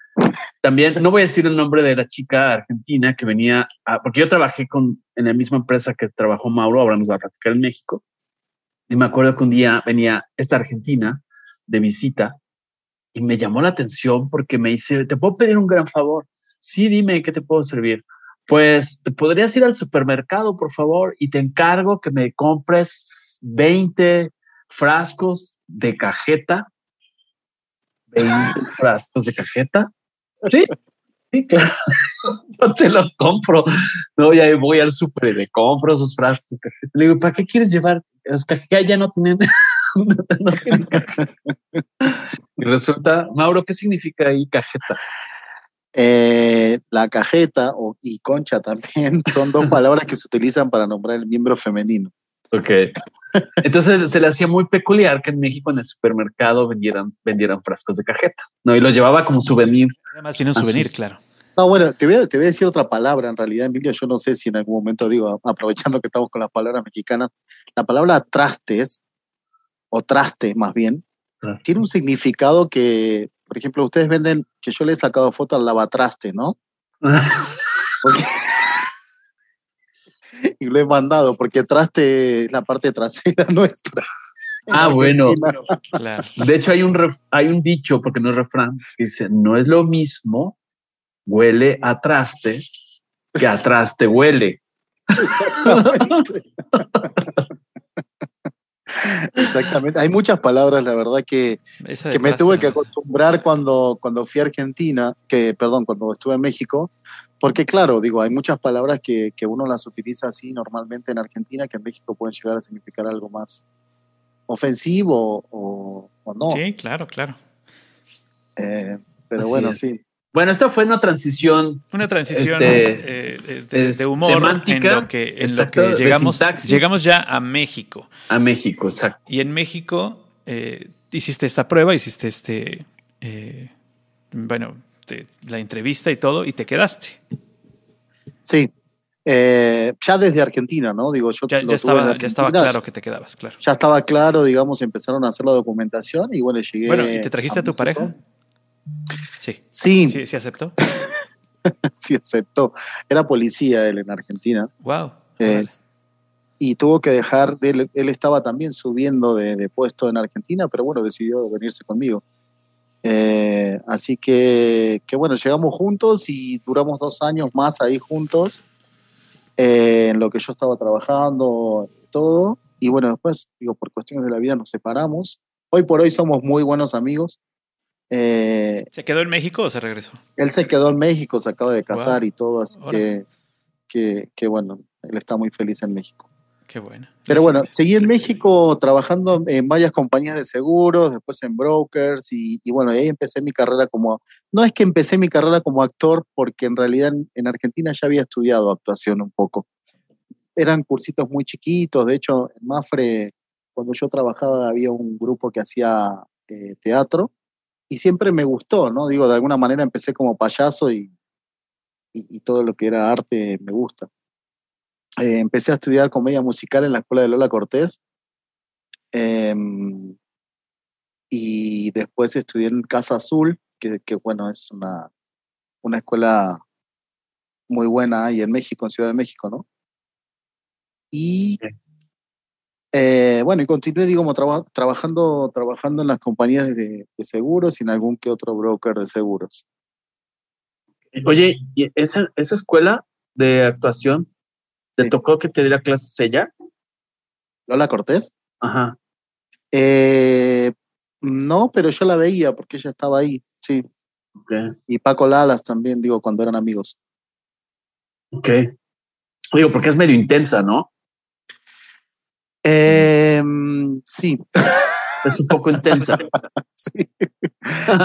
También, no voy a decir el nombre de la chica argentina que venía, porque yo trabajé con, en la misma empresa que trabajó Mauro, ahora nos va a platicar en México, y me acuerdo que un día venía esta argentina de visita y me llamó la atención porque me dice, ¿te puedo pedir un gran favor? Sí, dime, ¿qué te puedo servir? Pues te podrías ir al supermercado, por favor, y te encargo que me compres 20 frascos de cajeta. 20 [LAUGHS] frascos de cajeta. Sí, sí, claro. [LAUGHS] Yo te lo compro. No, ya voy al super y le compro esos frascos de cajeta. Le digo, ¿para qué quieres llevar es que ya no tienen. [LAUGHS] y resulta, Mauro, ¿qué significa ahí cajeta? Eh, la cajeta o, y concha también [LAUGHS] son dos palabras que se utilizan para nombrar el miembro femenino. Ok. Entonces se le hacía muy peculiar que en México en el supermercado vendieran, vendieran frascos de cajeta, ¿no? Y lo llevaba como souvenir. Además viene un souvenir, claro. No, bueno, te voy, a, te voy, a, decir otra palabra, en realidad, Emilio, yo no sé si en algún momento digo, aprovechando que estamos con las palabras mexicanas, la palabra trastes, o traste más bien, tiene un significado que, por ejemplo, ustedes venden, que yo le he sacado foto al lavatraste, ¿no? [LAUGHS] [LAUGHS] y lo he mandado, porque traste es la parte trasera [LAUGHS] nuestra. Ah, bueno. Claro. De hecho, hay un, hay un dicho, porque no es refrán, que dice, no es lo mismo huele a traste que a traste huele. Exactamente. Exactamente. Hay muchas palabras, la verdad, que, que me tuve que acostumbrar cuando, cuando fui a Argentina, que, perdón, cuando estuve en México, porque claro, digo, hay muchas palabras que, que uno las utiliza así normalmente en Argentina que en México pueden llegar a significar algo más ofensivo o, no. Sí, claro, claro. Eh, pero bueno, sí. Bueno, esta fue una transición. Una transición este, eh, de, humor en lo que, en lo que llegamos, llegamos ya a México. A México, exacto. Y en México eh, hiciste esta prueba, hiciste este, eh, bueno, la entrevista y todo, y te quedaste. Sí. ya desde Argentina, ¿no? Digo, yo ya, estaba, ya estaba claro que te quedabas, claro. Ya estaba claro, digamos, empezaron a hacer la documentación y bueno, llegué. Bueno, ¿y te trajiste a, tu pareja? Sí. Sí. ¿Sí, aceptó? [LAUGHS] sí aceptó. Era policía él en Argentina. Wow. y tuvo que dejar, él, él estaba también subiendo de, puesto en Argentina, pero bueno, decidió venirse conmigo. Eh, así que, que, bueno, llegamos juntos y duramos dos años más ahí juntos. eh, en lo que yo estaba trabajando, todo. Y bueno, después, digo, por cuestiones de la vida nos separamos. Hoy por hoy somos muy buenos amigos. Eh, ¿Se quedó en México o se regresó? Él se quedó en México, se acaba de casar y todo, así que, que, que, bueno, él está muy feliz en México. Qué bueno. Pero bueno, seguí en México trabajando en varias compañías de seguros, después en brokers y, bueno, ahí empecé mi carrera como, no es que empecé mi carrera como actor, porque en realidad en, Argentina ya había estudiado actuación un poco. Eran cursitos muy chiquitos, de hecho en Mafre, cuando yo trabajaba había un grupo que hacía eh, teatro y siempre me gustó, ¿no? Digo, de alguna manera empecé como payaso y, y todo lo que era arte me gusta. Eh, empecé a estudiar comedia musical en la escuela de Lola Cortés. Em, y después estudié en Casa Azul, que, bueno, es una, una escuela muy buena ahí en México, en Ciudad de México, ¿no? Y eh, bueno, y continué, digamos, trabajando, trabajando en las compañías de, seguros y en algún que otro broker de seguros. Oye, ¿y esa, esa escuela de actuación ¿Te tocó que te diera clases ella? Lola Cortés. Ajá. Eh, no, pero yo la veía porque ella estaba ahí, sí. Okay. Y Paco Lalas también, digo, cuando eran amigos. Ok. Digo, porque es medio intensa, ¿no? Em, sí. Es un poco intensa. [LAUGHS] sí.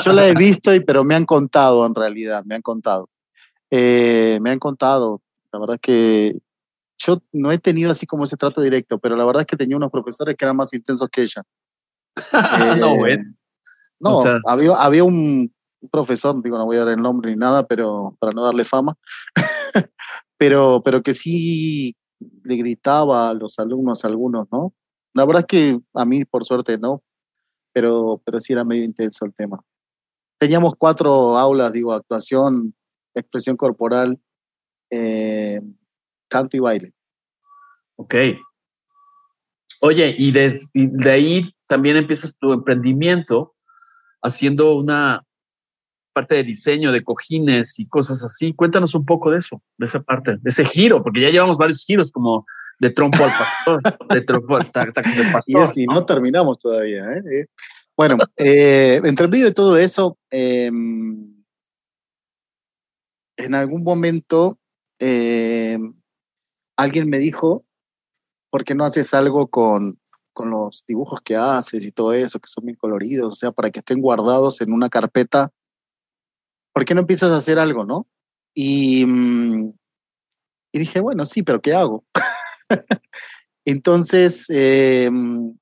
Yo la he visto, y, pero me han contado en realidad, me han contado. Eh, me han contado. La verdad es que yo no he tenido así como ese trato directo, pero la verdad es que tenía unos profesores que eran más intensos que ella. [LAUGHS] no, güey. Eh, no, había, había un profesor, digo, no voy a dar el nombre ni nada, pero para no darle fama, [LAUGHS] pero, pero que sí le gritaba a los alumnos, algunos, ¿no? La verdad es que a mí, por suerte, no, pero, pero sí era medio intenso el tema. Teníamos cuatro aulas, digo, actuación, expresión corporal, eh, canto y baile. Ok. Oye, y de, de ahí también empiezas tu emprendimiento haciendo una parte de diseño de cojines y cosas así. Cuéntanos un poco de eso, de esa parte, de ese giro, porque ya llevamos varios giros como de trompo al pastor, [LAUGHS] de trompo al pastor. Y, ¿no? terminamos todavía. ¿eh? eh bueno, eh, entre medio de todo eso, em, en algún momento em, alguien me dijo, ¿por qué no haces algo con, con los dibujos que haces y todo eso, que son bien coloridos, o sea, para que estén guardados en una carpeta? ¿Por qué no empiezas a hacer algo, no? Y, mm, dije, bueno, sí, pero ¿qué hago? [LAUGHS] Entonces, em,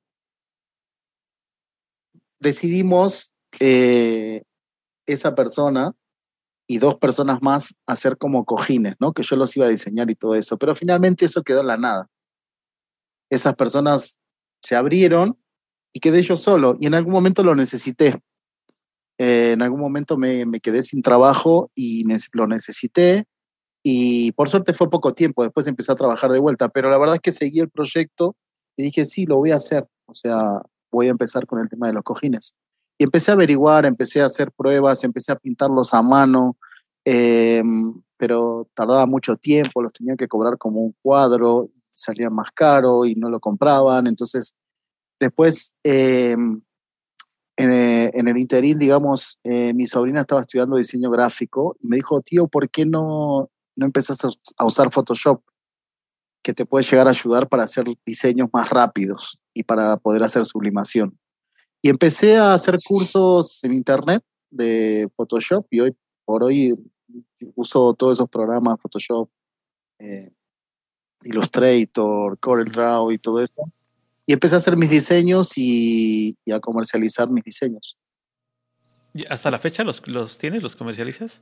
decidimos que esa persona y dos personas más hacer como cojines, ¿no? Que yo los iba a diseñar y todo eso, pero finalmente eso quedó en la nada. Esas personas se abrieron y quedé yo solo y en algún momento lo necesité. Eh, en algún momento me, quedé sin trabajo y lo necesité y por suerte fue poco tiempo, después empecé a trabajar de vuelta, pero la verdad es que seguí el proyecto y dije, sí, lo voy a hacer, o sea, voy a empezar con el tema de los cojines. Y empecé a averiguar, empecé a hacer pruebas, empecé a pintarlos a mano, em, pero tardaba mucho tiempo, los tenía que cobrar como un cuadro, salía más caro y no lo compraban. Entonces, después, em, en, el interín, digamos, eh, mi sobrina estaba estudiando diseño gráfico y me dijo, tío, ¿por qué no, no empezás a usar Photoshop? que te puede llegar a ayudar para hacer diseños más rápidos y para poder hacer sublimación. Y empecé a hacer cursos en internet de Photoshop y hoy por hoy uso todos esos programas, Photoshop, eh, Illustrator, CorelDRAW y todo eso. Y empecé a hacer mis diseños y, a comercializar mis diseños. ¿Hasta la fecha los, los tienes, los comercializas?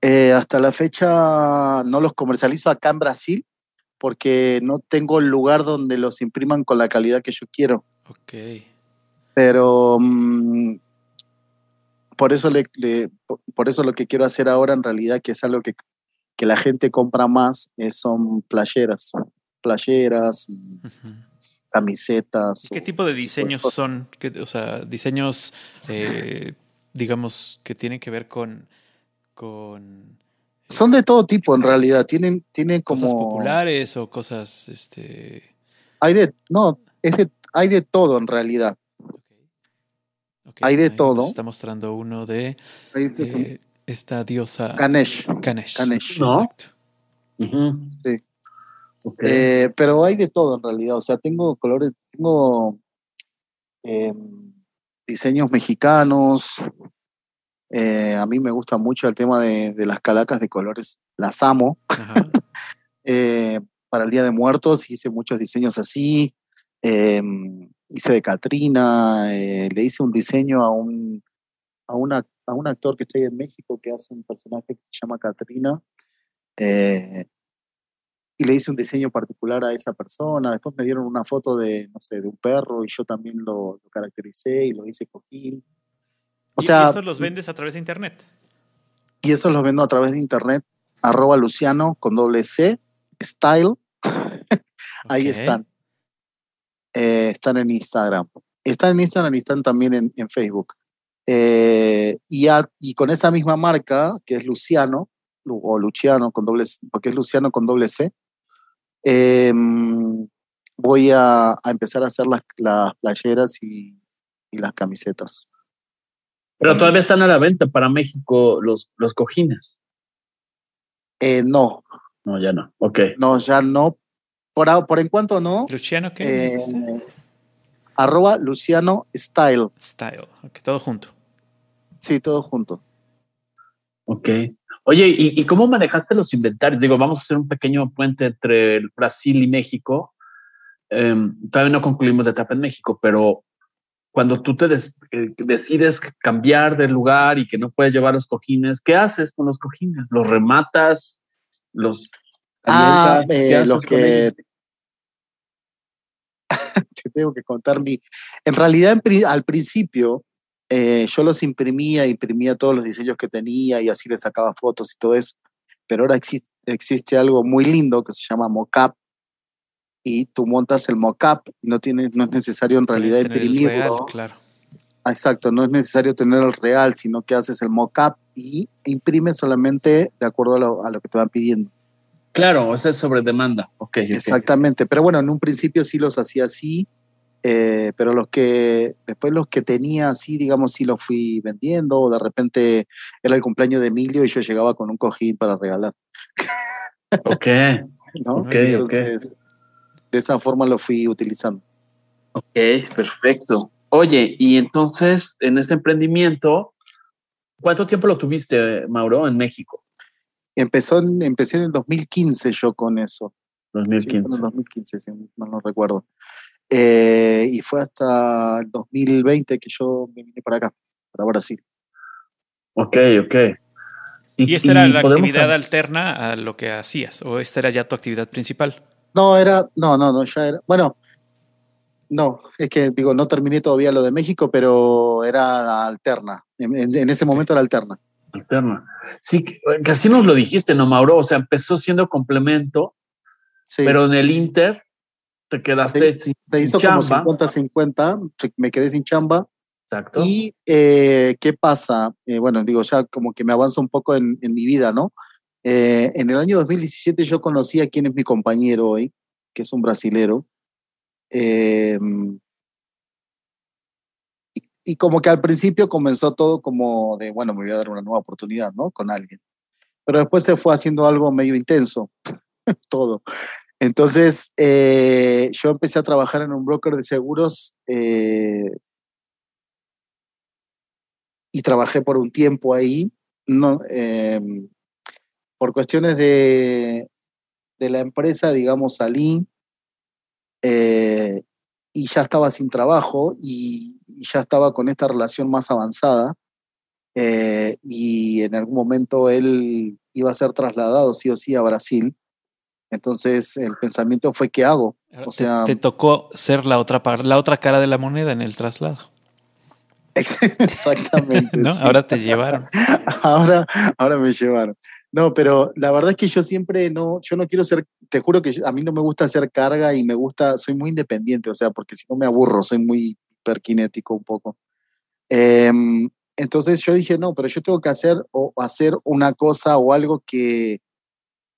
Eh, hasta la fecha no los comercializo acá en Brasil porque no tengo el lugar donde los impriman con la calidad que yo quiero. Ok. Pero mm, por, eso le, por eso lo que quiero hacer ahora en realidad, que es algo que, que la gente compra más, son playeras. Playeras y camisetas. ¿Qué tipo de diseños son? o sea, diseños, eh, digamos, que tienen que ver con, con Son de todo tipo en realidad, tienen, tienen como... ¿Cosas populares o cosas, este... Hay de, no, es de, hay de todo en realidad. hay de todo. está mostrando uno de eh, esta diosa... Ganesh. Ganesh. Ganesh. Exacto. Sí. Eh, pero hay de todo en realidad. O sea, tengo colores, tengo em, diseños mexicanos. Eh, a mí me gusta mucho el tema de, las calacas de colores. Las amo. [LAUGHS] Eh, para el Día de Muertos hice muchos diseños así. Em, hice de Katrina. le hice un diseño a un, a, una, a un actor que está ahí en México que hace un personaje que se llama Katrina. Eh, y le hice un diseño particular a esa persona. Después me dieron una foto de, no sé, de un perro y yo también lo, caractericé y lo hice cojín. O ¿Y sea, esos los vendes a través de internet? Y eso los vendo a través de internet, arroba Luciano con doble C, style. [LAUGHS] Ahí están. Eh, están en Instagram. Están en Instagram y están también en, en Facebook. Eh, y, y con esa misma marca, que es Luciano, o Luciano con doble porque es Luciano con doble C, Em, voy a, empezar a hacer las, las playeras y, las camisetas. Pero todavía están a la venta para México los, los cojines. Eh, no. No, ya no. Ok. No, ya no. Por, por en cuanto no. Luciano, ¿qué? Eh, arroba Luciano Style. Style. Ok, todo junto. Sí, todo junto. Ok. Oye, ¿y, cómo manejaste los inventarios? Digo, vamos a hacer un pequeño puente entre Brasil y México. Em, todavía no concluimos la etapa en México, pero cuando tú te eh, decides cambiar de lugar y que no puedes llevar los cojines, ¿qué haces con los cojines? ¿Los rematas? ¿Los ah, eh, los que [LAUGHS] te tengo que contar mi. En realidad, al principio, eh, yo los imprimía, imprimía todos los diseños que tenía y así le sacaba fotos y todo eso. Pero ahora existe, existe algo muy lindo que se llama mockup y tú montas el mockup y no, tiene, no es necesario en realidad imprimirlo. claro. Ah, exacto, no es necesario tener el real, sino que haces el mockup y imprimes solamente de acuerdo a lo, que te van pidiendo. Claro, o sea, es sobre demanda. Okay, Exactamente, pero bueno, en un principio sí los hacía así eh, pero los que, después los que tenía así, digamos, sí los fui vendiendo, o de repente era el cumpleaños de Emilio y yo llegaba con un cojín para regalar. [LAUGHS] Ok, ok, Entonces, De esa forma lo fui utilizando. Ok, perfecto. Oye, y entonces en ese emprendimiento, ¿cuánto tiempo lo tuviste, Mauro, en México? Empezó en, empecé en el 2015 yo con eso. 2015. en el 2015, si no lo recuerdo. Eh, y fue hasta el 2020 que yo me vine para acá, para Brasil. Ok, ok. ¿Y, esta era la actividad alterna a lo que hacías? ¿O esta era ya tu actividad principal? No, era, no, no, no, ya era, bueno, no, es que digo, no terminé todavía lo de México, pero era alterna. En, ese momento era alterna. Alterna. Sí, así nos lo dijiste, ¿no, Mauro? O sea, empezó siendo complemento, pero en el Inter te quedaste se, sin, se hizo como 50-50, me quedé sin chamba. Exacto. Y eh, ¿qué pasa? Eh, bueno, digo, ya como que me avanza un poco en, mi vida, ¿no? Eh, en el año 2017 yo conocí a quien es mi compañero hoy, que es un brasilero. Em, y, y, como que al principio comenzó todo como de, bueno, me voy a dar una nueva oportunidad, ¿no? Con alguien. Pero después se fue haciendo algo medio intenso, [LAUGHS] todo. Entonces, eh, yo empecé a trabajar en un broker de seguros eh, y trabajé por un tiempo ahí. No, em, por cuestiones de, de, la empresa, digamos, salí eh, y ya estaba sin trabajo y, y, ya estaba con esta relación más avanzada. y en algún momento él iba a ser trasladado sí o sí a Brasil. Entonces el pensamiento fue ¿qué hago? O sea, te, tocó ser la otra la otra cara de la moneda en el traslado. [LAUGHS] Exactamente. ¿No? Ahora te llevaron. [LAUGHS] ahora, ahora me llevaron. No, pero la verdad es que yo siempre no, yo no quiero ser, te juro que a mí no me gusta hacer carga y me gusta, soy muy independiente, o sea, porque si no me aburro, soy muy hiperkinético un poco. Em, entonces yo dije, no, pero yo tengo que hacer o hacer una cosa o algo que,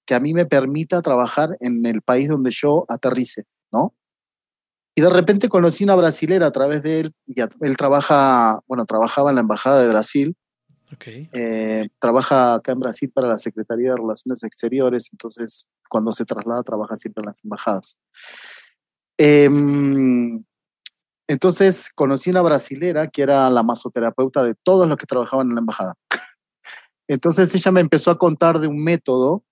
que a mí me permita trabajar en el país donde yo aterrice, ¿no? Y de repente conocí una brasilera a través de él, y él trabaja, bueno, trabajaba en la Embajada de Brasil, okay. Eh, trabaja acá en Brasil para la Secretaría de Relaciones Exteriores, entonces cuando se traslada trabaja siempre en las embajadas. Em, entonces conocí una brasilera que era la masoterapeuta de todos los que trabajaban en la embajada. [LAUGHS] Entonces ella me empezó a contar de un método,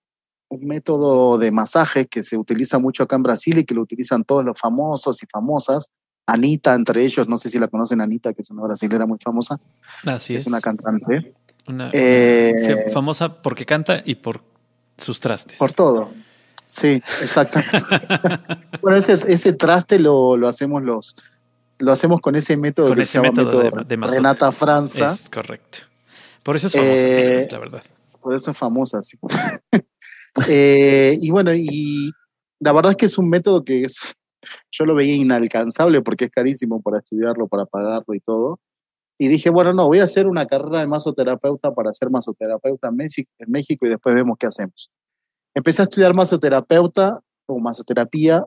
un método de masaje que se utiliza mucho acá en Brasil y que lo utilizan todos los famosos y famosas. Anita, entre ellos, no sé si la conocen, Anita, que es una brasilera muy famosa. Así es. Es una cantante. Una, eh, famosa porque canta y por sus trastes. Por todo. Sí, exactamente. [LAUGHS] bueno, ese, ese traste lo, lo, hacemos los, lo hacemos con ese método con ese método, de, Renata Franza. Es correcto. Por eso es famosa, eh, la verdad. Por eso es famosa, sí. Eh, y bueno, y la verdad es que es un método que es, [LAUGHS] yo lo veía inalcanzable porque es carísimo para estudiarlo, para pagarlo y todo. Y dije, bueno, no, voy a hacer una carrera de masoterapeuta para ser masoterapeuta en México, y después vemos qué hacemos. Empecé a estudiar masoterapeuta o masoterapia,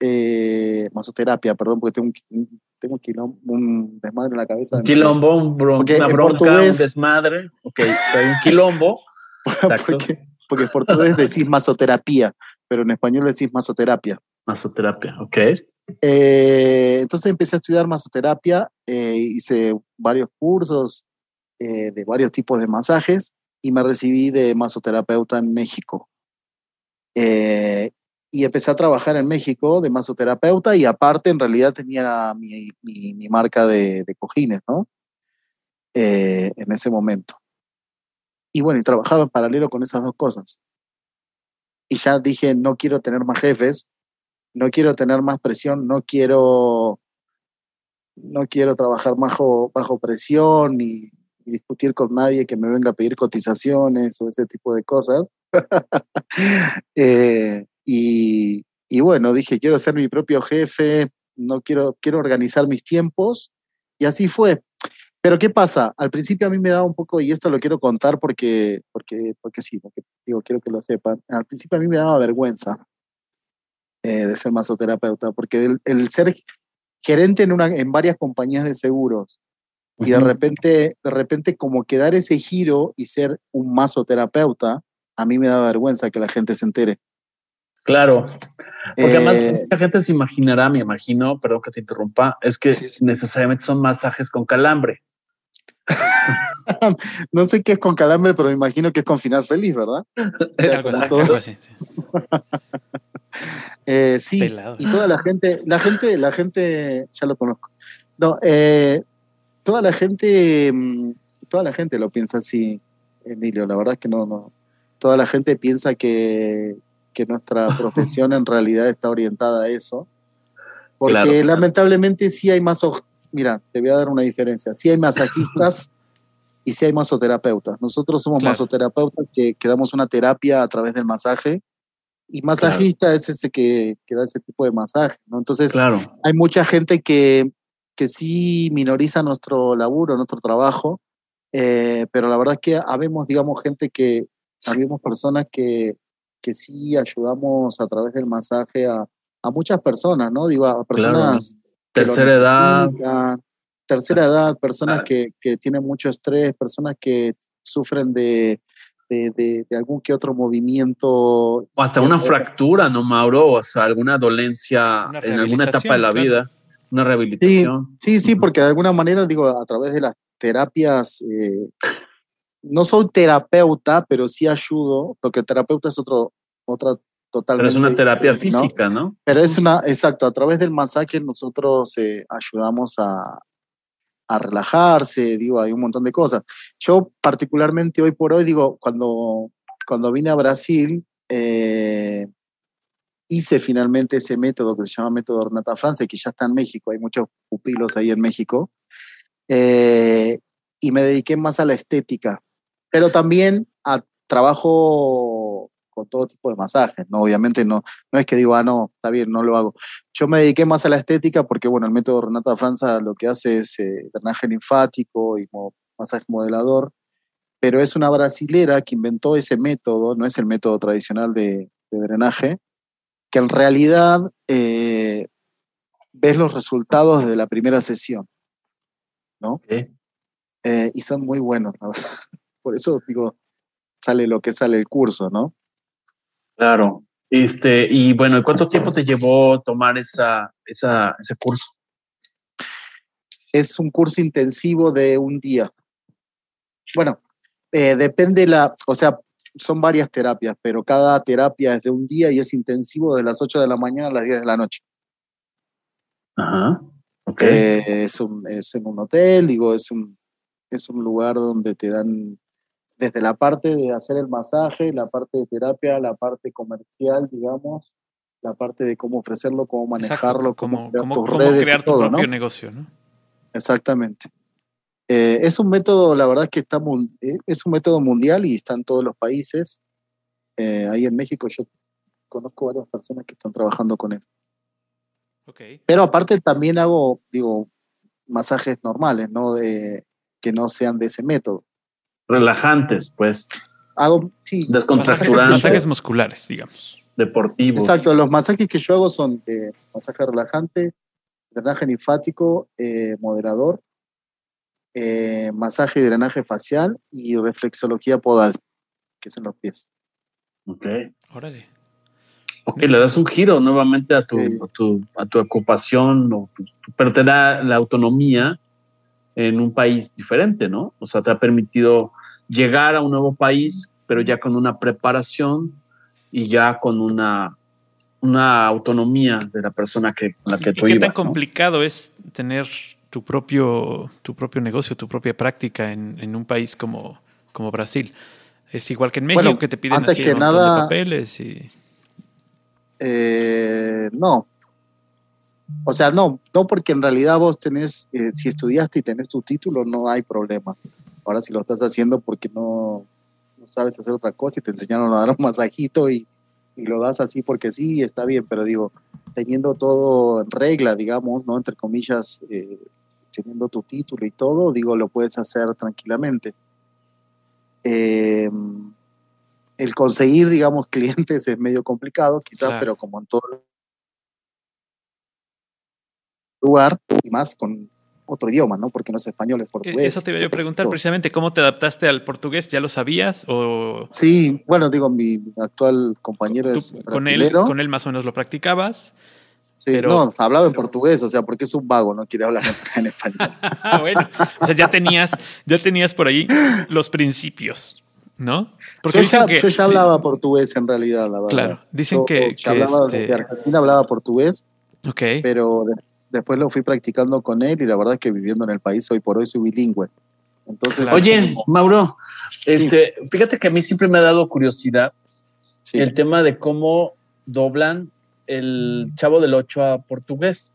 eh, masoterapia, perdón, porque tengo un, tengo un, un desmadre en la cabeza. Quilombo, un una bronca, un desmadre. Ok, un quilombo. [LAUGHS] porque, porque en portugués [LAUGHS] decís masoterapia, pero en español decís masoterapia. Masoterapia, ok. Eh, entonces empecé a estudiar masoterapia, eh, hice varios cursos de varios tipos de masajes y me recibí de masoterapeuta en México. Eh, y empecé a trabajar en México de masoterapeuta y aparte en realidad tenía mi, mi, marca de, cojines, ¿no? Eh, en ese momento. Y bueno, y trabajaba en paralelo con esas dos cosas. Y ya dije, no quiero tener más jefes, no quiero tener más presión, no quiero, no quiero trabajar bajo, bajo presión ni, discutir con nadie que me venga a pedir cotizaciones o ese tipo de cosas. [LAUGHS] Eh, y, y, bueno, dije, quiero ser mi propio jefe, no quiero, quiero organizar mis tiempos. Y así fue. Pero ¿qué pasa? Al principio a mí me daba un poco, y esto lo quiero contar porque, porque, porque sí, porque digo, quiero que lo sepan. Al principio a mí me daba vergüenza eh, de ser masoterapeuta, porque el, el, ser gerente en, una, en varias compañías de seguros y de repente, de repente como que dar ese giro y ser un masoterapeuta, a mí me da vergüenza que la gente se entere. Claro, porque además eh, mucha gente se imaginará, me imagino, perdón que te interrumpa, es que necesariamente son masajes con calambre. [LAUGHS] no sé qué es con calambre, pero me imagino que es con final feliz, ¿verdad? [LAUGHS] [LAUGHS] Eh, sí, y toda la gente, la gente, la gente, ya lo conozco. No, eh, toda la gente, mm, toda la gente lo piensa así, Emilio. La verdad es que no, no. Toda la gente piensa que, que nuestra profesión en realidad está orientada a eso. Porque lamentablemente sí hay más, mira, te voy a dar una diferencia. Sí hay masajistas [LAUGHS] y sí hay masoterapeutas. Nosotros somos masoterapeutas que, que, damos una terapia a través del masaje y masajista es ese que, que, da ese tipo de masaje, ¿no? Entonces, claro. hay mucha gente que, que sí minoriza nuestro laburo, nuestro trabajo, eh, pero la verdad es que habemos, digamos, gente que, habemos personas que, que sí ayudamos a través del masaje a, a muchas personas, ¿no? Digo, a personas... Tercera edad. Tercera edad, personas que, que, tienen mucho estrés, personas que sufren de, de, de, algún que otro movimiento. O hasta una fractura, ¿no, Mauro? O sea, alguna dolencia en alguna etapa de la vida una rehabilitación. Sí, sí, porque de alguna manera, digo, a través de las terapias, eh, no soy terapeuta, pero sí ayudo, porque terapeuta es otro, otra totalmente. Pero es una terapia física, ¿no? Pero es una, exacto, a través del masaje nosotros eh, ayudamos a, a relajarse, digo, hay un montón de cosas. Yo particularmente hoy por hoy, digo, cuando, cuando vine a Brasil, eh, hice finalmente ese método que se llama método Renata France, que ya está en México, hay muchos pupilos ahí en México, eh, y me dediqué más a la estética, pero también a trabajo con todo tipo de masajes, ¿no? Obviamente no, no es que digo, ah, no, está bien, no lo hago. Yo me dediqué más a la estética porque, bueno, el método Renata Franza lo que hace es eh, drenaje linfático y masaje modelador, pero es una brasilera que inventó ese método, no es el método tradicional de, drenaje, que en realidad eh, ves los resultados de la primera sesión, ¿no? Eh, y son muy buenos, la verdad. [LAUGHS] Por eso digo, sale lo que sale el curso, ¿no? Claro. Este, y bueno, ¿cuánto tiempo te llevó tomar esa, esa, ese curso? Es un curso intensivo de un día. Bueno, eh, depende la, o sea, son varias terapias, pero cada terapia es de un día y es intensivo de las 8 de la mañana a las 10 de la noche. Ajá. Okay. Eh, es, un, es en un hotel, digo, es un, es un lugar donde te dan desde la parte de hacer el masaje, la parte de terapia, la parte comercial, digamos, la parte de cómo ofrecerlo, cómo manejarlo, cómo, cómo, crear tu propio negocio, ¿no? Exactamente. Eh, es un método, la verdad es que está eh, es un método mundial y está en todos los países. Eh, ahí en México yo conozco varias personas que están trabajando con él. Okay. Pero aparte también hago, digo, masajes normales, ¿no? De, que no sean de ese método relajantes, pues. Hago, sí. Descontracturantes. Masajes, musculares, digamos. Deportivos. Exacto, los masajes que yo hago son de masaje relajante, drenaje linfático, eh, moderador, eh, masaje y drenaje facial y reflexología podal, que son los pies. Ok. Órale. Ok, le das un giro nuevamente a tu, a tu, a tu ocupación, pero te da la autonomía en un país diferente, ¿no? O sea, te ha permitido llegar a un nuevo país, pero ya con una preparación y ya con una, una autonomía de la persona que, con la que tú ¿Y ¿Qué tan complicado es tener tu propio, tu propio negocio, tu propia práctica en, un país como, como Brasil? Es igual que en México, que te piden así un montón de papeles y... Eh, no, o sea, no, no porque en realidad vos tenés, eh, si estudiaste y tenés tu título, no hay problema. Ahora si lo estás haciendo porque no, no sabes hacer otra cosa y te enseñaron a dar un masajito y, y, lo das así porque sí, está bien, pero digo, teniendo todo en regla, digamos, ¿no? Entre comillas, eh, teniendo tu título y todo, digo, lo puedes hacer tranquilamente. Em, el conseguir, digamos, [LAUGHS] clientes es medio complicado, quizás, pero como en todo lugar y más con otro idioma, ¿no? Porque no es español, es portugués. Eso te iba a preguntar precisamente, ¿cómo te adaptaste al portugués? ¿Ya lo sabías o...? Sí, bueno, digo, mi actual compañero es con él, con él más o menos lo practicabas. Sí, pero, no, hablaba en portugués, o sea, porque es un vago, no quiere hablar [LAUGHS] en español. Ah, bueno, o sea, ya tenías, ya tenías por ahí los principios, ¿no? Porque yo, ya, que, yo ya hablaba portugués en realidad, la verdad. Claro, dicen que, que hablaba este... desde Argentina hablaba portugués, Ok. pero después lo fui practicando con él y la verdad es que viviendo en el país hoy por hoy soy bilingüe. Entonces, Oye, Mauro, este, fíjate que a mí siempre me ha dado curiosidad el tema de cómo doblan el Chavo del Ocho a portugués.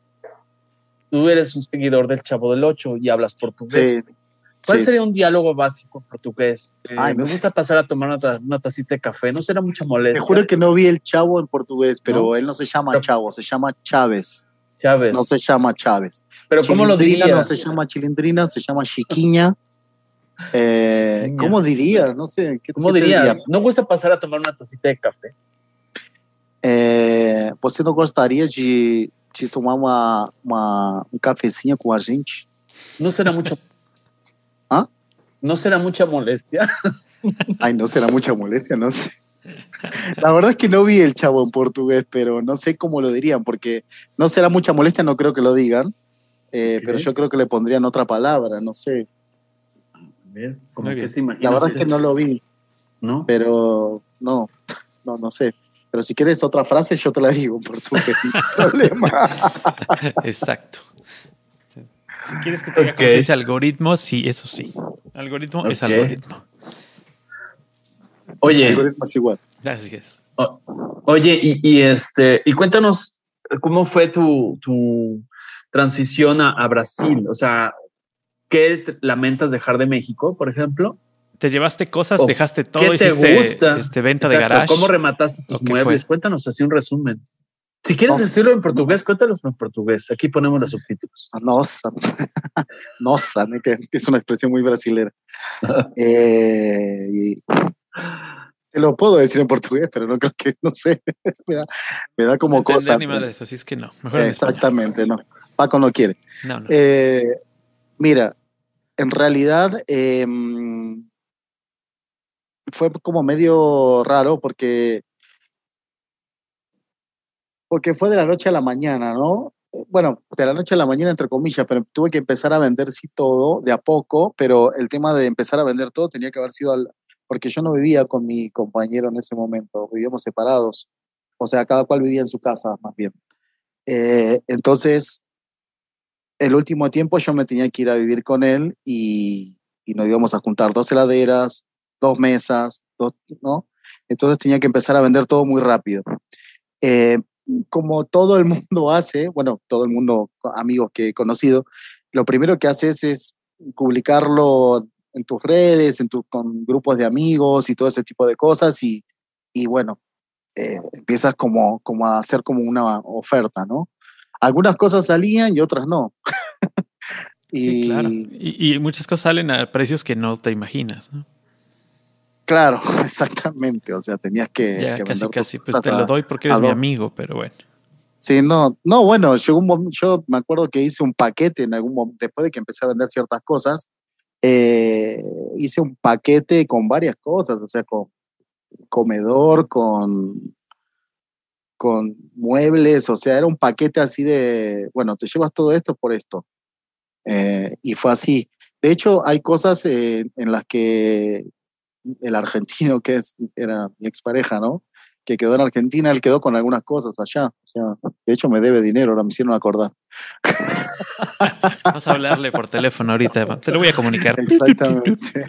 Tú eres un seguidor del Chavo del Ocho y hablas portugués. ¿Cuál sería un diálogo básico en portugués? Eh, me gusta pasar a tomar una, tacita de café, no será mucha molestia. Te juro que no vi el Chavo en portugués, pero él no se llama Chavo, se llama Chávez. Chávez. No se llama Chávez. Pero ¿cómo lo diría? No se llama Chilindrina, se llama Chiquiña. [LAUGHS] Eh, ¿Cómo diría? No sé. ¿qué, ¿Cómo diría? ¿No gusta pasar a tomar una tacita de café? É, você não gostaria de, de tomar uma, uma, um cafezinho com a gente? Não será mucha. [LAUGHS] ¿Ah? ¿No será mucha molestia? Ay, no será mucha molestia, no sé. [LAUGHS] La verdad es que no vi el chavo en portugués, pero no sé cómo lo dirían, porque no será mucha molestia, no creo que lo digan, eh, okay. pero yo creo que le pondrían otra palabra, no sé. Bien, la verdad es que no lo vi, ¿no? Pero no, no, no sé. Pero si quieres otra frase, yo te la digo en portugués, [LAUGHS] problema. Exacto. Si quieres que te diga okay. algoritmo, sí, eso sí. Algoritmo okay. es algoritmo. Oye. algoritmo es igual. Así es. O, oye, y, y, este, y cuéntanos cómo fue tu, tu transición a, a, Brasil. O sea, ¿qué lamentas dejar de México, por ejemplo? ¿Te llevaste cosas? ¿Dejaste todo? ¿Qué te hiciste gusta? Este, venta Exacto. de garage? ¿Cómo remataste tus muebles? Fue? Cuéntanos así un resumen. Si quieres decirlo en portugués, cuéntalos en portugués. Aquí ponemos los subtítulos. Nossa. Nossa, [LAUGHS] que, es una expresión muy brasilera. [LAUGHS] eh, te lo puedo decir en portugués, pero no creo que, no sé, [LAUGHS] me da, como cosa. ni madres, así es que no. Exactamente, no. Paco no quiere. No, no. Eh, mira, en realidad em, fue como medio raro porque porque fue de la noche a la mañana, ¿no? Bueno, de la noche a la mañana, entre comillas, pero tuve que empezar a vender sí todo, de a poco, pero el tema de empezar a vender todo tenía que haber sido, al, porque yo no vivía con mi compañero en ese momento, vivíamos separados, o sea, cada cual vivía en su casa, más bien. Eh, entonces, el último tiempo yo me tenía que ir a vivir con él y, y nos íbamos a juntar dos heladeras, dos mesas, dos, ¿no? Entonces tenía que empezar a vender todo muy rápido. Eh, como todo el mundo [LAUGHS] hace, bueno, todo el mundo, amigos que he conocido, lo primero que haces es publicarlo en tus redes, en tu, con grupos de amigos y todo ese tipo de cosas y, y bueno, eh, empiezas como, como a hacer como una oferta, ¿no? Algunas cosas salían y otras no. [LAUGHS] y, claro. Y, y, muchas cosas salen a precios que no te imaginas, ¿no? Claro, [LAUGHS] exactamente. O sea, tenías que. Ya, casi, casi. Pues te lo doy porque eres mi amigo, pero bueno. Sí, no, no, bueno, un yo me acuerdo que hice un paquete en algún momento, después de que empecé a vender ciertas cosas, eh, hice un paquete con varias cosas, o sea, con comedor, con, con muebles, o sea, era un paquete así de, bueno, te llevas todo esto por esto. Eh, y fue así. De hecho, hay cosas eh, en las que el argentino que es, era mi expareja, ¿no? Que quedó en Argentina, él quedó con algunas cosas allá. O sea, de hecho me debe dinero, ahora me hicieron acordar. [LAUGHS] Vamos a hablarle por teléfono ahorita, te lo voy a comunicar. Exactamente.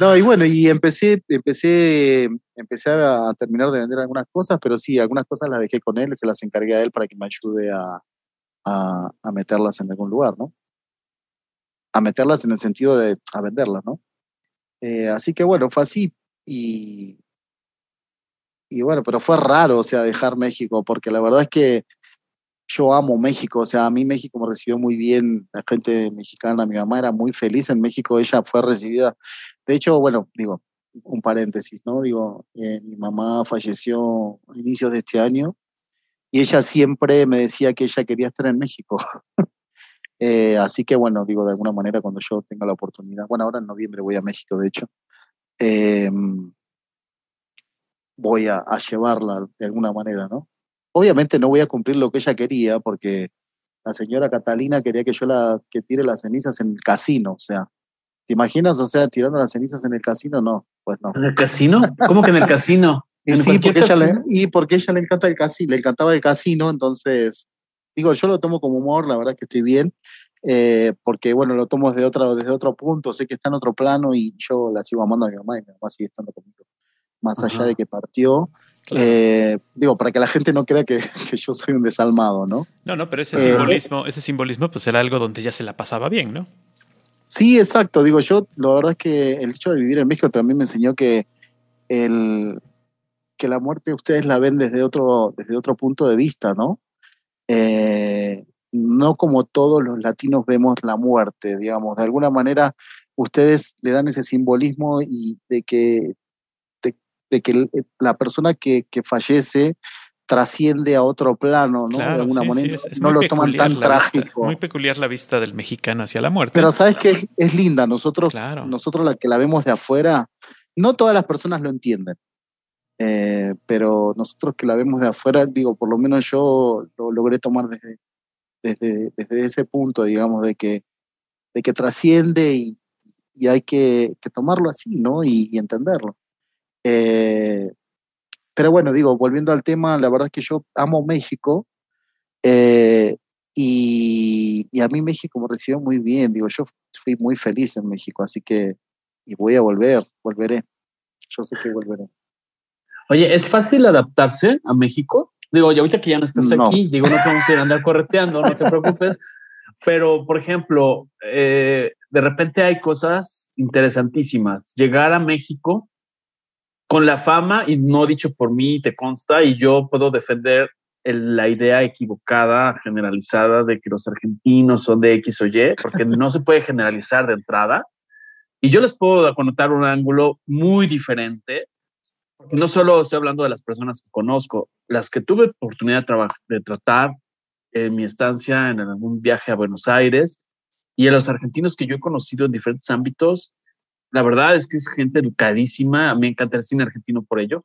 no, y bueno, y empecé, empecé, empecé a terminar de vender algunas cosas, pero sí, algunas cosas las dejé con él, se las encargué a él para que me ayude a, a, a meterlas en algún lugar, ¿no? A meterlas en el sentido de a venderlas, ¿no? Eh, así que bueno, fue así. Y, y bueno, pero fue raro, o sea, dejar México, porque la verdad es que yo amo México, o sea, a mí México me recibió muy bien, la gente mexicana, mi mamá era muy feliz en México, ella fue recibida. De hecho, bueno, digo, un paréntesis, ¿no? Digo, eh, mi mamá falleció a inicios de este año y ella siempre me decía que ella quería estar en México. [LAUGHS] Eh, así que bueno, digo, de alguna manera cuando yo tenga la oportunidad, bueno, ahora en noviembre voy a México, de hecho, em, voy a, llevarla de alguna manera, ¿no? Obviamente no voy a cumplir lo que ella quería, porque la señora Catalina quería que yo la que tire las cenizas en el casino, o sea, ¿te imaginas, o sea, tirando las cenizas en el casino? No, pues no. ¿En el casino? ¿Cómo que en el casino? [LAUGHS] Y sí, porque ella le, y porque ella le encanta el casino, le encantaba el casino, entonces digo, yo lo tomo como humor, la verdad que estoy bien, eh, porque bueno, lo tomo desde, otra, desde otro punto, sé que está en otro plano y yo la sigo amando a mi mamá y mi mamá sigue estando conmigo, más allá de que partió. Eh, digo, para que la gente no crea que, [LAUGHS] que, yo soy un desalmado, ¿no? No, no, pero ese eh, simbolismo, ese simbolismo pues era algo donde ya se la pasaba bien, ¿no? Sí, exacto. Digo, yo, la verdad es que el hecho de vivir en México también me enseñó que el que la muerte ustedes la ven desde otro, desde otro punto de vista, ¿no? Eh, no como todos los latinos vemos la muerte, digamos, de alguna manera ustedes le dan ese simbolismo y de que, de, que la persona que, fallece trasciende a otro plano, ¿no? de alguna manera. no lo toman tan trágico. muy peculiar la vista del mexicano hacia la muerte. Pero sabes que es, linda, nosotros, nosotros la que la vemos de afuera, no todas las personas lo entienden. Eh, pero nosotros que la vemos de afuera, digo, por lo menos yo lo logré tomar desde, desde, desde ese punto, digamos, de que, de que trasciende y, y hay que, que, tomarlo así, ¿no? Y, entenderlo. Eh, pero bueno, digo, volviendo al tema, la verdad es que yo amo México eh, y, y, a mí México me recibió muy bien, digo, yo fui muy feliz en México, así que, y voy a volver, volveré, yo sé que volveré. Oye, ¿es fácil adaptarse a México? Digo, ya ahorita que ya no estás aquí, digo, no podemos ir a andar correteando, no te preocupes. Pero, por ejemplo, eh, de repente hay cosas interesantísimas. Llegar a México, con la fama, y no dicho por mí, te consta, y yo puedo defender la idea equivocada, generalizada de que los argentinos son de X o Y, porque no se puede generalizar de entrada. Y yo les puedo connotar un ángulo muy diferente. No solo estoy hablando de las personas que conozco, las que tuve oportunidad de, de tratar en mi estancia en algún viaje a Buenos Aires y a los argentinos que yo he conocido en diferentes ámbitos, la verdad es que es gente educadísima, me encanta el cine argentino por ello,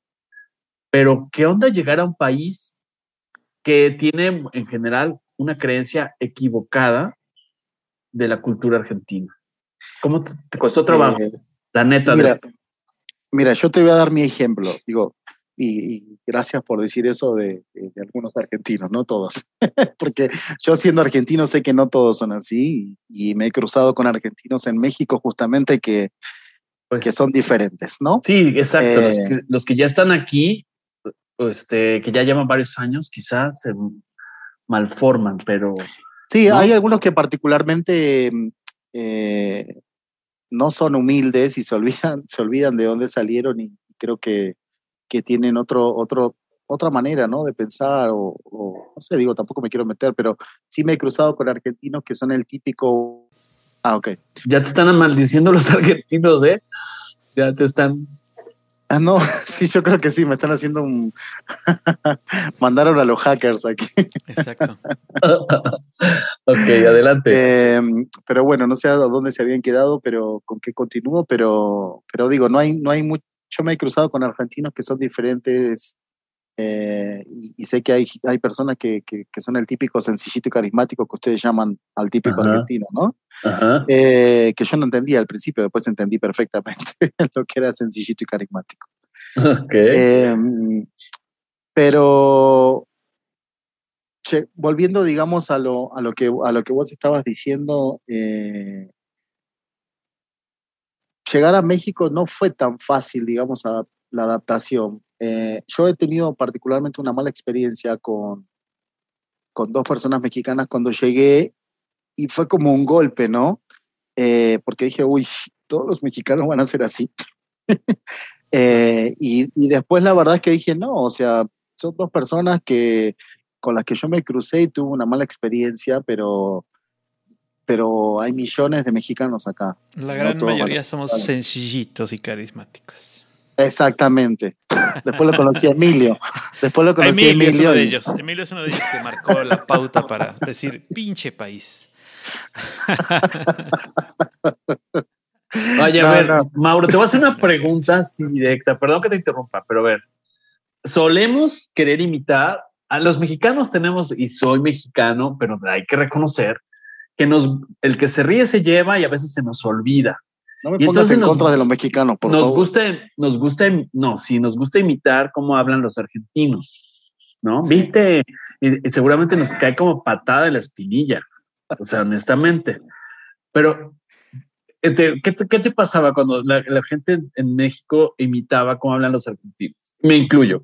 pero ¿qué onda llegar a un país que tiene en general una creencia equivocada de la cultura argentina? ¿Cómo te, costó trabajo? Eh, la neta. Mira, mira, yo te voy a dar mi ejemplo. Digo, y, gracias por decir eso de, algunos argentinos, no todos, [LAUGHS] porque yo siendo argentino sé que no todos son así y, me he cruzado con argentinos en México justamente que, pues que son diferentes, ¿no? Sí, exacto. los, que, ya están aquí, este, que ya llevan varios años, quizás se malforman, pero... Sí, hay algunos que particularmente eh, no son humildes y se olvidan, [LAUGHS] se olvidan de dónde salieron y creo que que tienen otro, otro, otra manera, ¿no? De pensar o, no sé, digo, tampoco me quiero meter, pero sí me he cruzado con argentinos que son el típico... Ah, ok. Ya te están maldiciendo los [LAUGHS] argentinos, ¿eh? Ya te están... Ah, no, [LAUGHS] sí, yo creo que sí, me están haciendo un... [LAUGHS] Mandaron a los hackers aquí. Exacto. ok, adelante. Em, pero bueno, no sé a dónde se habían quedado, pero con qué continúo, pero, pero digo, no hay, no hay mucho yo me he cruzado con argentinos que son diferentes eh, y, sé que hay, hay personas que, que, son el típico sencillito y carismático que ustedes llaman al típico argentino, ¿no? Eh, que yo no entendía al principio, después entendí perfectamente [LAUGHS] lo que era sencillito y carismático. Em, pero volviendo, digamos, a lo, a, lo que, a lo que vos estabas diciendo, eh, llegar a México no fue tan fácil, digamos, la adaptación. Eh, yo he tenido particularmente una mala experiencia con, con dos personas mexicanas cuando llegué y fue como un golpe, ¿no? Eh, porque dije, uy, todos los mexicanos van a ser así. [LAUGHS] Eh, y, y, después la verdad es que dije, no, o sea, son dos personas que con las que yo me crucé y tuve una mala experiencia, pero pero hay millones de mexicanos acá. La gran mayoría somos sencillitos y carismáticos. Exactamente. Después lo conocí a Emilio. Después lo conocí Emilio, Emilio. Es uno de ellos. Emilio es uno de ellos que marcó la pauta para decir pinche país. [LAUGHS] Oye, a ver, Mauro, te voy a hacer una [LAUGHS] pregunta así directa. Perdón que te interrumpa, pero a ver, solemos querer imitar a los mexicanos tenemos, y soy mexicano, pero hay que reconocer que nos, el que se ríe se lleva y a veces se nos olvida. No me pongas en contra de los mexicanos, por nos favor. Gusta, nos gusta, no, sí, nos gusta imitar cómo hablan los argentinos, ¿no? Viste, y, seguramente nos cae como patada en la espinilla, o sea, honestamente. Pero, este, ¿qué te, ¿qué te, pasaba cuando la, la, gente en México imitaba cómo hablan los argentinos? Me incluyo.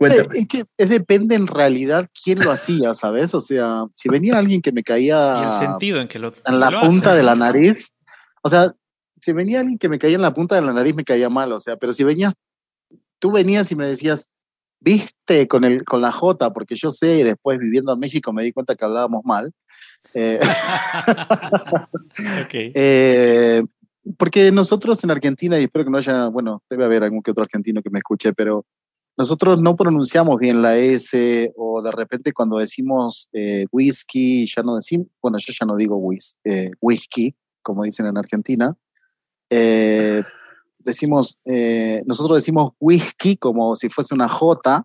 Es que depende en realidad quién lo hacía, ¿sabes? O sea, si venía alguien que me caía. Y el sentido en que lo. En la punta de la nariz. O sea, si venía alguien que me caía en la punta de la nariz, me caía mal. O sea, pero si venías. Tú venías y me decías, viste con, el, con la J, porque yo sé, y después viviendo en México me di cuenta que hablábamos mal. Eh, [LAUGHS] [LAUGHS] eh, porque nosotros en Argentina, y espero que no haya, bueno, debe haber algún que otro argentino que me escuche, pero nosotros no pronunciamos bien la S o de repente cuando decimos eh, whisky, ya no decimos, bueno, yo ya no digo eh, whisky, como dicen en Argentina. Eh, decimos, nosotros decimos whisky como si fuese una J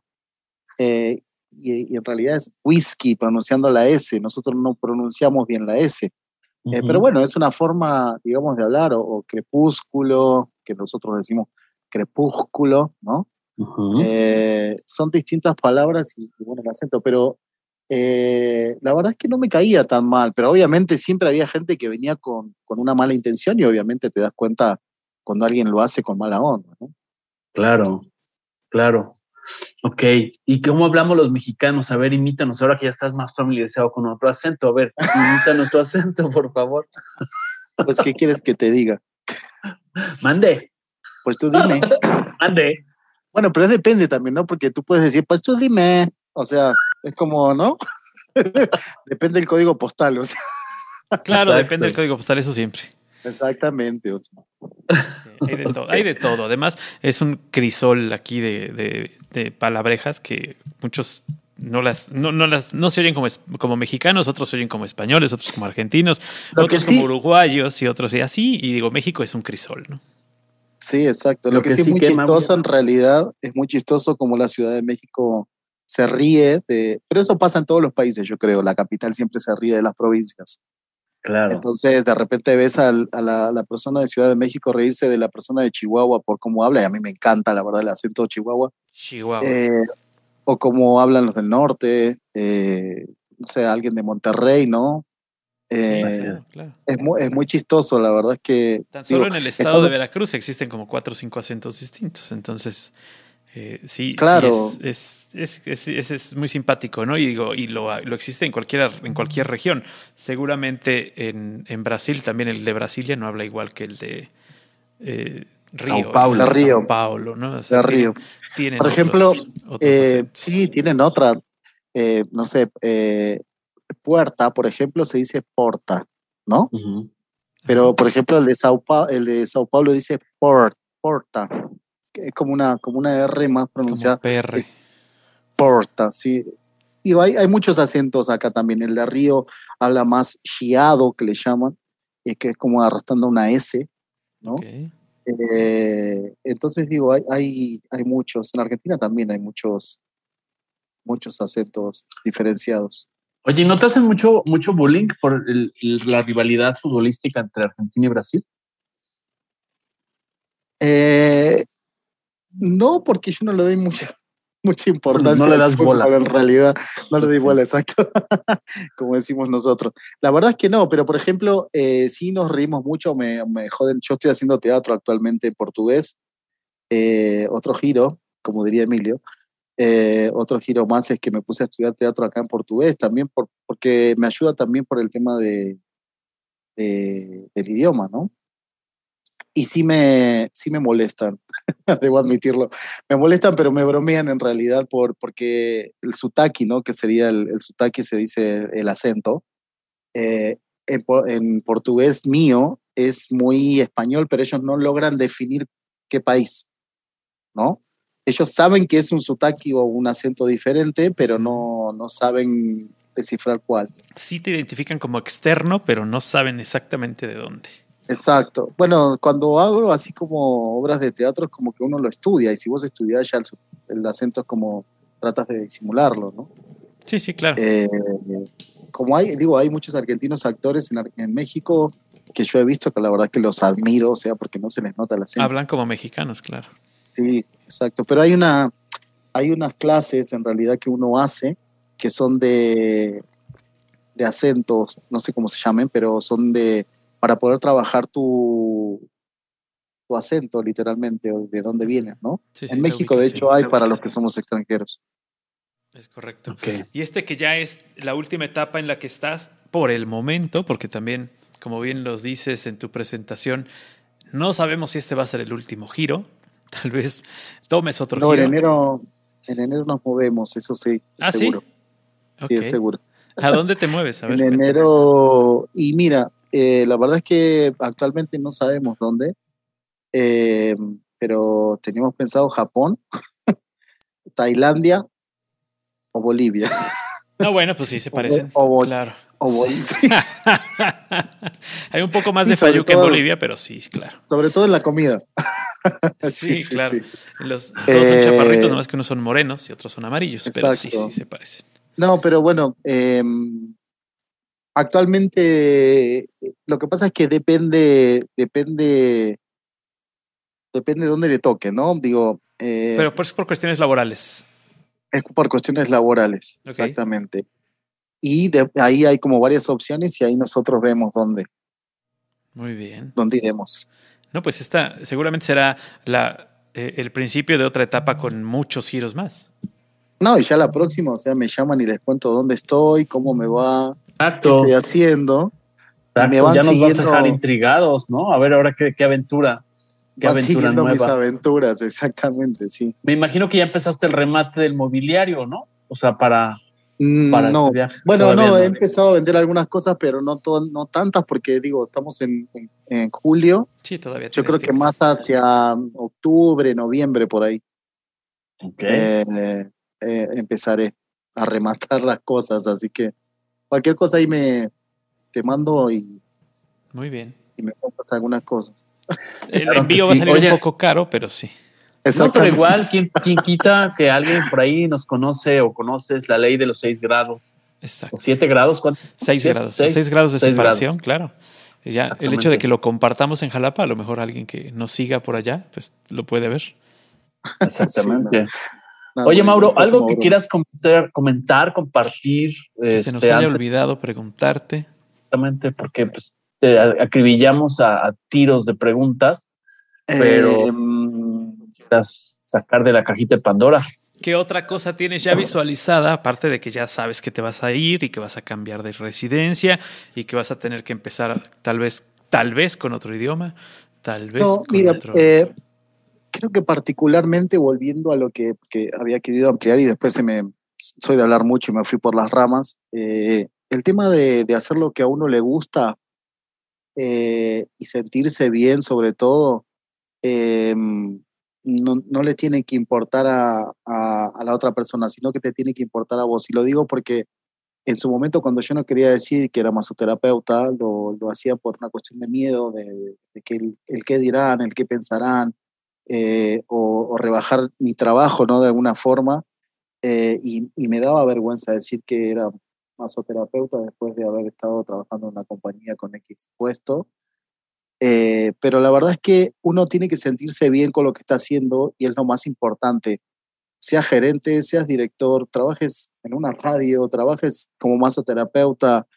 y, en realidad es whisky pronunciando la S. Nosotros no pronunciamos bien la S. pero bueno, es una forma, digamos, de hablar, o crepúsculo, que nosotros decimos crepúsculo, ¿no? Eh, son distintas palabras y, bueno, el acento, pero eh, la verdad es que no me caía tan mal, pero obviamente siempre había gente que venía con, con, una mala intención y obviamente te das cuenta cuando alguien lo hace con mala onda, ¿no? Claro, claro. Ok, ¿y cómo hablamos los mexicanos? A ver, imítanos, ahora que ya estás más familiarizado con otro acento. A ver, imítanos tu acento, [LAUGHS] por favor. Pues, ¿qué quieres que te diga? Mande. Pues tú dime. [LAUGHS] Mande. Bueno, pero depende también, ¿no? Porque tú puedes decir, pues tú dime, o sea, es como, ¿no? [LAUGHS] depende del código postal, o sea. Claro, depende del código postal, eso siempre. Exactamente. hay, de todo, hay de todo. Además, es un crisol aquí de, de, palabrejas que muchos no las, no, no las, no se oyen como, como mexicanos, otros se oyen como españoles, otros como argentinos, otros como uruguayos y otros y así. Y digo, México es un crisol, ¿no? Sí, exacto. Lo, que, sí es muy chistoso en realidad, es muy chistoso como la Ciudad de México se ríe de, pero eso pasa en todos los países, yo creo. La capital siempre se ríe de las provincias. Claro. Entonces, de repente ves a, la, persona de Ciudad de México reírse de la persona de Chihuahua por cómo habla, y a mí me encanta, la verdad, el acento de Chihuahua. Chihuahua. Eh, o cómo hablan los del norte, eh, no sé, alguien de Monterrey, ¿no? Eh, es, muy, es muy chistoso, la verdad es que... Tan solo en el estado de Veracruz existen como cuatro o cinco acentos distintos, entonces eh, sí, claro. es, es, es, es, muy simpático, ¿no? Y digo, y lo, lo existe en cualquier, en cualquier región. Seguramente en, en, Brasil también el de Brasilia no habla igual que el de eh, Río. Sao Paulo. Río. Sao Paulo, ¿no? O sea, Río. Tienen, Por ejemplo, eh, sí, tienen otra, no sé, eh, puerta, por ejemplo, se dice porta, ¿no? Pero, por ejemplo, el de Sao Paulo, el de Sao Paulo dice port, porta es como una, como una R más pronunciada. PR. Porta, sí. Y hay, hay, muchos acentos acá también. El de Río habla más chiado, que le llaman, y que es como arrastrando una S, ¿no? Eh, entonces digo, hay, hay, hay muchos. En Argentina también hay muchos, muchos acentos diferenciados. Oye, ¿no te hacen mucho, mucho bullying por la rivalidad futbolística entre Argentina y Brasil? Eh, no, porque yo no le doy mucha, [LAUGHS] mucha importancia. No le das bola. En realidad, no le doy bola, exacto. [LAUGHS] Como decimos nosotros. La verdad es que no, pero por ejemplo, eh, sí nos reímos mucho, me, me, joden. Yo estoy haciendo teatro actualmente en portugués. Eh, otro giro, como diría Emilio. Eh, otro giro más es que me puse a estudiar teatro acá en portugués, también por, porque me ayuda también por el tema de, de del idioma, ¿no? y sí me, sí me molestan, [LAUGHS] debo admitirlo. Me molestan, pero me bromean en realidad por, porque el sutaki, ¿no? Que sería el, el sutaki, se dice el acento. Eh, en, portugués mío es muy español, pero ellos no logran definir qué país, ¿no? Ellos saben que es un sutaki o un acento diferente, pero no, no saben descifrar cuál. Sí te identifican como externo, pero no saben exactamente de dónde. Exacto. Bueno, cuando hago así como obras de teatro es como que uno lo estudia y si vos estudias ya el, acento es como tratas de disimularlo, ¿no? Sí, sí, claro. Eh, como hay, digo, hay muchos argentinos actores en, en, México que yo he visto que la verdad que los admiro, o sea, porque no se les nota el acento. Hablan como mexicanos, claro. Sí, exacto. Pero hay una, hay unas clases en realidad que uno hace que son de, de acentos, no sé cómo se llamen, pero son de para poder trabajar tu, tu acento, literalmente, de dónde vienes, ¿no? en México, de hecho, hay para los que somos extranjeros. Es correcto. Y este que ya es la última etapa en la que estás por el momento, porque también, como bien los dices en tu presentación, no sabemos si este va a ser el último giro. Tal vez tomes otro no, giro. En enero, en enero nos movemos, eso sí. ¿Ah, seguro. sí? Sí, es seguro. ¿A dónde te mueves? [LAUGHS] en enero, y mira, eh, la verdad es que actualmente no sabemos dónde, eh, pero teníamos pensado Japón, [LAUGHS] Tailandia o Bolivia. [LAUGHS] No, bueno, pues sí, se parecen. O, claro. O Hay un poco más de fallo que en Bolivia, pero sí, claro. Sobre todo en la comida. [LAUGHS] sí, claro. Los, todos son chaparritos, nomás que unos son morenos y otros son amarillos, pero sí, sí se parecen. No, pero bueno, eh, actualmente lo que pasa es que depende, depende, depende de dónde le toque, ¿no? Digo. Eh, Pero por, por cuestiones laborales. Es por cuestiones laborales, exactamente. Y de, ahí hay como varias opciones y ahí nosotros vemos dónde. Muy bien. ¿Dónde iremos? No, pues esta seguramente será la, eh, el principio de otra etapa con muchos giros más. No, y ya la próxima, o sea, me llaman y les cuento dónde estoy, cómo me va, qué estoy haciendo. ya nos vas a dejar intrigados, ¿no? A ver ahora qué, qué aventura. vas siguiendo mis aventuras, [LAUGHS] exactamente, sí. Me imagino que ya empezaste el remate del mobiliario, ¿no? O sea, para, para no. Bueno, no, he empezado a vender algunas cosas, pero no, no tantas, porque digo, estamos en, en, julio. Sí, todavía. Yo creo que más hacia octubre, noviembre, por ahí. Okay. Eh, eh, empezaré a rematar las cosas, así que cualquier cosa ahí me te mando y muy bien y me compras algunas cosas. El envío va a salir un poco caro, pero sí. No, pero igual, ¿quién, quita que alguien por ahí nos conoce o conoces la ley de los seis grados? Exacto. ¿O siete grados? ¿Cuántos? Seis grados. Seis, grados de separación, claro. Ya, el hecho de que lo compartamos en Jalapa, a lo mejor alguien que nos siga por allá, pues lo puede ver. Exactamente. Oye, Mauro, algo que quieras comentar, comentar compartir. Que se nos este, haya olvidado preguntarte. Exactamente, porque pues, te acribillamos a, tiros de preguntas, pero em, sacar de la cajita de Pandora. ¿Qué otra cosa tienes ya visualizada, aparte de que ya sabes que te vas a ir y que vas a cambiar de residencia y que vas a tener que empezar tal vez, tal vez con otro idioma, tal vez con otro... Eh, creo que particularmente volviendo a lo que, había querido ampliar y después se me soy de hablar mucho y me fui por las ramas, eh, el tema de, hacer lo que a uno le gusta eh, y sentirse bien sobre todo, em, no, le tiene que importar a, la otra persona, sino que te tiene que importar a vos. Y lo digo porque en su momento cuando yo no quería decir que era masoterapeuta, lo, hacía por una cuestión de miedo, de, que el, el, qué dirán, el qué pensarán, eh, o, rebajar mi trabajo, ¿no? De alguna forma. Eh, y, me daba vergüenza decir que era masoterapeuta después de haber estado trabajando en una compañía con X puesto. Eh, pero la verdad es que uno tiene que sentirse bien con lo que está haciendo y es lo más importante. Seas gerente, seas director, trabajes en una radio, trabajes como masoterapeuta.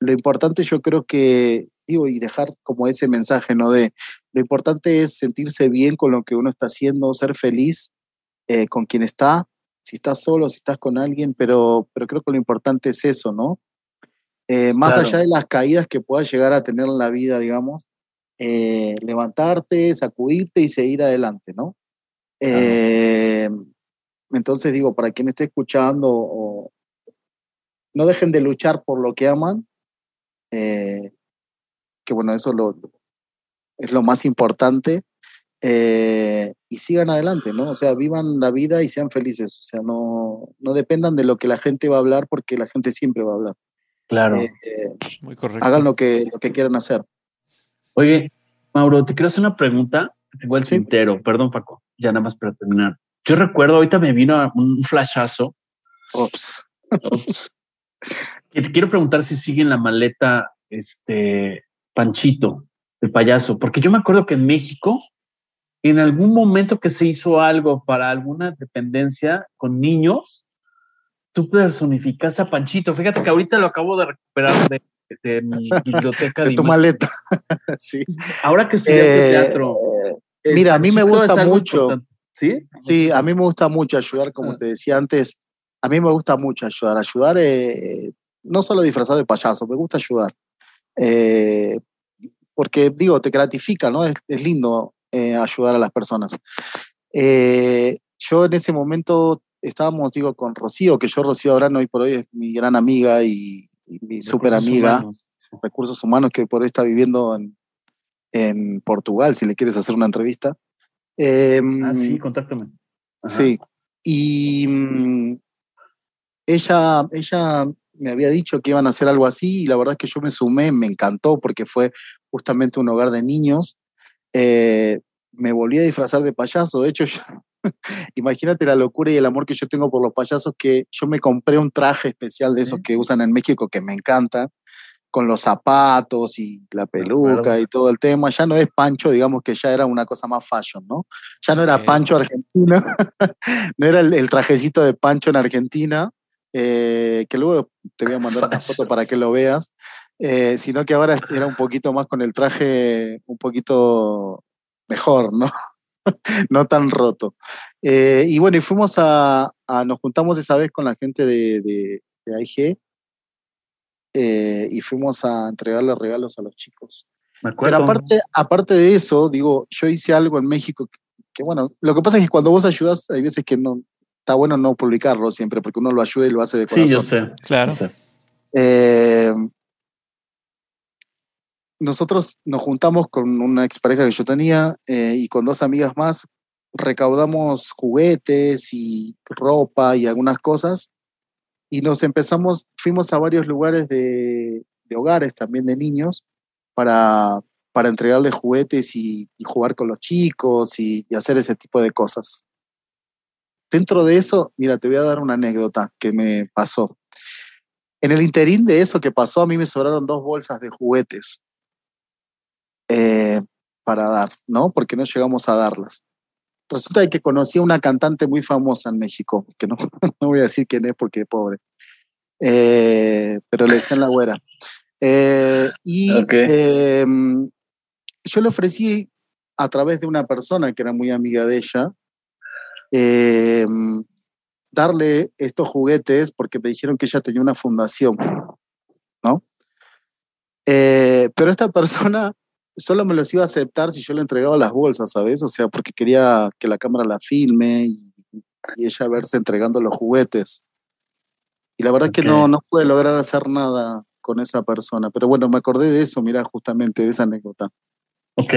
lo importante yo creo que y dejar como ese mensaje, ¿no? De lo importante es sentirse bien con lo que uno está haciendo, ser feliz eh, con quien está, si estás solo, si estás con alguien, pero, pero creo que lo importante es eso, ¿no? Eh, más allá de las caídas que puedas llegar a tener en la vida, digamos, eh, levantarte, sacudirte y seguir adelante, ¿no? entonces digo, para quien esté escuchando, no dejen de luchar por lo que aman, que bueno, eso lo, es lo más importante. Eh, y sigan adelante, ¿no? O sea, vivan la vida y sean felices. O sea, no, no dependan de lo que la gente va a hablar porque la gente siempre va a hablar. Claro. Eh, Muy correcto. Hagan lo que, lo que quieran hacer. Oye, Mauro, te quiero hacer una pregunta. Tengo el ¿Sí? Perdón, Paco. Ya nada más para terminar. Yo recuerdo, ahorita me vino un flashazo. Ops. te quiero preguntar si sigue en la maleta este Panchito, el payaso, porque yo me acuerdo que en México, en algún momento que se hizo algo para alguna dependencia con niños, tú personificas a Panchito. Fíjate que ahorita lo acabo de recuperar de, mi [LAUGHS] biblioteca. de, tu maleta. [LAUGHS] sí. Ahora que estudié eh, teatro. Mira, a mí me gusta mucho. ¿Sí? Sí, a mí me gusta mucho ayudar, como ah. te decía antes. A mí me gusta mucho ayudar. Ayudar, eh, no solo disfrazado de payaso, me gusta ayudar. Eh, porque digo, te gratifica, ¿no? Es, lindo ayudar a las personas. Yo en ese momento estábamos, digo, con Rocío, que yo Rocío Abrano hoy por hoy es mi gran amiga y, mi súper amiga, recursos humanos, que por hoy está viviendo en, en, Portugal, si le quieres hacer una entrevista. Em, ah, sí, contáctame. Sí, y mm, ella, ella me había dicho que iban a hacer algo así y la verdad es que yo me sumé, me encantó porque fue justamente un hogar de niños. Eh, me volví a disfrazar de payaso, de hecho, [LAUGHS] [LAUGHS] imagínate la locura y el amor que yo tengo por los payasos, que yo me compré un traje especial de esos que usan en México que me encanta, con los zapatos y la peluca y todo el tema. Ya no es Pancho, digamos que ya era una cosa más fashion, ¿no? Ya no era Pancho argentino, [LAUGHS] no era el, trajecito de Pancho en Argentina, eh, que luego te voy a mandar una foto [LAUGHS] para que lo veas, eh, sino que ahora era un poquito más con el traje un poquito mejor, ¿no? [LAUGHS] no tan roto. Eh, y bueno, y fuimos a, nos juntamos esa vez con la gente de, de, AIG y fuimos a entregarle regalos a los chicos. Pero aparte, aparte de eso, digo, yo hice algo en México que, bueno, lo que pasa es que cuando vos ayudas, hay veces que no, está bueno no publicarlo siempre, porque uno lo ayuda y lo hace de corazón. Sí, yo sé. Claro. Eh, nosotros nos juntamos con una expareja que yo tenía eh, y con dos amigas más recaudamos juguetes y ropa y algunas cosas y nos empezamos, fuimos a varios lugares de, hogares también de niños para, para entregarles juguetes y, jugar con los chicos y, hacer ese tipo de cosas. Dentro de eso, mira, te voy a dar una anécdota que me pasó. En el interín de eso que pasó, a mí me sobraron dos bolsas de juguetes eh, para dar, ¿no? Porque no llegamos a darlas resulta que conocí a una cantante muy famosa en México, que no, [LAUGHS] no voy a decir quién es porque es pobre, eh, pero le decían la güera. Eh, y em, yo le ofrecí a través de una persona que era muy amiga de ella, em, darle estos juguetes porque me dijeron que ella tenía una fundación, ¿no? Eh, pero esta persona solo me los iba a aceptar si yo le entregaba las bolsas, ¿sabes? O sea, porque quería que la cámara la filme y, ella verse entregando los juguetes. Y la verdad es que no, no pude lograr hacer nada con esa persona. Pero bueno, me acordé de eso, mira, justamente de esa anécdota. Ok,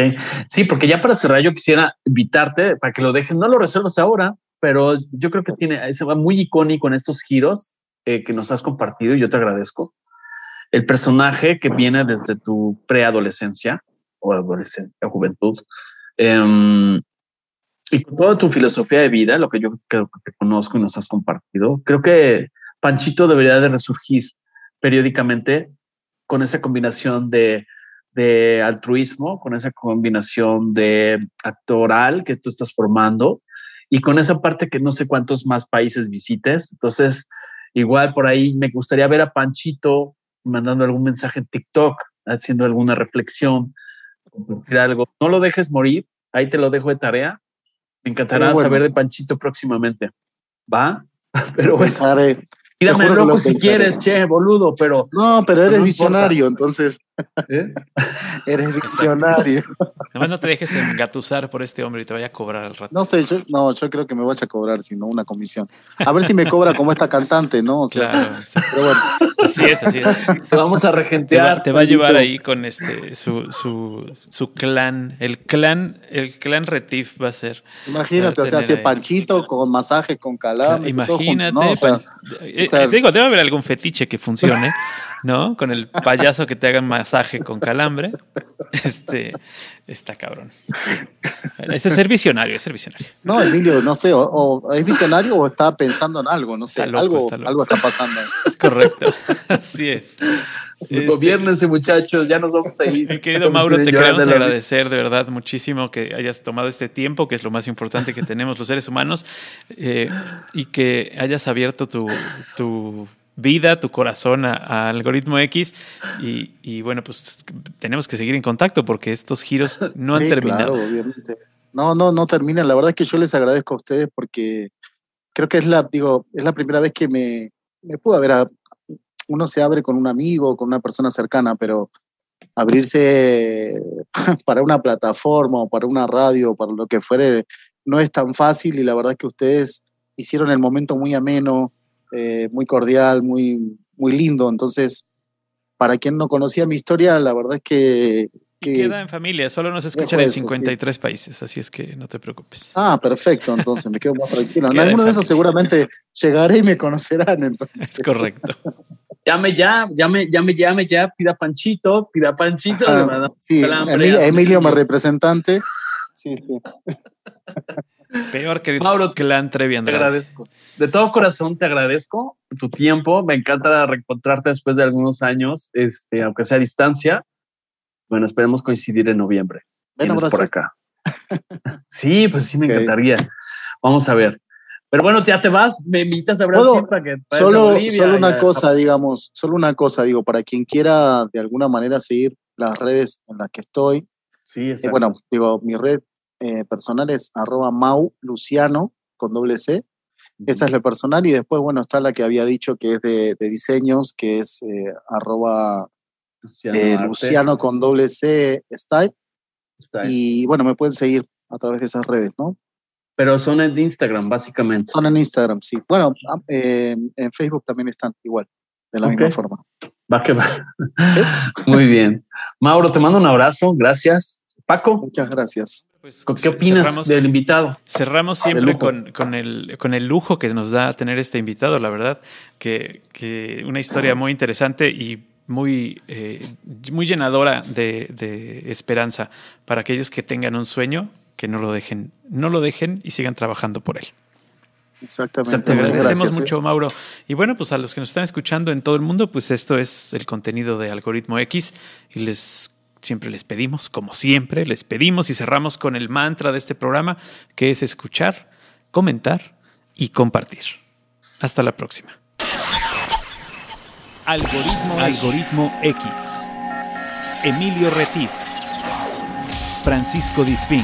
sí, porque ya para cerrar yo quisiera invitarte para que lo dejes, no lo resuelvas ahora, pero yo creo que tiene, se va muy icónico en estos giros eh, que nos has compartido y yo te agradezco. El personaje que viene desde tu preadolescencia, o adolescencia juventud. Em, y con toda tu filosofía de vida, lo que yo creo que te conozco y nos has compartido, creo que Panchito debería de resurgir periódicamente con esa combinación de, de altruismo, con esa combinación de actoral que tú estás formando y con esa parte que no sé cuántos más países visites. Entonces, igual por ahí me gustaría ver a Panchito mandando algún mensaje en TikTok, haciendo alguna reflexión algo. No lo dejes morir, ahí te lo dejo de tarea. Me encantará saber de Panchito próximamente. ¿Va? [LAUGHS] Pero bueno. Tírame loco si quieres, che, boludo, pero. No, pero eres visionario, entonces. ¿Eh? [LAUGHS] eres visionario. Además, no te dejes engatusar por este hombre y te vaya a cobrar al rato. No sé, yo, no, yo creo que me vaya a cobrar, sino una comisión. A ver si me cobra como esta cantante, ¿no? claro. Pero bueno. Así es, así es. Te vamos a regentear. Te va, a llevar ahí con este su, su, su clan. El clan, el clan Retif va a ser. Imagínate, o sea, así Panchito con masaje, con calambre. Imagínate. Eh, digo, debe haber algún fetiche que funcione, ¿no? Con el payaso que te haga masaje con calambre. Este, está cabrón. Ese es ser visionario, es ser visionario. No, Emilio, no sé, o, es visionario o está pensando en algo, no sé, algo, está algo está pasando. Es correcto, [LAUGHS] así es. Este, Gobiernense, muchachos, ya nos vamos a ir. Mi querido Mauro, te queremos agradecer de verdad muchísimo que hayas tomado este tiempo, que es lo más importante que tenemos los seres humanos, eh, y que hayas abierto tu, tu vida, tu corazón a, Algoritmo X. Y, bueno, pues tenemos que seguir en contacto porque estos giros no han terminado. obviamente. No, no, no terminan. La verdad es que yo les agradezco a ustedes porque creo que es la, digo, es la primera vez que me, me pudo haber uno se abre con un amigo, con una persona cercana, pero abrirse [LAUGHS] para una plataforma o para una radio, o para lo que fuere, no es tan fácil y la verdad es que ustedes hicieron el momento muy ameno, eh, muy cordial, muy, muy lindo. Entonces, para quien no conocía mi historia, la verdad es que... queda en familia, solo nos escuchan en 53 países, así es que no te preocupes. Ah, perfecto, entonces me quedo más tranquilo. En alguno de esos seguramente llegaré y me conocerán entonces. Es correcto. [LAUGHS] llame ya, llame, llame, llame ya, pida Panchito, pida Panchito. sí, Emilio, mi representante. Sí, sí. [LAUGHS] Peor que Mauro, que la Te agradezco. De todo corazón te agradezco tu tiempo. Me encanta reencontrarte después de algunos años, este, aunque sea a distancia. Bueno, esperemos coincidir en noviembre. Ven por acá. [LAUGHS] sí, pues sí me encantaría. Vamos a ver. Pero bueno, ya te vas, me invitas a Brasil para que solo, solo una cosa, digamos, solo una cosa, digo, para quien quiera de alguna manera seguir las redes en las que estoy. Sí, eh, bueno, digo, mi red eh, personal es arroba mau luciano con doble C. Esa es la personal y después, bueno, está la que había dicho que es de, diseños, que es eh, arroba Luciano, con doble C Style. Y bueno, me pueden seguir a través de esas redes, ¿no? Pero son en Instagram, básicamente. Son en Instagram, sí. Bueno, en Facebook también están igual, de la misma forma. Va que va. [LAUGHS] Muy bien. Mauro, te mando un abrazo. Gracias. Paco. Muchas gracias. Pues, ¿Qué opinas del invitado? Cerramos siempre con, con, el, con el lujo que nos da tener este invitado, la verdad, que, que una historia muy interesante y muy, eh, muy llenadora de, de, esperanza para aquellos que tengan un sueño, que no lo dejen, no lo dejen y sigan trabajando por él. Exactamente. Te agradecemos mucho, Mauro. Y bueno, pues a los que nos están escuchando en todo el mundo, pues esto es el contenido de Algoritmo X y les siempre les pedimos, como siempre, les pedimos y cerramos con el mantra de este programa, que es escuchar, comentar y compartir. Hasta la próxima. Algoritmo, Algoritmo X. Emilio Retif. Francisco Disfín.